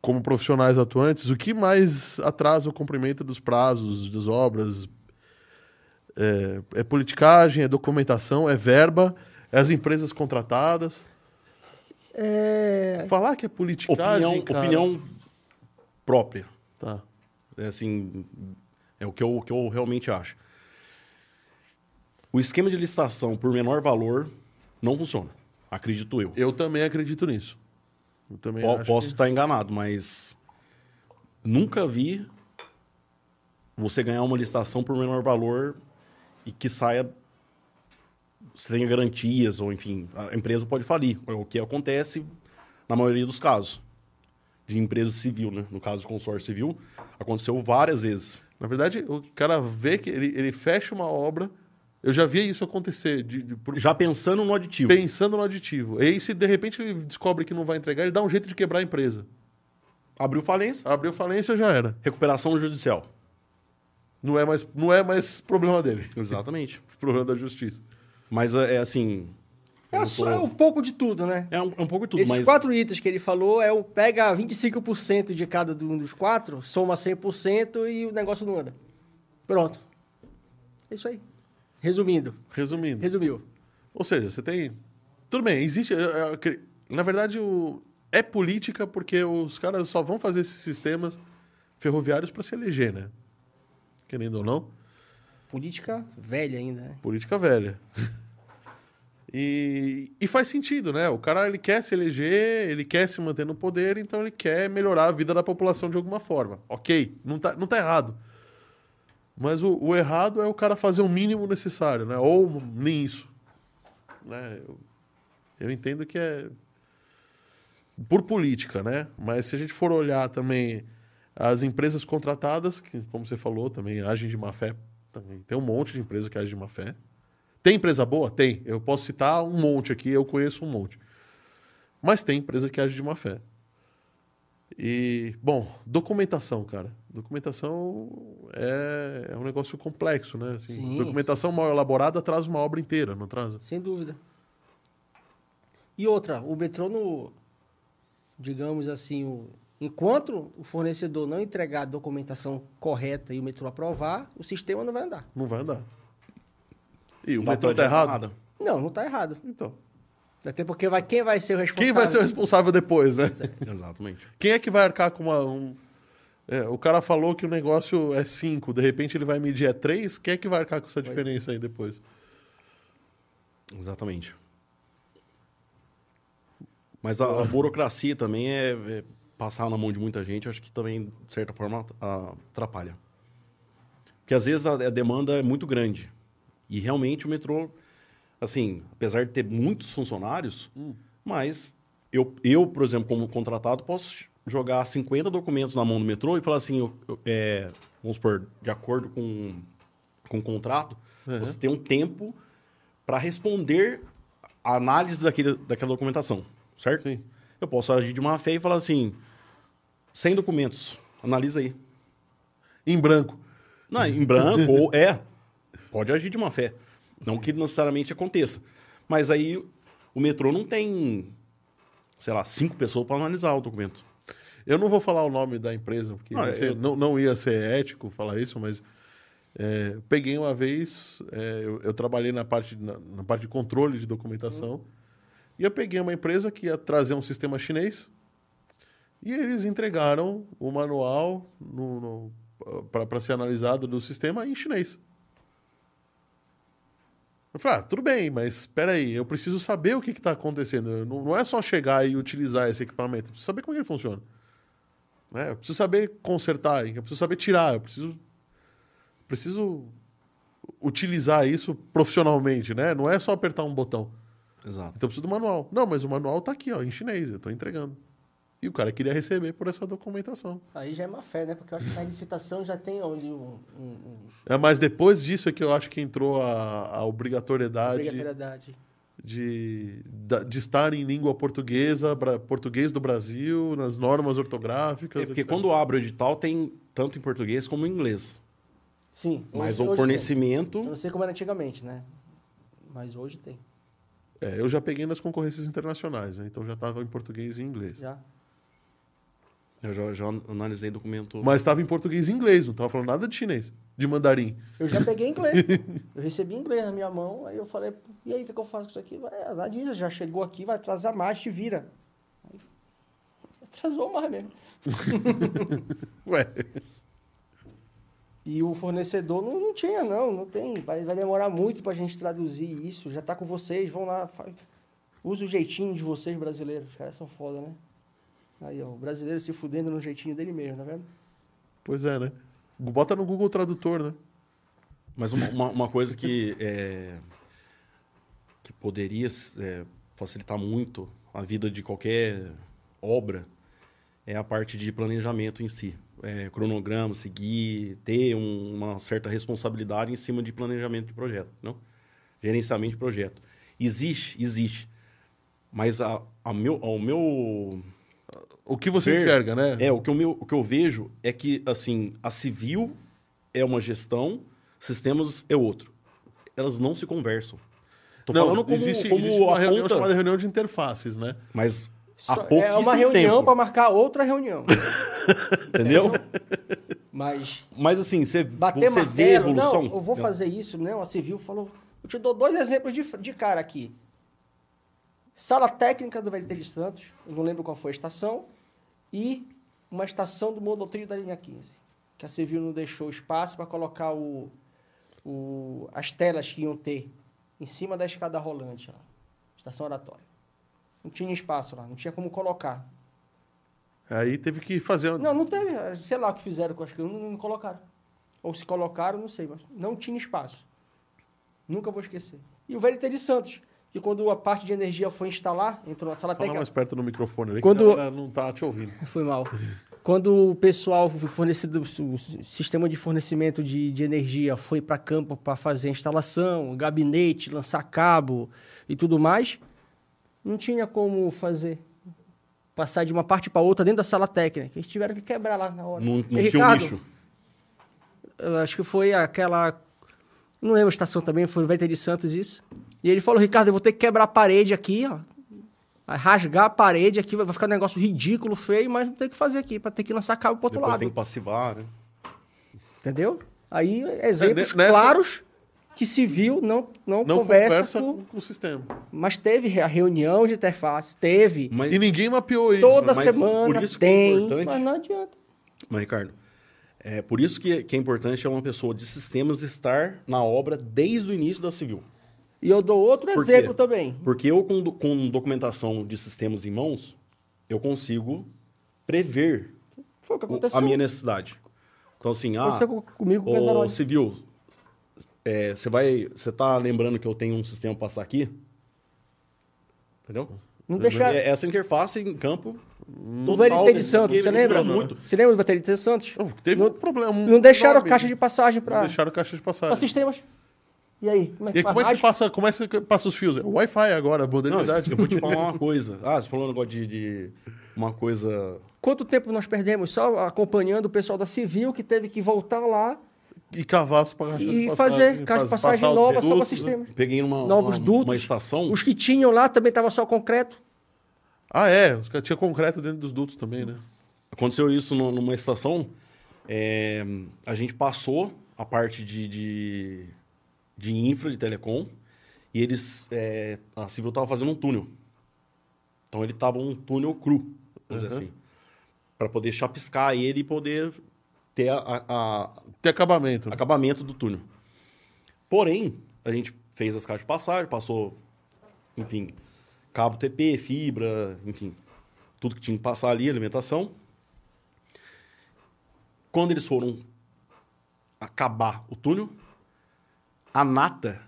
S1: como profissionais atuantes, o que mais atrasa o cumprimento dos prazos, das obras? É, é politicagem, é documentação, é verba, é as empresas contratadas?
S2: É.
S1: Falar que é politicagem,
S3: Opinião,
S1: cara...
S3: opinião própria.
S1: Tá.
S3: É assim, é o que eu, o que eu realmente acho. O esquema de licitação por menor valor não funciona. Acredito eu.
S1: Eu também acredito nisso. Eu também
S3: Po- Posso
S1: que-
S3: estar enganado, mas nunca vi você ganhar uma licitação por menor valor e que saia você tenha garantias ou enfim a empresa pode falir é o que acontece na maioria dos casos de empresa civil né no caso de consórcio civil aconteceu várias vezes
S1: Na verdade, o cara vê que ele, ele fecha uma obra. Eu já vi isso acontecer, de, de- por-
S3: já pensando no aditivo
S1: pensando no aditivo. E aí, se de repente ele descobre que não vai entregar, ele dá um jeito de quebrar a empresa.
S3: abriu falência
S1: Abriu falência, já era.
S3: recuperação judicial
S1: Não é mais, não é mais problema dele.
S3: exatamente
S1: problema da justiça.
S3: mas é é assim
S2: É, só,
S3: tô-
S2: é um pouco de tudo, né?
S3: é um, é um pouco de tudo
S2: Esses
S3: mas
S2: quatro itens que ele falou é o pega 25% de cada um dos quatro, soma 100% e o negócio não anda. Pronto. É isso aí. Resumindo.
S1: Resumindo.
S2: Resumiu.
S1: Ou seja, você tem. Tudo bem, existe. Na verdade, o... é política porque os caras só vão fazer esses sistemas ferroviários para se eleger, né? Querendo ou não.
S2: Política velha ainda, né?
S1: Política velha. E, e faz sentido, né? O cara ele quer se eleger, ele quer se manter no poder, então ele quer melhorar a vida da população de alguma forma. Ok, não tá, não tá errado. Mas o, o errado é o cara fazer o mínimo necessário, né? Ou nem isso. Né? Eu, eu entendo que é por política, né? Mas se a gente for olhar também as empresas contratadas, que, como você falou, também agem de má fé. Também. Tem um monte de empresa que age de má fé. Tem empresa boa? Tem. Eu posso citar um monte aqui, eu conheço um monte. Mas tem empresa que age de má fé. E, bom, documentação, cara. Documentação é, é um negócio complexo, né? Assim,
S2: Sim.
S1: documentação mal elaborada traz uma obra inteira, não traz?
S2: Sem dúvida. E outra, o metrô no. Digamos assim, o, enquanto o fornecedor não entregar a documentação correta e o metrô aprovar, o sistema não vai andar.
S1: Não vai andar. E o
S3: Não
S1: metrô tá
S3: adiantar
S1: errado?
S3: nada.
S2: Não, não está errado.
S1: Então.
S2: Até porque vai, quem vai ser o responsável?
S1: Quem vai ser o responsável depois, né?
S3: Exatamente.
S1: Quem é que vai arcar com uma. Um... É, o cara falou que o negócio é 5, de repente ele vai medir é 3, quem é que vai arcar com essa diferença aí depois?
S3: Exatamente. Mas a, a burocracia também é, é passar na mão de muita gente, acho que também, de certa forma, a- atrapalha. Porque às vezes a, a demanda é muito grande. E realmente o metrô, assim, apesar de ter muitos funcionários, mas eu, eu, por exemplo, como contratado, posso jogar 50 documentos na mão do metrô e falar assim, eu- eu- é, vamos supor, de acordo com, com o contrato, você tem um tempo para responder a análise daquele, daquela documentação, certo?
S1: Sim.
S3: Eu posso agir de má fé e falar assim, 100 documentos, analisa aí.
S1: Em branco.
S3: Não, em branco, ou é, pode agir de má fé. Não que necessariamente aconteça. Mas aí o metrô não tem sei lá, cinco pessoas para analisar o documento.
S1: Eu não vou falar o nome da empresa, porque
S3: Não, eu-
S1: não, não ia ser ético falar isso, mas é, peguei uma vez, é, eu, eu trabalhei na parte, na, na parte de controle de documentação, e eu peguei uma empresa que ia trazer um sistema chinês, e eles entregaram o manual para ser analisado do sistema em chinês. Eu falei, ah, tudo bem, mas espera aí, eu preciso saber o que está acontecendo. Não, não é só chegar e utilizar esse equipamento, eu preciso saber como ele funciona. Né? Eu preciso saber consertar, eu preciso saber tirar, eu preciso, preciso utilizar isso profissionalmente, né? Não é só apertar um botão.
S3: Exato.
S1: Então eu preciso do manual. Não, mas o manual tá aqui, ó, em chinês, eu tô entregando. E o cara queria receber por essa documentação.
S2: Aí já é má fé, né? Porque eu acho que na licitação já tem onde um, um, um
S1: É, mas depois disso é que eu acho que entrou a, a obrigatoriedade
S2: obrigatoriedade.
S1: de, de estar em língua portuguesa, português do Brasil, nas normas ortográficas.
S3: É porque
S1: etc.
S3: quando abre o edital tem tanto em português como em inglês.
S2: Sim.
S3: Mas
S2: hoje-
S3: o
S2: tem.
S3: fornecimento.
S2: Eu não sei como era antigamente, né? Mas hoje tem.
S1: É, eu já peguei nas concorrências internacionais, né? então já estava em português e inglês.
S2: Já.
S3: Eu já, já analisei documento.
S1: Mas estava em português e inglês, não estava falando nada de chinês, de mandarim.
S2: Eu já peguei inglês. eu recebi inglês na minha mão, aí eu falei, e aí, o que, eu faço com isso aqui? Vai, analisa, já chegou aqui, vai atrasar mais, te vira. Aí, atrasou mais mesmo.
S1: Ué,
S2: E o fornecedor não, não tinha, não, não tem. Vai, vai demorar muito pra gente traduzir isso. Já tá com vocês, vão lá. Faz, usa o jeitinho de vocês, brasileiros. Os caras são foda, né? Aí, ó, o brasileiro se fudendo no jeitinho dele mesmo, tá vendo?
S1: pois é, né? Bota no Google Tradutor, né?
S3: Mas uma, uma, uma coisa que, é, que poderia é, facilitar muito a vida de qualquer obra é a parte de planejamento em si. É, cronograma, seguir, ter um- uma certa responsabilidade em cima de planejamento de projeto, não? Gerenciamento de projeto. Existe, existe. Mas a, a meu, ao meu
S1: O que você
S3: Ver-
S1: enxerga, né?
S3: é, o que, eu, meu- o que eu vejo é que, assim, a civil é uma gestão, sistemas é outro. Elas não se conversam. Tô
S1: não,
S3: falando como,
S1: existe,
S3: como
S1: existe uma
S3: a
S1: reunião
S3: conta,
S1: chamada reunião de interfaces, né?
S3: mas há
S2: Só- é
S3: pouquíssimo
S2: uma reunião pra marcar outra reunião.
S3: entendeu?
S2: Mas
S3: Mas, assim, você,
S2: bater
S3: você vê
S2: martelo,
S3: evolução.
S2: não, eu vou fazer isso, não, a civil falou... Eu te dou dois exemplos de, de cara aqui. Sala técnica do VLT de Santos, eu não lembro qual foi a estação, e uma estação do monotrilho da linha 15, que a civil não deixou espaço para colocar o, o, as telas que iam ter em cima da escada rolante, lá, estação oratória. Não tinha espaço lá, não tinha como colocar.
S1: Aí teve que fazer.
S2: Não, não teve. Sei lá o que fizeram com as que não, não colocaram. Ou se colocaram, não sei, mas não tinha espaço. Nunca vou esquecer. E o VLT de Santos, que quando a parte de energia foi instalar, entrou na sala
S1: Fala
S2: técnica.
S1: mais perto do microfone ali,
S2: Quando-
S1: que não tá te ouvindo.
S2: Foi mal. Quando o pessoal fornecido, o sistema de fornecimento de, de energia foi para campo para fazer a instalação, gabinete, lançar cabo e tudo mais, não tinha como fazer. Passar de uma parte para outra dentro da sala técnica. Eles tiveram que quebrar lá na hora.
S3: Não, não tinha um
S2: Ricardo,
S3: lixo.
S2: eu acho que foi aquela. Não lembro a estação também, foi no VT de Santos isso. E ele falou, Ricardo, eu vou ter que quebrar a parede aqui, ó. Vai rasgar a parede aqui, vai ficar um negócio ridículo, feio, mas não tem o que fazer aqui, para ter que lançar cabo pro outro
S3: Depois
S2: lado.
S3: tem que passivar, né?
S2: Entendeu? Aí, exemplos
S1: É, nessa-
S2: claros que civil não, não,
S1: Não
S2: conversa,
S1: conversa
S2: com...
S1: com, com o sistema.
S2: Mas teve a reunião de interface, teve.
S3: Mas,
S1: E ninguém mapeou isso.
S2: Toda
S3: mas
S2: semana
S3: por isso que é
S2: tem,
S3: importante-
S2: mas não adianta.
S3: mas, Ricardo, é por isso que, que é importante é uma pessoa de sistemas estar na obra desde o início da civil.
S2: E eu dou outro
S3: Por quê?
S2: exemplo também.
S3: Porque eu, com, com documentação de sistemas em mãos, eu consigo prever
S2: Foi o que aconteceu.
S3: a minha necessidade. Então, assim, ah,
S2: Aconteceu comigo com o
S3: civil, é, você vai, você tá lembrando que eu tenho um sistema para passar aqui? Entendeu?
S2: Não deixaram.
S3: É- Essa interface em campo...
S2: O VLT de Santos, você lembra?
S3: Muito.
S2: Você lembra do VLT de Santos?
S1: Oh, teve
S2: não,
S1: um problema.
S2: não deixaram
S1: enorme.
S2: caixa de passagem
S1: Não
S2: para
S1: deixaram caixa de passagem.
S2: sistemas. E aí? Como é
S1: E
S2: que
S1: aí, como é que passa, como é que você passa os fios? É Wi-Fi agora,
S3: Não,
S1: modernidade.
S3: eu vou te falar uma coisa. Ah, você falou um negócio de, de uma coisa...
S2: Quanto tempo nós perdemos só acompanhando o pessoal da Civil que teve que voltar lá
S1: E cavar as caixas de
S2: e
S1: passagem.
S2: fazer caixa de passagem nova só para
S1: né?
S2: sistemas.
S3: Peguei numa,
S2: Novos
S3: uma,
S2: dutos.
S3: uma estação...
S2: Os que tinham lá também estavam só concreto.
S1: Ah, é. Os caras tinha concreto dentro dos dutos também, né?
S3: Aconteceu isso no- numa estação. é, a gente passou a parte de, de, de infra, de telecom, e eles. é, a Civil estava fazendo um túnel. Então ele estava um túnel cru, vamos dizer
S1: Uhum.
S3: assim. Para poder chapiscar ele e poder ter a- a-
S1: Tem acabamento.
S3: acabamento do túnel. Porém, a gente fez as caixas de passagem, passou, enfim, cabo TP, fibra, enfim, tudo que tinha que passar ali, alimentação. Quando eles foram acabar o túnel, a nata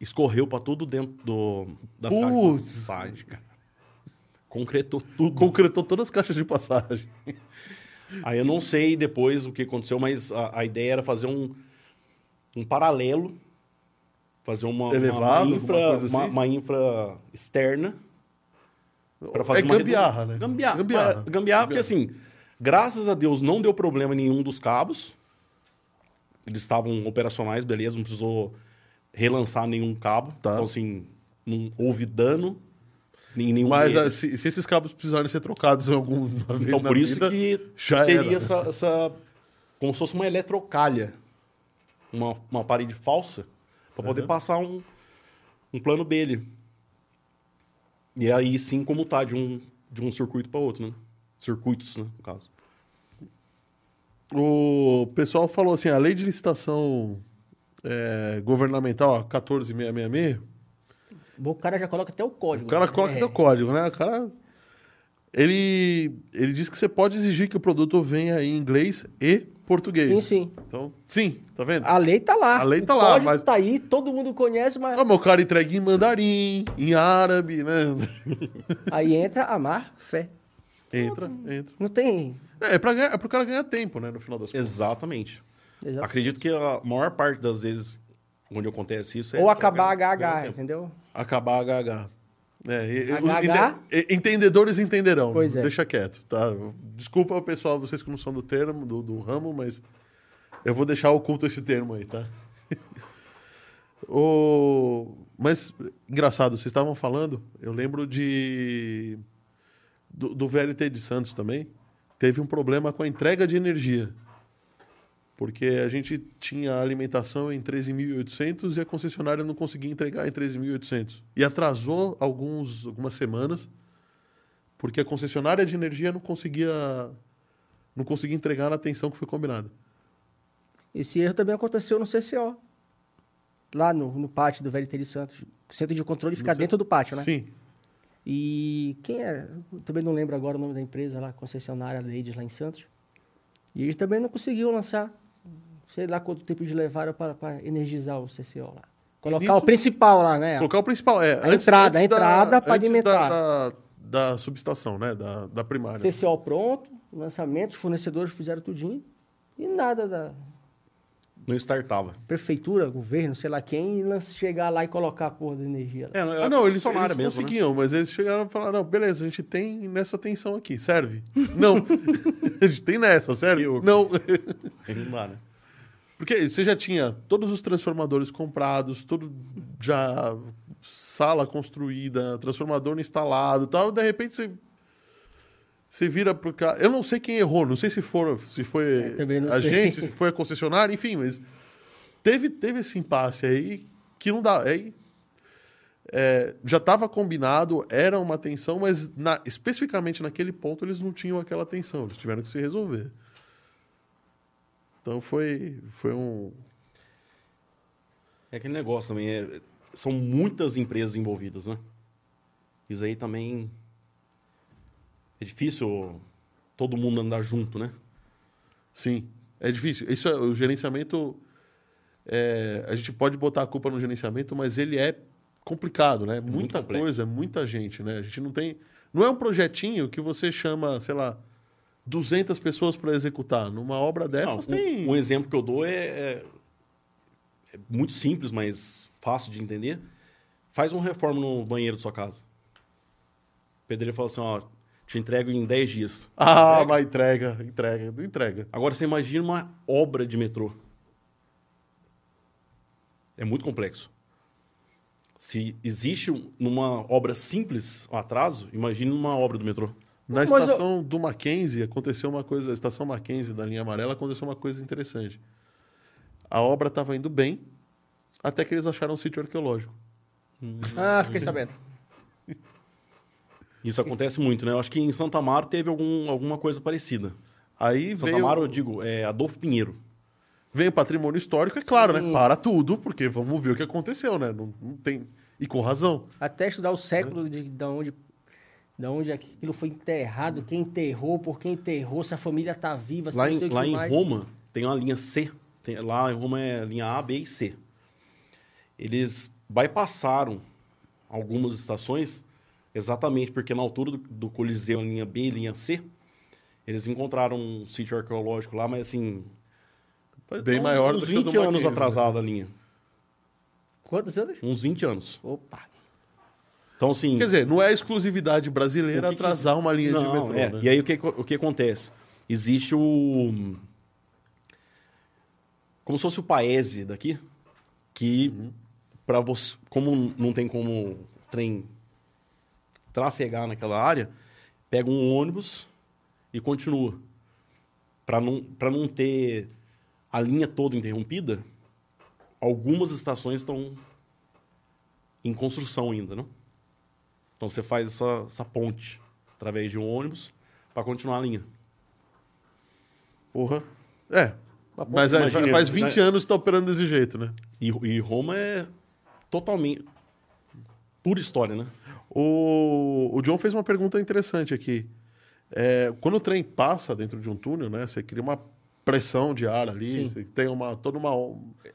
S3: escorreu para tudo dentro do, das caixas de
S1: Putz.
S3: passagem, cara. Concretou tudo.
S1: Concretou todas as caixas de passagem.
S3: Aí eu não sei depois o que aconteceu, mas a, a ideia era fazer um, um paralelo, fazer uma,
S1: Elevado,
S3: uma, infra,
S1: assim?
S3: uma, uma infra externa para fazer
S1: é
S3: uma
S1: gambiarra,
S3: redu-
S1: né?
S3: Gambiarra.
S1: Gambiarra.
S3: Gambiarra, gambiarra porque assim, graças a Deus não deu problema em nenhum dos cabos. Eles estavam operacionais, beleza, não precisou relançar nenhum cabo.
S1: Tá.
S3: Então assim, não houve dano em nenhum
S1: Mas
S3: deles.
S1: ah, se, se esses cabos precisarem ser trocados alguma vez
S3: Então, por isso
S1: vida,
S3: que
S1: já
S3: teria essa, essa. Como se fosse uma eletrocalha. Uma, uma parede falsa. Para poder
S1: Uhum.
S3: passar um, um plano B ali. E aí sim comutar de um, de um circuito para outro, né? Circuitos, né? No caso.
S1: O pessoal falou assim, a lei de licitação é, governamental, ó, 14666,
S2: O cara já coloca até o código.
S1: o cara
S2: né?
S1: coloca
S2: É.
S1: até o código, né? O cara... Ele, ele diz que você pode exigir que o produto venha em inglês e português.
S2: Sim, sim.
S1: Então, sim, tá vendo?
S2: A lei tá lá.
S1: A lei tá
S2: o
S1: lá, mas-
S2: tá aí, todo mundo conhece, mas
S1: Ah, o cara entrega em mandarim, em árabe, né?
S2: aí entra amar fé.
S1: Entra, entra.
S2: Não tem.
S1: É, é, pra ganhar, é pro cara ganhar tempo, né? No final das contas.
S3: Exatamente.
S2: Exato.
S3: Acredito que a maior parte das vezes onde acontece isso é.
S2: Ou acabar
S3: ganhar-
S2: HH, entendeu?
S1: Acabar HH. É,
S2: HH?
S1: ente- entendedores entenderão.
S2: Pois é.
S1: Deixa quieto, tá? Desculpa, pessoal, vocês que não são do termo, do, do ramo, mas eu vou deixar oculto esse termo aí, tá? o... Mas, engraçado, vocês estavam falando, eu lembro de... Do, do VLT de Santos também, teve um problema com a entrega de energia. Porque a gente tinha alimentação em 13.800 e a concessionária não conseguia entregar em 13.800. E atrasou alguns, algumas semanas, porque a concessionária de energia não conseguia, não conseguia entregar na atenção que foi combinada.
S2: Esse erro também aconteceu no CCO. Lá no, no pátio do VLT de Santos. O centro de controle fica
S1: No
S2: dentro do pátio, né?
S1: Sim.
S2: E quem é? Também não lembro agora o nome da empresa lá, concessionária Ladies lá em Santos. E eles também não conseguiam lançar. Sei lá quanto tempo eles levaram para energizar o CCO lá. Colocar
S1: nisso-
S2: o principal lá, né?
S1: Colocar o principal, é.
S2: A entrada, a entrada
S1: antes
S2: alimentar.
S1: Da, da, da subestação, né? Da, da primária.
S2: CCO pronto, lançamento, os fornecedores fizeram tudinho. E nada da
S3: Não startava.
S2: prefeitura, governo, sei lá quem, lan- chegar lá e colocar a porra da energia lá.
S3: É,
S1: Ah, não, eles, eles
S3: mesmo, né?
S1: conseguiam, mas eles chegaram e falaram, não, beleza, a gente tem nessa tensão aqui, serve? Não, a gente tem nessa, serve?
S3: Eu-
S1: Não.
S3: Aí Não dá, né?
S1: Porque você já tinha todos os transformadores comprados, tudo já sala construída, transformador instalado, e tal. De repente você você vira pro cara. Eu não sei quem errou, não sei se for se foi
S2: não
S1: a
S2: sei.
S1: gente, se foi a concessionária, enfim, mas teve teve esse impasse aí que não dá, aí é, já estava combinado, era uma tensão, mas na- especificamente naquele ponto eles não tinham aquela tensão, eles tiveram que se resolver. Então foi, foi um.
S3: É aquele negócio também. é- são muitas empresas envolvidas, né? Isso aí também. É difícil todo mundo andar junto, né?
S1: Sim, é difícil. Isso é, o gerenciamento. é, a gente pode botar a culpa no gerenciamento, mas ele é complicado, né?
S3: muito
S1: muita
S3: complexo.
S1: coisa, muita gente, né? A gente não tem. Não é um projetinho que você chama, sei lá, 200 pessoas para executar. Numa obra dessas
S3: Não, um-
S1: tem.
S3: um, exemplo que eu dou é, é- é muito simples, mas fácil de entender. Faz uma reforma no banheiro da sua casa. O pedreiro fala assim, ó, te entrego em 10 dias.
S1: Ah,
S3: Entrega.
S1: mas entrega, entrega, entrega.
S3: Agora você imagina uma obra de metrô. É muito complexo. Se existe um- numa obra simples um atraso, imagine numa obra do metrô.
S1: Na
S2: Mas eu-
S1: estação do Mackenzie aconteceu uma coisa, a estação Mackenzie da linha amarela aconteceu uma coisa interessante. A obra estava indo bem, até que eles acharam um sítio arqueológico.
S2: Ah, fiquei sabendo.
S3: Isso acontece muito, né? Eu acho que em Santa Amaro teve algum, alguma coisa parecida.
S1: Aí
S3: Santa
S1: veio,
S3: Amaro, eu digo, é Adolfo Pinheiro.
S1: veio patrimônio histórico, é claro, né?
S2: Sim.
S1: Para tudo, porque vamos ver o que aconteceu, né? Não, não tem e com razão.
S2: Até estudar o século de, de onde, de onde aquilo foi enterrado, quem enterrou, por quem enterrou, se a família tá viva, se
S3: Lá em,
S2: o
S3: lá em. Roma tem uma linha C. Tem- lá em Roma é linha A, B e C. Eles bypassaram algumas estações exatamente porque na altura do, do Coliseu, a linha B e linha C, eles encontraram um sítio arqueológico lá, mas assim... faz
S1: Bem
S3: uns-
S1: maior
S3: uns
S1: do que o do
S3: 20 anos
S1: né?
S3: atrasada a linha.
S2: Quantos anos?
S3: Uns 20 anos.
S2: Opa.
S3: Então, assim...
S1: Quer dizer, não é exclusividade brasileira
S3: que que-
S1: atrasar uma linha de
S3: Não,
S1: metrô,
S3: é.
S1: né?
S3: E aí o que, o que acontece? Existe o. Como se fosse o Paese daqui, que
S1: Uhum.
S3: para você. Como não tem como trem trafegar naquela área, pega um ônibus e continua. Para não, pra não ter a linha toda interrompida, algumas estações estão em construção ainda, não? Então você faz essa, essa ponte através de um ônibus para continuar a linha.
S1: Porra. É.
S2: Mas,
S1: é, faz 20
S3: né?
S1: anos que tá operando desse jeito, né?
S3: E, e Roma é totalmente pura história, né?
S1: O, o John fez uma pergunta interessante aqui. É, quando o trem passa dentro de um túnel, né? Você cria uma pressão de ar ali,
S2: Sim.
S1: você tem uma, toda uma...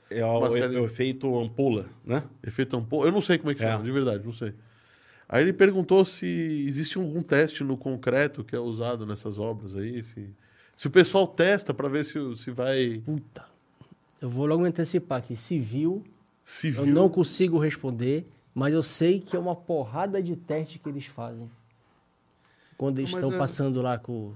S3: É o,
S1: Uma
S3: é
S1: série-
S3: o efeito ampola, né?
S1: Efeito tampão. Eu não sei como é que
S3: É.
S1: chama, de verdade, não sei. Aí ele perguntou se existe algum teste no concreto que é usado nessas obras aí, se, se o pessoal testa para ver se, o- se vai
S2: Puta. Eu vou logo me antecipar aqui. Civil,
S1: civil.
S2: eu não consigo responder, mas eu sei que é uma porrada de teste que eles fazem. Quando eles
S3: Mas
S2: estão
S3: é-
S2: passando lá com.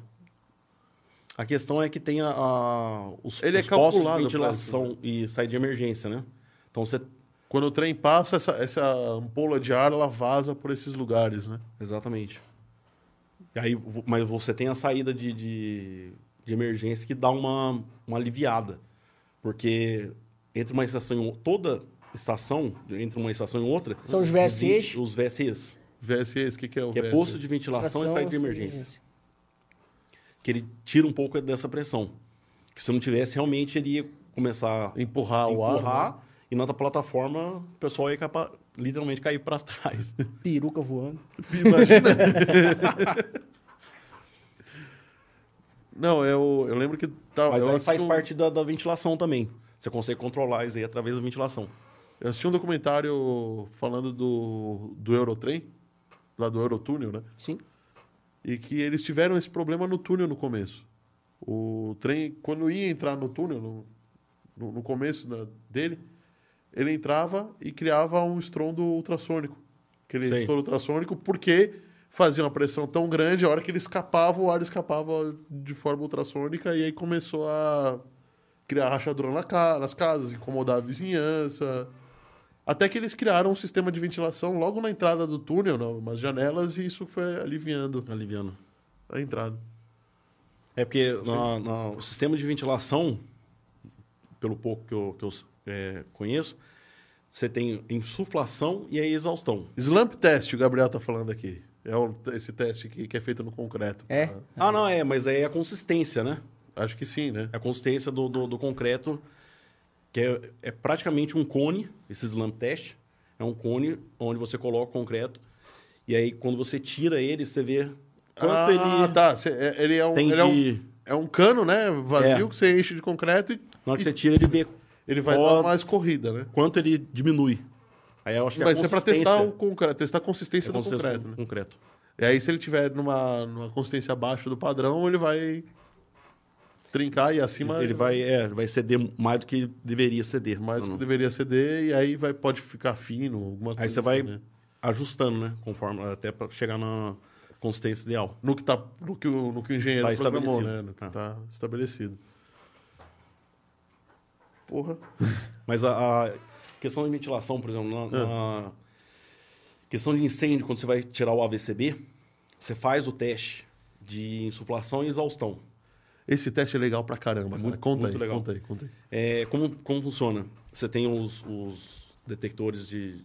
S3: A questão é que tem a, a- os,
S1: Ele é
S3: os postos de ventilação e saída de emergência, né? Então você.
S1: Quando o trem passa, essa, essa ampola de ar ela vaza por esses lugares, né?
S3: Exatamente. E aí, mas você tem a saída de, de, de emergência que dá uma, uma aliviada. Porque entre uma estação e outra, toda estação, entre uma estação e outra.
S2: São os VSEs?
S3: Os VSEs.
S1: VSEs, o que, que é o
S3: Que é posto de ventilação e saída de emergência. Que ele tira um pouco dessa pressão. Que se não tivesse, realmente ele ia começar a
S1: Empurrar o ar.
S3: empurrar.
S1: né?
S3: E na outra plataforma, o pessoal ia capa- literalmente cair para trás.
S2: Peruca voando.
S1: Imagina. não, eu, eu lembro que... Tá,
S3: Mas
S1: eu,
S3: faz
S1: um,
S3: parte da, da ventilação também. Você consegue controlar isso aí através da ventilação.
S1: Eu assisti um documentário falando do, do Eurotrem, lá do Eurotúnel, né?
S2: Sim.
S1: E que eles tiveram esse problema no túnel no começo. O trem, quando ia entrar no túnel, no, no, no começo da- dele, ele entrava e criava um estrondo ultrassônico. Aquele
S3: Sei.
S1: estouro ultrassônico, porque fazia uma pressão tão grande, a hora que ele escapava, o ar escapava de forma ultrassônica, e aí começou a criar rachadura na ca- nas casas, incomodar a vizinhança. Até que eles criaram um sistema de ventilação logo na entrada do túnel, né, umas janelas, e isso foi aliviando
S3: Aliviando.
S1: a entrada.
S3: É porque na- na- o sistema de ventilação, pelo pouco que eu, que eu é, conheço, você tem insuflação e a exaustão.
S1: Slump test, o Gabriel tá falando aqui. É o- esse teste que, que é feito no concreto.
S2: É?
S3: Ah, não, é, mas aí é a consistência, né?
S1: Acho que sim, né?
S3: É a consistência do, do, do concreto, que é, é praticamente um cone, esse slump test. É um cone onde você coloca o concreto, e aí quando você tira ele, você vê quanto
S1: ah,
S3: ele
S1: tá. Cê- é- ele é um, ele é um,
S3: de...
S1: é um cano, né? Vazio
S3: É.
S1: que você enche de concreto e
S3: Na hora que você tira, ele vê
S1: ele vai dar uma escorrida, né?
S3: quanto ele diminui. Aí eu acho que
S1: Vai
S3: a
S1: ser pra
S3: consistência...
S1: testar, o concreto, testar a consistência
S3: é
S1: do
S3: consistência
S1: concreto, né?
S3: concreto.
S1: E aí, se ele tiver numa, numa consistência abaixo do padrão, ele vai trincar e acima
S3: Ele vai, é, vai ceder mais do que deveria ceder.
S1: mais do
S3: Não,
S1: que deveria ceder, e aí vai, pode ficar fino, alguma coisa
S3: Aí você
S1: assim,
S3: vai
S1: né?
S3: ajustando, né? Conforme, até para chegar na consistência ideal.
S1: No que, tá, no que, o, no que o engenheiro
S3: Tá
S1: programou,
S3: estabelecido.
S1: né? No que
S3: Tá.
S1: tá estabelecido. Porra.
S3: Mas a, a questão de ventilação, por exemplo, na, na- Questão de incêndio, quando você vai tirar o AVCB, você faz o teste de insuflação e exaustão.
S1: Esse teste é legal pra caramba. cara.
S3: Muito-
S1: conta
S3: muito
S1: aí,
S3: legal.
S1: conta aí, conta aí.
S3: É, como, como funciona? Você tem os, os detectores de,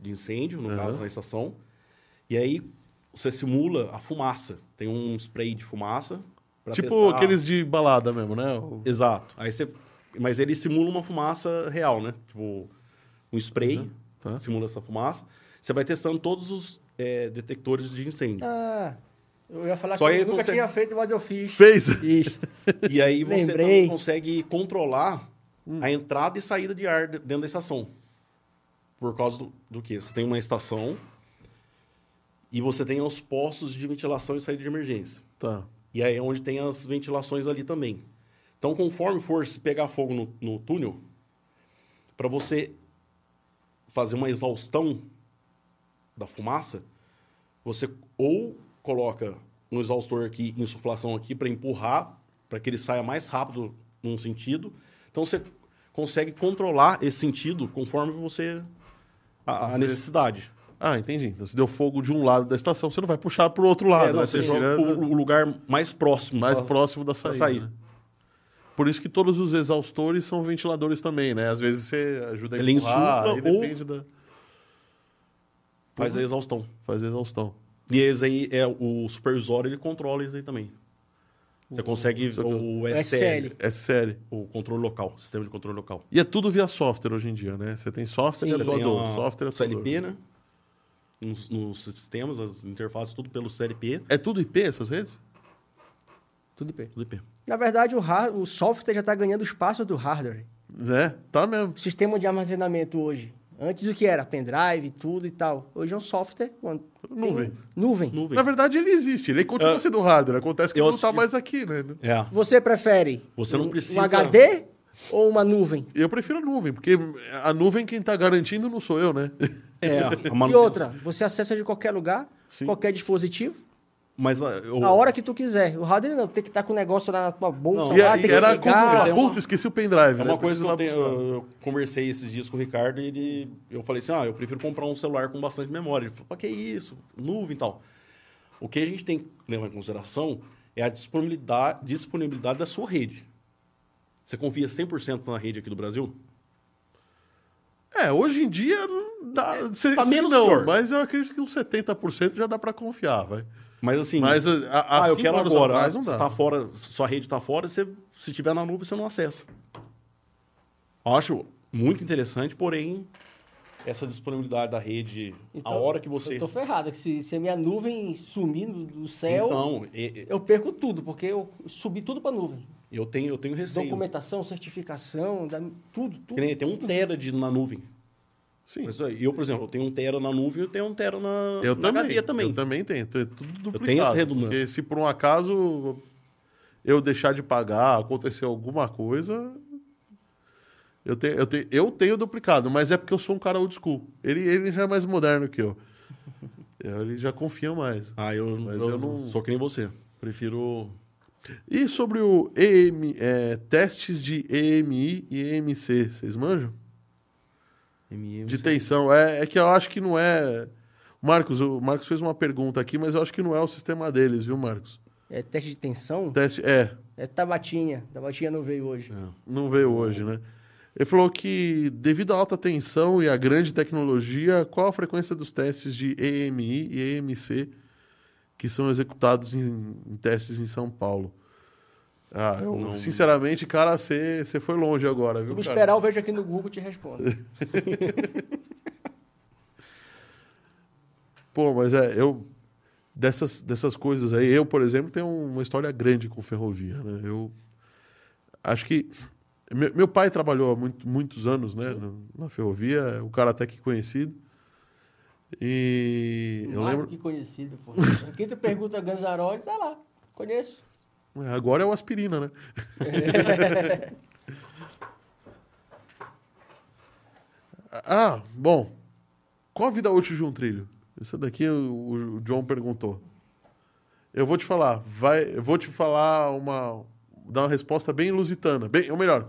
S3: de incêndio, no
S1: Aham.
S3: caso, na estação. E aí você simula a fumaça. Tem um spray de fumaça. pra
S1: Tipo
S3: testar-
S1: aqueles de balada mesmo, né?
S3: Exato. Aí você... Mas ele simula uma fumaça real, né? Tipo, um spray
S1: tá.
S3: simula essa fumaça. Você vai testando todos os é, detectores de incêndio.
S2: Ah, eu ia falar
S3: Só
S2: que eu nunca
S3: consegue-
S2: tinha feito, mas eu fiz.
S1: Fez?
S2: Fiz.
S3: E aí você
S2: Lembrei.
S3: consegue controlar
S1: Hum.
S3: a entrada e saída de ar de- dentro da estação. Por causa do, do quê? Você tem uma estação e você tem os postos de ventilação e saída de emergência.
S1: Tá.
S3: E aí é onde tem as ventilações ali também. Então, conforme for se pegar fogo no, no túnel, para você fazer uma exaustão da fumaça, você ou coloca um exaustor aqui, insuflação aqui, para empurrar, para que ele saia mais rápido num sentido. Então, você consegue controlar esse sentido conforme você... a, a
S1: Você-
S3: necessidade.
S1: Ah, entendi. Então, se deu fogo de um lado da estação, você não vai puxar pro outro lado,
S3: É, não,
S1: né?
S3: você joga pro o lugar mais próximo.
S1: mais
S3: pra-
S1: próximo da saída.
S3: sair.
S1: né? Por isso que todos os exaustores são ventiladores também, né? Às vezes você ajuda a
S3: Ele
S1: empurrar,
S3: insufla
S1: aí
S3: ou-
S1: depende da...
S3: Faz a exaustão.
S1: Fazer exaustão.
S3: E esse aí é o supervisor, ele controla isso aí também. Você consegue o, SL,
S2: SL.
S1: É sério.
S3: o controle local, sistema de controle local.
S1: E é tudo via software hoje em dia, né? Você tem software
S2: Sim.
S1: e
S3: Você tem
S1: atuador.
S3: a-
S1: Software e
S3: o CLP,
S1: atuador.
S3: né? Nos, nos sistemas, as interfaces, tudo pelo CLP,
S1: É tudo IP essas redes?
S2: Tudo IP.
S3: tudo IP.
S2: Na verdade, o, har- o software já está ganhando espaço do hardware.
S1: É, tá mesmo.
S2: O sistema de armazenamento hoje. Antes o que era? Pendrive, tudo e tal. Hoje é um software.
S1: Nuvem.
S2: Nuvem.
S3: Nuvem.
S1: Na verdade, ele existe. Ele continua
S3: É.
S1: sendo hardware. Acontece que
S3: Eu
S1: ele não tá
S3: assisti-
S1: mais aqui, né?
S3: É.
S2: Você prefere
S3: Você não
S2: um-
S3: precisa-
S2: um HD ou uma nuvem?
S1: Eu prefiro a nuvem, porque a nuvem quem tá garantindo não sou eu, né?
S3: É, a
S2: E outra, você acessa de qualquer lugar,
S1: Sim.
S2: qualquer dispositivo,
S3: Mas eu,
S2: a hora que tu quiser. O hardware não, tem que estar com o negócio lá na tua bolsa.
S3: Não,
S1: E,
S2: lá,
S1: é- e era
S2: ligar.
S1: como.
S3: É uma-
S1: Puta, esqueci o pendrive,
S3: É
S1: né?
S3: uma coisa que eu, tenho, eu, eu conversei esses dias com o Ricardo e ele, eu falei assim, ah, eu prefiro comprar um celular com bastante memória. Ele falou, pra que isso? Nuvem e tal. O que a gente tem que levar em consideração é a disponibilidade, disponibilidade da sua rede. Você confia 100% na rede aqui do Brasil?
S1: É, hoje em dia não dá. cê-
S3: tá
S1: cê
S3: menos
S1: não,
S3: pior.
S1: mas eu acredito que uns 70% já dá pra confiar, vai.
S3: Mas assim,
S1: Mas a, a,
S3: ah, eu
S1: cinco
S3: quero agora.
S1: atrás não dá.
S3: tá fora, sua rede está fora, você, se tiver na nuvem, você não acessa. Eu acho muito interessante, porém, essa disponibilidade da rede, a hora que você...
S2: Então, Eu tô ferrado, que se, se a minha nuvem sumir do, céu,
S3: Então, e-
S2: eu perco tudo, porque eu subi tudo para nuvem.
S3: eu tenho, eu tenho receio.
S2: Documentação, certificação, da- tudo, tudo.
S3: Nem tem um tera de, na nuvem.
S1: Sim.
S3: Mas, Eu, por exemplo, eu tenho um tera na nuvem e eu tenho um tera na,
S1: Eu
S3: na
S1: também.
S3: HD também.
S1: Eu também tenho. É tudo duplicado.
S3: tenho essa redundância.
S1: Porque se por um acaso eu deixar de pagar, acontecer alguma coisa. Eu tenho, eu, tenho, eu tenho duplicado, mas é porque eu sou um cara old school. Ele, ele já é mais moderno que eu. Ele já confia mais.
S3: Ah, eu,
S1: Mas
S3: eu,
S1: eu não-
S3: sou que nem você. Prefiro...
S1: E sobre o EM, é, testes de EMI e EMC, vocês manjam?
S3: MM,
S1: De tensão. É, é que eu acho que não é. Marcos, o Marcos fez uma pergunta aqui, mas eu acho que não é o sistema deles, viu, Marcos?
S2: É teste de tensão,
S1: Teste, é,
S2: é Tabatinha. Tabatinha não veio hoje.
S3: É.
S1: não veio hoje, né? Ele falou que, devido à alta tensão e à grande tecnologia, qual a frequência dos testes de EMI e EMC que são executados em, em testes em São Paulo? Ah, eu,
S3: Não.
S1: sinceramente, cara, você você foi longe agora, viu, cara?
S2: esperar, eu vejo aqui no Google e te respondo.
S1: Pô, mas é, eu. Dessas, dessas coisas aí, eu, por exemplo, tenho uma história grande com ferrovia, né? Eu acho que. Meu, meu pai trabalhou há muito, muitos anos, né, na, na ferrovia, é o cara até que conhecido. E eu
S2: Mais
S1: lembro.
S2: que conhecido, pô. Aqui tu pergunta Ganzaroli, tá lá. Conheço.
S1: É, Agora é o aspirina, né? ah, bom. Qual a vida útil de um trilho? Isso daqui o, o John perguntou. Eu vou te falar, vai, eu vou te falar uma dar uma resposta bem lusitana, bem, ou melhor,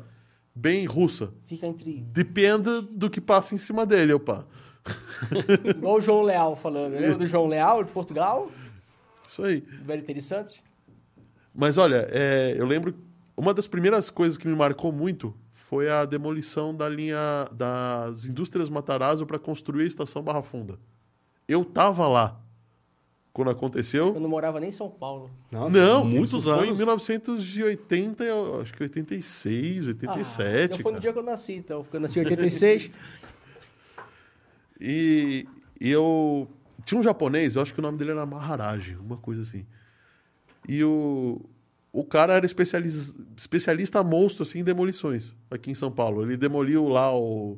S1: bem russa.
S2: Fica entre.
S1: Depende do que passa em cima dele, opa.
S2: Igual o João Leal falando. Lembra do João Leal, de Portugal?
S1: Isso aí.
S2: Velho Santos?
S1: Mas olha, é, eu lembro. Uma das primeiras coisas que me marcou muito foi a demolição da linha das indústrias Matarazzo para construir a estação Barra Funda. Eu tava lá quando aconteceu.
S2: Eu não morava nem em São Paulo.
S1: Nossa, não,
S3: muitos
S1: isso
S3: anos.
S1: Foi em 1980, acho que 86, 87. Ah,
S2: então foi no dia que eu nasci, então. Eu nasci em 86.
S1: e, e eu. Tinha um japonês, eu acho que o nome dele era Maharaji, uma coisa assim. E o, o cara era especialista, especialista monstro assim, em demolições aqui em São Paulo. Ele demoliu lá o,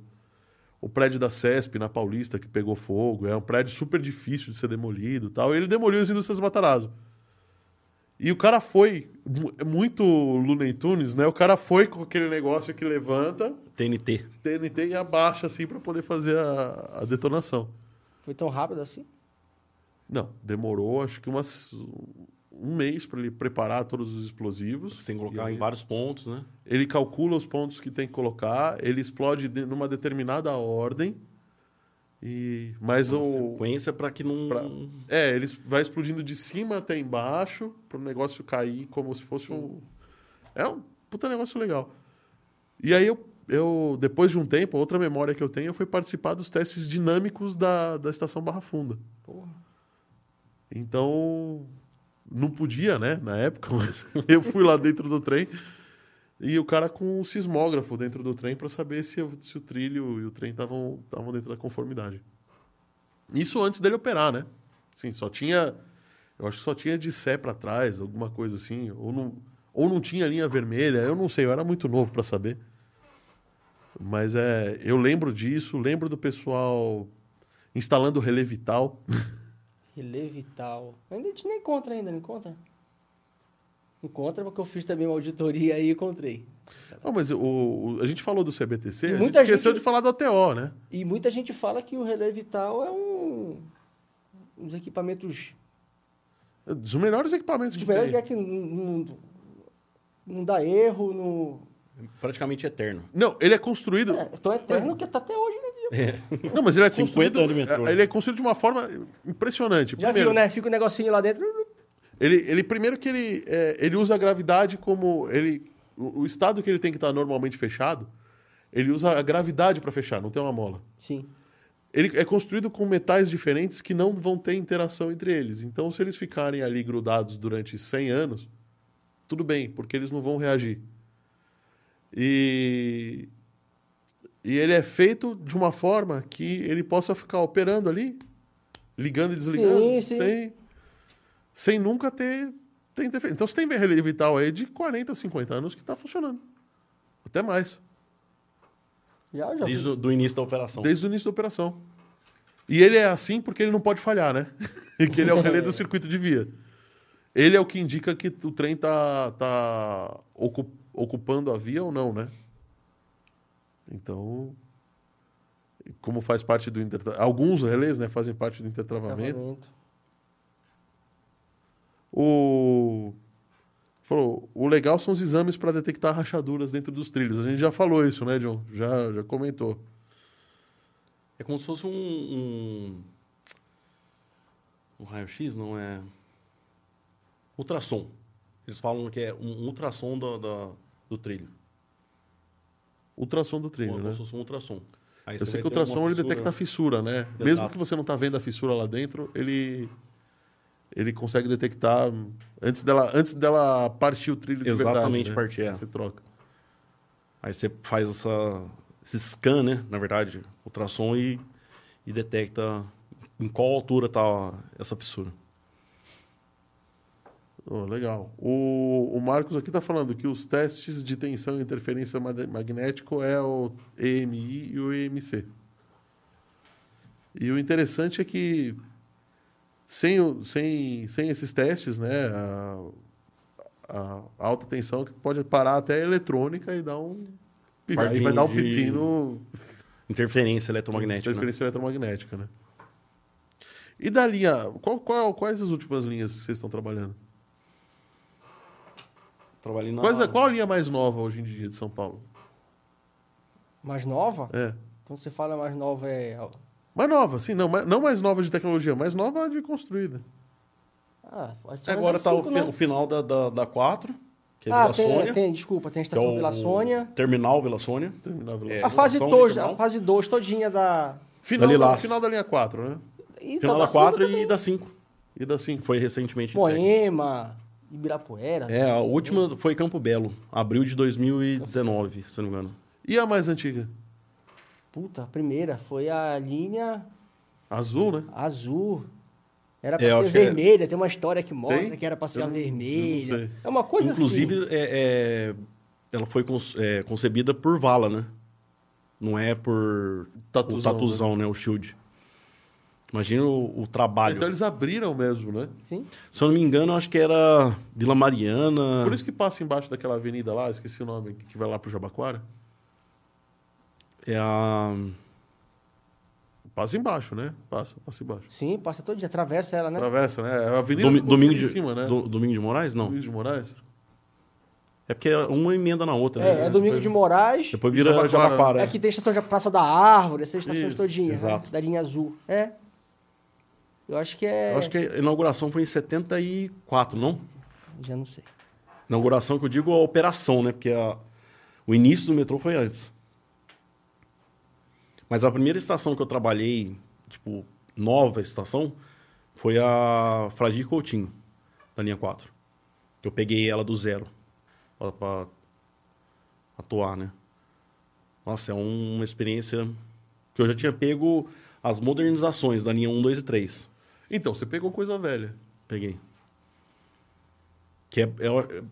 S1: o prédio da CESP na Paulista, que pegou fogo. É um prédio super difícil de ser demolido tal. E ele demoliu as indústrias Matarazzo. E o cara foi, muito Looney Tunes, né? O cara foi com aquele negócio que levanta...
S3: TNT.
S1: TNT e abaixa, assim, para poder fazer a, a detonação.
S2: Foi tão rápido assim?
S1: Não, demorou acho que umas, um mês para ele preparar todos os explosivos.
S3: Sem colocar aí, em vários pontos, né?
S1: Ele calcula os pontos que tem que colocar, ele explode de, numa determinada ordem. E mas
S3: Uma
S1: o
S3: sequência para que não
S1: pra, é ele vai explodindo de cima até embaixo para o negócio cair como se fosse um é um puta negócio legal. E aí eu, eu depois de um tempo outra memória que eu tenho foi participar dos testes dinâmicos da, da estação Barra Funda.
S2: Porra.
S1: Então não podia, né, na época, mas eu fui lá dentro do trem e o cara com um sismógrafo dentro do trem para saber se, se, o trilho e o trem estavam dentro da conformidade. Isso antes dele operar, né? Sim, só tinha. Eu acho que só tinha de sé para trás, alguma coisa assim. Ou não, ou não tinha linha vermelha, eu não sei, eu era muito novo para saber. Mas é, eu lembro disso, lembro do pessoal instalando relé vital.
S2: Relé vital. Ainda a gente nem encontra ainda, não encontra? Encontra, porque eu fiz também uma auditoria e encontrei.
S1: Não, mas o, o, a gente falou do CBTC, e a gente esqueceu gente, de falar do ATO, né?
S2: E muita gente fala que o relé vital é um, um dos equipamentos...
S1: Dos melhores equipamentos
S2: que
S1: melhores
S2: tem. É que não, não, não dá erro, não...
S3: Praticamente eterno.
S1: Não, ele é construído...
S2: É, tão eterno é. que tá até hoje, né?
S1: É. Não, mas ele é construído... Ele é construído de uma forma impressionante.
S2: Já Primeiro, viu, né? Fica o um negocinho lá dentro...
S1: Ele, ele primeiro que ele, é, ele usa a gravidade como ele o, o, estado que ele tem que estar normalmente fechado, ele usa a gravidade para fechar, não tem uma mola.
S2: Sim.
S1: Ele é construído com metais diferentes que não vão ter interação entre eles. Então, se eles ficarem ali grudados durante 100 anos, tudo bem, porque eles não vão reagir. E e ele é feito de uma forma que ele possa ficar operando ali, ligando e desligando,
S2: sim, sim.
S1: sem sem nunca ter, ter interferência. Então você tem relé vital aí de 40, 50 anos que está funcionando. Até mais.
S2: Já, já
S3: Desde o início da operação.
S1: Desde o início da operação. E ele é assim porque ele não pode falhar, né? e que ele é o relé do circuito de via. Ele é o que indica que o trem está tá ocupando a via ou não, né? Então, como faz parte do intertravamento... Alguns relés né, fazem parte do intertravamento. Travamento. O falou, o legal são os exames para detectar rachaduras dentro dos trilhos. A gente já falou isso, né, John? Já, já comentou.
S3: É como se fosse um, um, um raio-x, não é? Ultrassom. Eles falam que é um ultrassom do, do, do trilho.
S1: Ultrassom do trilho, né?
S3: Como se fosse um ultrassom.
S1: Aí Eu sei que o ultrassom ele detecta a fissura, né? Exato. Mesmo que você não está vendo a fissura lá dentro, ele ele consegue detectar antes dela, antes dela partir o trilho
S3: Exatamente,
S1: de verdade.
S3: né? partir. É.
S1: Você troca.
S3: Aí você faz essa, esse scan, né? Na verdade, ultrassom e, e detecta em qual altura está essa fissura.
S1: Oh, legal. O, o Marcos aqui está falando que os testes de tensão e interferência magnético é o EMI e o EMC. E o interessante é que sem, sem, sem esses testes, né, a, a, alta tensão que pode parar até a eletrônica e dar um aí vai dar um pepino
S3: interferência eletromagnética,
S1: né? interferência né? eletromagnética, né? E da linha, qual, qual, quais as últimas linhas que vocês estão trabalhando?
S3: Trabalhando
S1: Quais, na... Qual a linha mais nova hoje em dia de São Paulo?
S2: Mais nova?
S1: É.
S2: Quando você fala mais nova é
S1: Mais nova, sim, não, mais- não mais nova de tecnologia, mais nova de construída.
S2: Ah,
S3: Agora tá o,
S2: 95,
S3: fi-
S2: né?
S3: o final da, da, da 4, que é
S2: Ah,
S3: Vila
S2: tem,
S3: Sônia.
S2: tem, desculpa, tem a
S3: é
S2: estação
S3: o
S2: Vila Sônia.
S3: Terminal Vila Sônia.
S1: Terminava
S3: É.
S2: A fase
S3: São
S2: 2,
S3: Terminal.
S2: a fase 2 todinha da...
S1: Final,
S3: Da
S1: da, final da linha 4, né?
S2: E
S3: Final
S2: da
S3: da 4
S2: cinco
S3: e da 5.
S1: E da 5.
S3: Foi recentemente. entregue.
S2: Moema, Ibirapuera.
S3: É, a última foi Campo Belo, abril de 2019, se não me engano.
S1: E a mais antiga?
S2: Puta, a primeira foi a linha
S1: Azul, né?
S2: azul. Era pra
S3: É,
S2: ser
S3: é-
S2: vermelha, tem uma história que mostra
S1: Tem?
S2: que era pra ser
S1: Eu não-
S2: vermelha. É uma coisa
S3: Inclusive,
S2: assim.
S3: é, é, ela foi é, concebida por vala, né? Não é por
S1: Tatuzão,
S3: o tatuzão, né? O shield. Imagina o, o trabalho.
S1: Então eles abriram mesmo, né?
S2: Sim.
S3: Se eu não me engano, eu acho que era Vila Mariana.
S1: Por isso que passa embaixo daquela avenida lá, esqueci o nome, que vai lá pro Jabaquara.
S3: É a...
S1: Passa embaixo, né? Passa, passa embaixo.
S2: Sim, passa todo dia, atravessa ela, né?
S1: Atravessa, né? É a avenida
S3: Domi-
S1: que
S3: Domingo, de,
S1: em cima, né?
S3: Do- Domingo de Moraes? Não.
S1: Domingos de Moraes.
S3: É porque uma emenda na outra,
S2: É,
S3: né?
S2: é Domingo de Moraes.
S3: Depois vira
S1: Jabaquara.
S3: Jabaquara.
S2: Aqui tem a estação de Praça da Árvore, essas estações
S1: Isso,
S2: todinhas, né?
S3: exato.
S2: da linha azul. É. Eu acho que é.
S3: Eu acho que a inauguração foi em 74, não?
S2: Já não sei.
S3: Inauguração que eu digo a operação, né? Porque a- o início do metrô foi antes. Mas a primeira estação que eu trabalhei, tipo, nova estação, foi a Fragir Coutinho, da linha 4. Eu peguei ela do zero pra, pra atuar, né? Nossa, é uma experiência que eu já tinha pego as modernizações da linha 1, 2 e 3.
S1: Então, você pegou coisa velha.
S3: Peguei. Que é, é,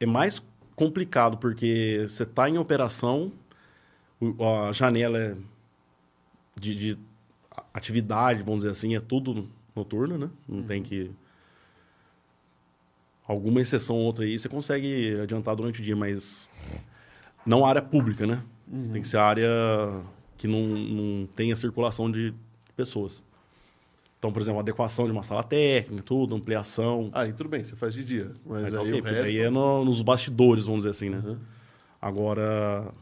S3: é mais complicado, porque você está em operação, a janela é de, de atividade, vamos dizer assim, é tudo noturno, né? Não tem que. Alguma exceção ou outra aí você consegue adiantar durante o dia, mas não área pública, né? Tem que ser área que não, não tenha circulação de pessoas. Então, por exemplo, adequação de uma sala técnica, tudo, ampliação.
S1: Aí tudo bem, você faz de dia. Mas,
S3: Mas
S1: aí
S3: ok,
S1: o
S3: porque
S1: resto...
S3: aí é no- nos bastidores, vamos dizer assim, né?
S1: Uhum.
S3: Agora,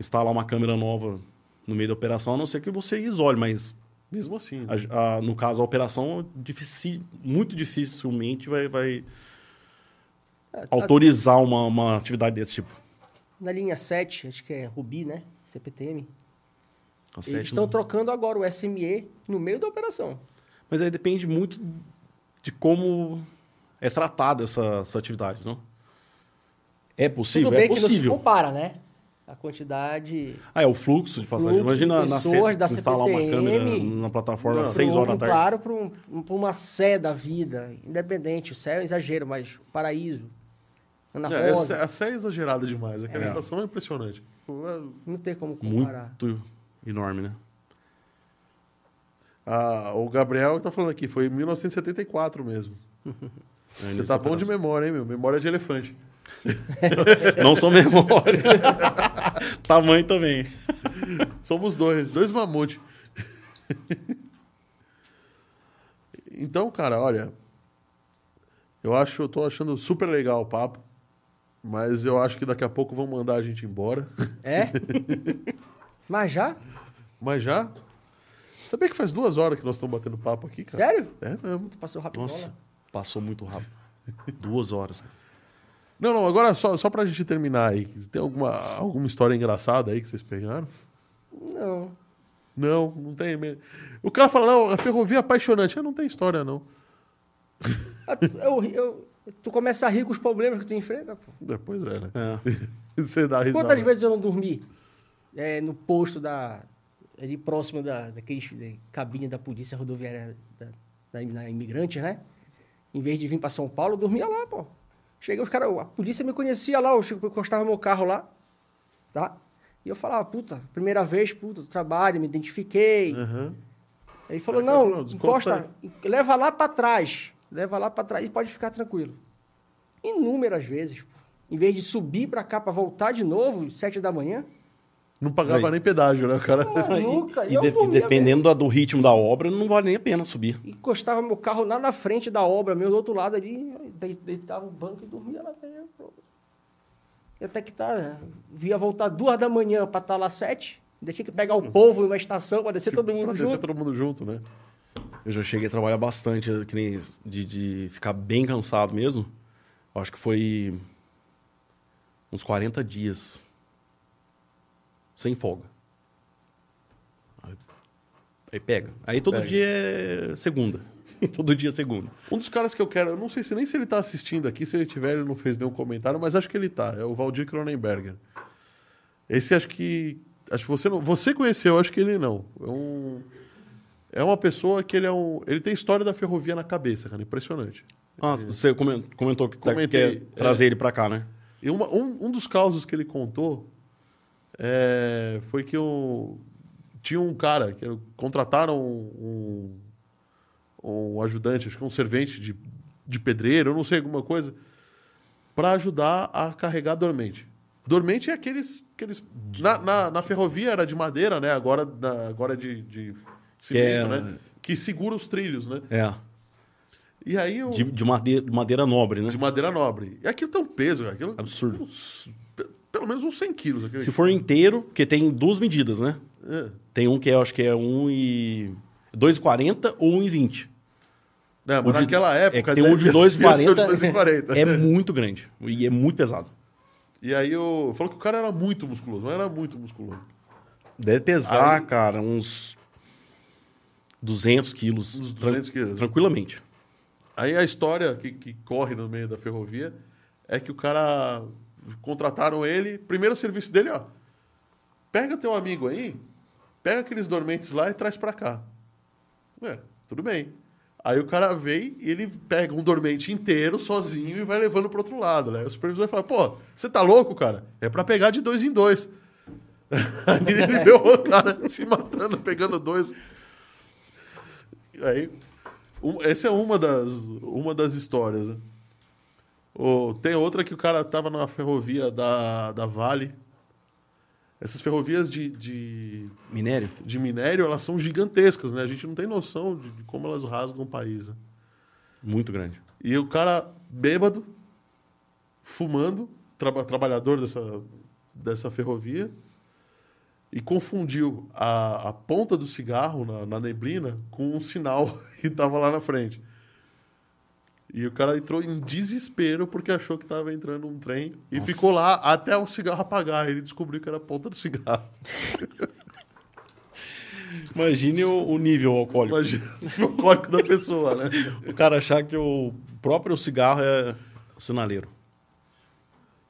S3: instalar uma câmera nova no meio da operação, a não ser que você isole, mas
S1: Mesmo assim. né?
S3: a- a- no caso, a operação, muito dificilmente vai, vai
S2: É,
S3: autorizar uma, uma atividade desse tipo.
S2: Na linha 7, acho que é Rubi, né? CPTM.
S3: A
S2: Eles estão trocando agora o SME no meio da operação.
S3: Mas aí depende muito de como é tratada essa, essa atividade, não? É possível?
S2: Tudo bem
S3: é
S2: que não se
S3: possível.
S2: compara, né? A quantidade.
S3: Ah, é o fluxo de passagem.
S2: Fluxo de
S3: Imagina na
S2: pessoas
S3: sexta
S2: da
S3: instalar uma câmera na plataforma às
S1: Não,
S3: 6 horas da tarde.
S2: Claro, para um, pra uma sé da vida, independente. O céu é um exagero, mas paraíso. Ana
S1: É,
S2: Rosa.
S1: essa, essa é exagerada demais. Aquela
S3: É.
S1: estação é impressionante.
S2: Não tem como comparar.
S3: Muito enorme, né?
S1: Ah, o Gabriel tá falando aqui, foi em 1974 mesmo.
S3: É,
S1: Você tá bom de memória, hein, meu? Memória de elefante.
S3: Não sou memória. Tamanho também.
S1: Somos dois, dois mamute. então, cara, olha. Eu acho, eu tô achando super legal o papo. Mas eu acho que daqui a pouco vão mandar a gente embora.
S2: É? Mas já?
S1: Mas já? Sabia que faz duas horas que nós estamos batendo papo aqui, cara?
S2: Sério?
S1: É mesmo.
S2: Tu passou rápido.
S3: Nossa, passou muito rápido. Duas horas. cara.
S1: Não, não, agora só, só pra gente terminar aí. Tem alguma, alguma história engraçada aí que vocês pegaram?
S2: Não.
S1: Não, não tem mesmo. O cara fala, não, a ferrovia é apaixonante. Ah, não tem história, não.
S2: Ah, tu- Eu, eu, tu começa a rir com os problemas que tu enfrenta, pô.
S1: Depois é, né?
S3: É.
S1: Você dá risada.
S2: Quantas vezes eu não dormi é, no posto da. ali próximo da, daqueles da cabine da polícia rodoviária da, da, na Imigrantes, né? Em vez de vir para São Paulo, eu dormia lá, pô. Cheguei, os caras, a polícia me conhecia lá, eu che- encostava meu carro lá, tá? E eu falava, puta, primeira vez, puta, trabalho, me identifiquei.
S1: Aham.
S2: Aí falou,
S1: É,
S2: não,
S1: descosta
S2: encosta, leva lá para trás, leva lá para trás e pode ficar tranquilo. Inúmeras vezes, pô. Em vez de subir para cá para voltar de novo, sete da manhã,
S1: Não pagava
S3: Aí.
S1: nem pedágio, né? O cara.
S2: nunca.
S3: E,
S2: eu
S3: de-
S2: dormia
S3: dependendo da- do ritmo da obra, não vale nem a pena subir.
S2: Encostava meu carro lá na frente da obra, meu do outro lado ali, de- deitava o banco e dormia lá pô. E até que tá, via voltar duas da manhã para estar lá sete, Ainda tinha que pegar o povo numa estação para descer todo mundo
S1: pra
S2: junto.
S1: descer todo mundo junto, né?
S3: Eu já cheguei a trabalhar bastante, que nem de, de ficar bem cansado mesmo. Acho que foi uns 40 dias sem folga. Aí, aí pega. Aí todo
S1: Pega.
S3: dia é segunda. todo dia é segunda.
S1: Um dos caras que eu quero, eu não sei se nem se ele tá assistindo aqui, se ele tiver, ele não fez nenhum comentário, mas acho que ele tá. É o Valdir Cronenberger. Esse acho que. Acho que você não. Você conheceu, acho que ele não. É um. É uma pessoa que ele é um. Ele tem história da ferrovia na cabeça, cara. Impressionante.
S3: Ah, você comen- comentou que tá-
S1: Comentei,
S3: quer trazer
S1: é.
S3: ele pra cá, né?
S1: E uma- um, um dos causos que ele contou é, foi que o, tinha um cara que contrataram um, um ajudante, acho que um servente de, de pedreiro, eu não sei, alguma coisa, para ajudar a carregar dormente. Dormente é aqueles. aqueles na, na, na ferrovia era de madeira, né? Agora, agora é de, de cimento,
S3: é-
S1: né? Que segura os trilhos, né?
S3: É.
S1: E aí o,
S3: De, de madeira, de madeira nobre, né?
S1: de madeira nobre. E aquilo tem um peso, cara, aquilo,
S3: Absurdo.
S1: pe- pelo menos uns 100 quilos. Aquele,
S3: Se for inteiro, porque tem duas medidas, né?
S1: É.
S3: Tem um que eu acho que é 1 e... 2,40 ou 1,20.
S1: Não, mas
S3: de-
S1: naquela época...
S3: é tem um de
S1: devia ser
S3: 2,40.
S1: 2,40.
S3: É muito grande. E é muito pesado.
S1: E aí eu... Falou que o cara era muito musculoso, mas era muito musculoso.
S3: Deve pesar,
S1: Aí-
S3: cara, uns 200 quilos.
S1: Uns
S3: tran-
S1: 200 quilos.
S3: Tranquilamente.
S1: Aí a história que, que corre no meio da ferrovia é que o cara... Contrataram ele... Primeiro serviço dele, ó. Pega teu amigo aí, pega aqueles dormentes lá e traz pra cá. É, tudo bem. Aí o cara vem e ele pega um dormente inteiro, sozinho, e vai levando pro outro lado, né? O supervisor vai falar, pô, você tá louco, cara? É pra pegar de dois em dois. Aí ele vê o cara se matando, pegando dois. Aí, um- essa é uma das, uma das histórias. né? O- tem outra que o cara tava na ferrovia da, da Vale. Essas ferrovias de, de,
S3: Minério?
S1: de minério, elas são gigantescas, né? A gente não tem noção de, de como elas rasgam o país. né?
S3: Muito grande.
S1: E o cara bêbado, fumando, traba- trabalhador dessa, dessa ferrovia, e confundiu a, a ponta do cigarro na, na neblina com um sinal que estava lá na frente. E o cara entrou em desespero porque achou que estava entrando um trem e
S3: Nossa.
S1: ficou lá até o cigarro apagar. Ele descobriu que era a ponta do cigarro.
S3: Imagine o, o nível alcoólico.
S1: Imagina o alcoólico da pessoa, né?
S3: O cara achar que o próprio cigarro é sinaleiro.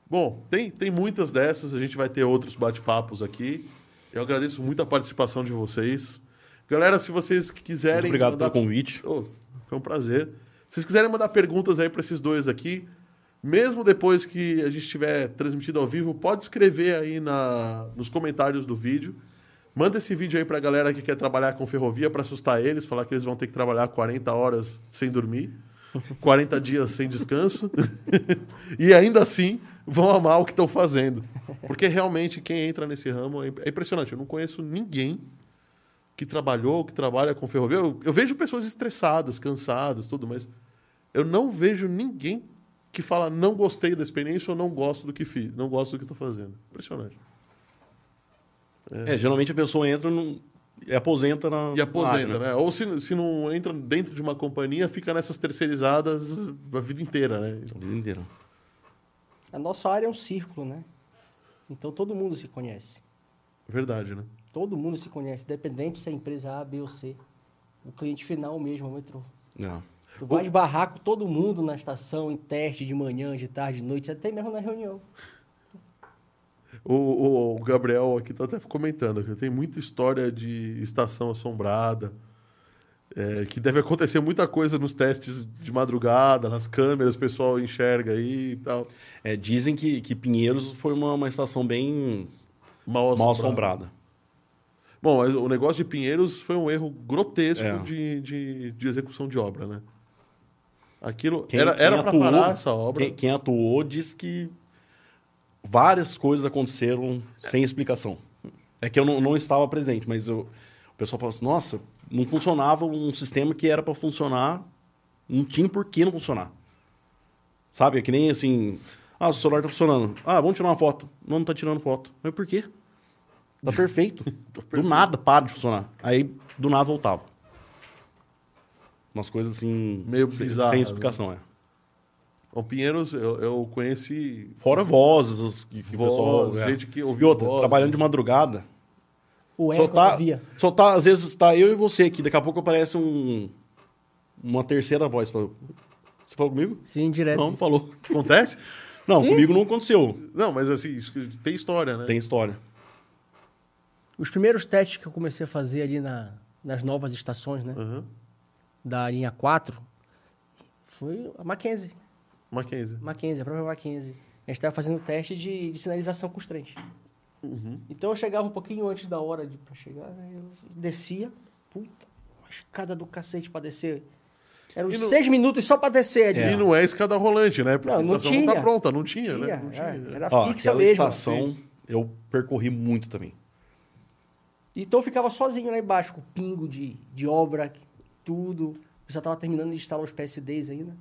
S1: Bom, tem, tem muitas dessas, a gente vai ter outros bate-papos aqui. Eu agradeço muito a participação de vocês. Galera, se vocês quiserem.
S3: Muito obrigado
S1: mandar-
S3: pelo convite.
S1: Ô, foi um prazer. Se vocês quiserem mandar perguntas aí para esses dois aqui, mesmo depois que a gente tiver transmitido ao vivo, pode escrever aí na, nos comentários do vídeo. Manda esse vídeo aí pra galera que quer trabalhar com ferrovia para assustar eles, falar que eles vão ter que trabalhar 40 horas sem dormir, 40 dias sem descanso, e ainda assim vão amar o que estão fazendo. Porque realmente quem entra nesse ramo é é impressionante. Eu não conheço ninguém que trabalhou, que trabalha com ferrovia. Eu, eu vejo pessoas estressadas, cansadas, tudo, mas eu não vejo ninguém que fala não gostei da experiência ou não gosto do que fiz, não gosto do que estou fazendo. Impressionante.
S3: É, geralmente a pessoa entra num- e aposenta na.
S1: E aposenta,
S3: área,
S1: né? Ou se, se não entra dentro de uma companhia, fica nessas terceirizadas a vida inteira, né?
S3: A vida inteira.
S2: A nossa área é um círculo, né? Então todo mundo se conhece.
S1: Verdade, né?
S2: Todo mundo se conhece, independente se é empresa A, B ou C. O cliente final mesmo é o metrô.
S3: É.
S2: Tu vai esbarrar com todo mundo na estação, em teste de manhã, de tarde, de noite, até mesmo na reunião.
S1: O, o- o Gabriel aqui tá até comentando que tem muita história de estação assombrada, é, que deve acontecer muita coisa nos testes de madrugada, nas câmeras, o pessoal enxerga aí e tal.
S3: É, dizem que, que Pinheiros foi uma, uma estação bem
S1: Mal
S3: mal
S1: assombrada.
S3: assombrada.
S1: Bom, mas o negócio de Pinheiros foi um erro grotesco
S3: É.
S1: de, de, de execução de obra, né? Aquilo
S3: Quem-
S1: era era para
S3: atuou-
S1: parar essa obra.
S3: Quem, quem atuou diz que várias coisas aconteceram sem explicação. É que eu não, não estava presente, mas eu, o pessoal fala assim: nossa, não funcionava um sistema que era para funcionar, não tinha por que não funcionar. Sabe? É que nem assim: ah, o celular está funcionando. Ah, vamos tirar uma foto. Não, não está tirando foto. Mas por quê? Tá perfeito. do nada para de funcionar. Aí, do nada, voltava. Umas coisas assim.
S1: Meio
S3: sem,
S1: bizarras,
S3: Sem
S1: né?
S3: explicação, é.
S1: O Pinheiros, eu, eu conheci
S3: Fora vozes que, que o
S1: Voz,
S3: pessoal. é.
S1: gente que
S3: E
S1: ouviu
S3: outra,
S1: voz,
S3: trabalhando
S1: né?
S3: de madrugada.
S2: O
S3: Só tá,
S2: da via.
S3: só tá, às vezes tá eu e você aqui, daqui a pouco aparece um, uma terceira voz. Você falou comigo?
S2: Sim, direto.
S3: Não, não falou.
S1: Acontece?
S3: Não, comigo não aconteceu.
S1: Não, mas assim, isso tem história, né?
S3: Tem história.
S2: Os primeiros testes que eu comecei a fazer ali na, nas novas estações, né?
S1: Aham.
S2: Da linha 4, foi a Mackenzie.
S1: Mackenzie.
S2: Mackenzie, a própria Mackenzie. A gente estava fazendo teste de, de sinalização com os trens. Então eu chegava um pouquinho antes da hora de, pra chegar, né? eu descia, puta, uma escada do cacete pra descer. Eram
S1: no-
S2: seis minutos só pra descer ali.
S1: E não é escada rolante, né? Porque
S2: Não,
S1: a
S2: não
S1: estação não tá
S2: tinha.
S1: pronta, não tinha,
S2: Tinha,
S1: né? Não
S2: é,
S1: tinha.
S2: Era
S3: Ó,
S2: fixa mesmo.
S3: estação eu percorri muito também.
S2: Então eu ficava sozinho lá embaixo, com pingo de, de obra, tudo. Eu já tava terminando de instalar os PSDs ainda.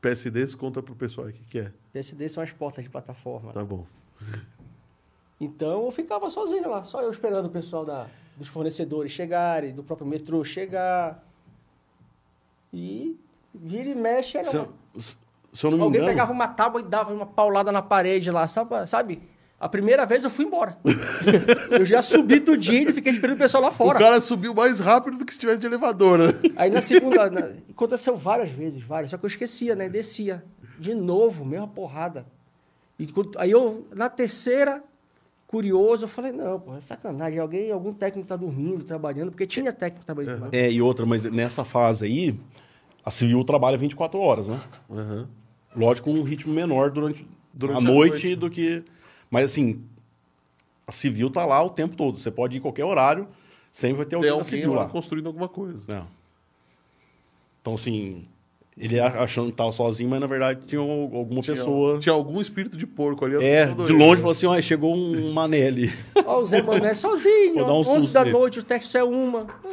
S1: PSDs, conta pro pessoal aí o que, que é.
S2: PSDs são as portas de plataforma.
S1: Tá bom.
S2: Então eu ficava sozinho lá, só eu esperando o pessoal da, dos fornecedores chegarem, do próprio metrô chegar. E vira e mexe, era
S3: Se,
S2: uma-
S3: se eu não me
S2: alguém
S3: engano.
S2: pegava uma tábua e dava uma paulada na parede lá, sabe? sabe? A primeira vez eu fui embora. eu já subi do dia e fiquei esperando o pessoal lá fora.
S1: O cara subiu mais rápido do que se tivesse de elevador, né?
S2: Aí na segunda, na- aconteceu várias vezes, várias, só que eu esquecia, né? Descia. De novo, mesma porrada. E quando- aí eu, na terceira, curioso, eu falei, não, pô, é sacanagem. Alguém, algum técnico tá dormindo, trabalhando, porque tinha técnico trabalhando. lá.
S3: É, e outra, mas nessa fase aí, a civil trabalha 24 horas, né?
S1: Aham.
S3: Lógico, um ritmo menor durante,
S1: Durante
S3: a,
S1: a
S3: noite,
S1: noite.
S3: do que. Mas assim, a civil tá lá o tempo todo. Você pode ir em qualquer horário, sempre vai ter alguém
S1: Tem alguém
S3: civil
S1: lá
S3: lá.
S1: construindo alguma coisa.
S3: É. Então, assim, ele achando que tava sozinho, mas na verdade tinha al- alguma
S1: Tinha,
S3: pessoa.
S1: tinha algum espírito de porco ali.
S3: É, de longe
S1: né?
S3: falou assim: ó, chegou um mané ali.
S2: Ó, o Zé Mané sozinho,
S3: Vou dar um
S2: 11
S3: susto
S2: da
S3: nele.
S2: noite, o teste saiu uma. É.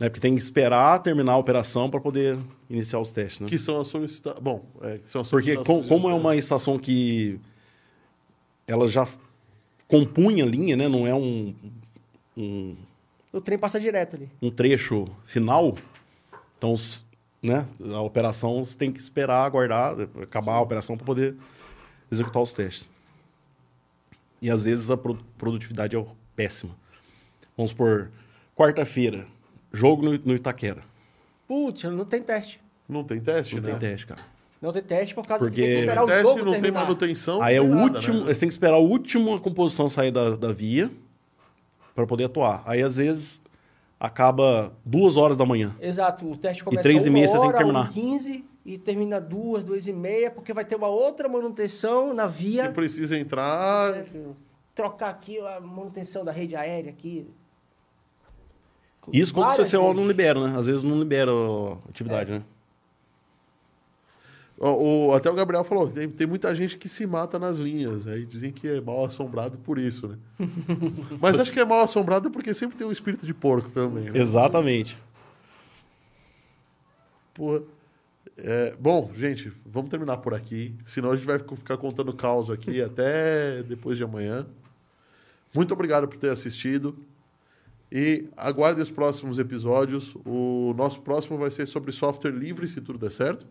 S3: né? Porque tem que esperar terminar a operação para poder iniciar os testes, né?
S1: Que são as solicitações. Bom, é, que são as
S3: Porque com- como é uma estação que ela já compunha a linha, né? Não é um, um,
S2: O trem passa direto ali.
S3: um trecho final. Então, né? A operação você tem que esperar, aguardar, acabar a operação para poder executar os testes. E às vezes a pro- produtividade é péssima. Vamos por quarta-feira, jogo no, no Itaquera.
S2: Putz, não tem teste.
S1: Não tem teste,
S3: Não
S1: né?
S3: tem teste, cara.
S2: Não tem teste por causa
S3: Porque-
S2: que tem que esperar o
S1: teste
S2: jogo
S1: não tem
S2: terminar.
S1: manutenção.
S3: Aí é o
S1: tem nada,
S3: último,
S1: né?
S3: eles têm que esperar a última composição sair da, da via para poder atuar. Aí às vezes acaba duas horas da manhã.
S2: Exato, o teste começa
S3: três e meia você tem que
S2: hora,
S3: terminar.
S2: 15 e termina duas, duas e meia, porque vai ter uma outra manutenção na
S1: Que
S2: via.
S1: precisa entrar.
S2: É. Trocar aqui a manutenção da rede aérea aqui.
S3: Isso quando o CCO
S2: vezes.
S3: não libera, né? Às vezes não libera a atividade, né?
S1: O, o- até o Gabriel falou: tem, tem muita gente que se mata nas linhas. Aí dizem que é mal assombrado por isso, né? Mas acho que é mal assombrado porque sempre tem um espírito de porco também. Né?
S3: Exatamente.
S1: Porra. É, bom, gente, vamos terminar por aqui. Senão a gente vai ficar contando caos aqui até depois de amanhã. Muito obrigado por ter assistido. E aguarde os próximos episódios. O nosso próximo vai ser sobre software livre, se tudo der certo.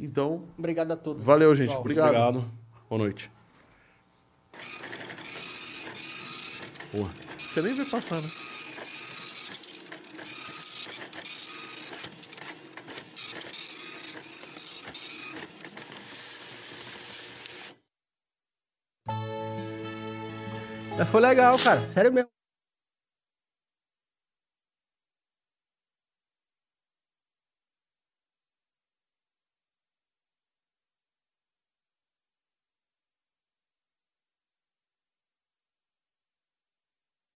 S1: Então,
S2: Obrigado a todos.
S1: valeu, gente.
S2: Pessoal.
S1: Obrigado.
S3: Obrigado. Boa noite. Porra.
S1: Você nem vai passar, né?
S2: Mas foi legal, cara. Sério mesmo.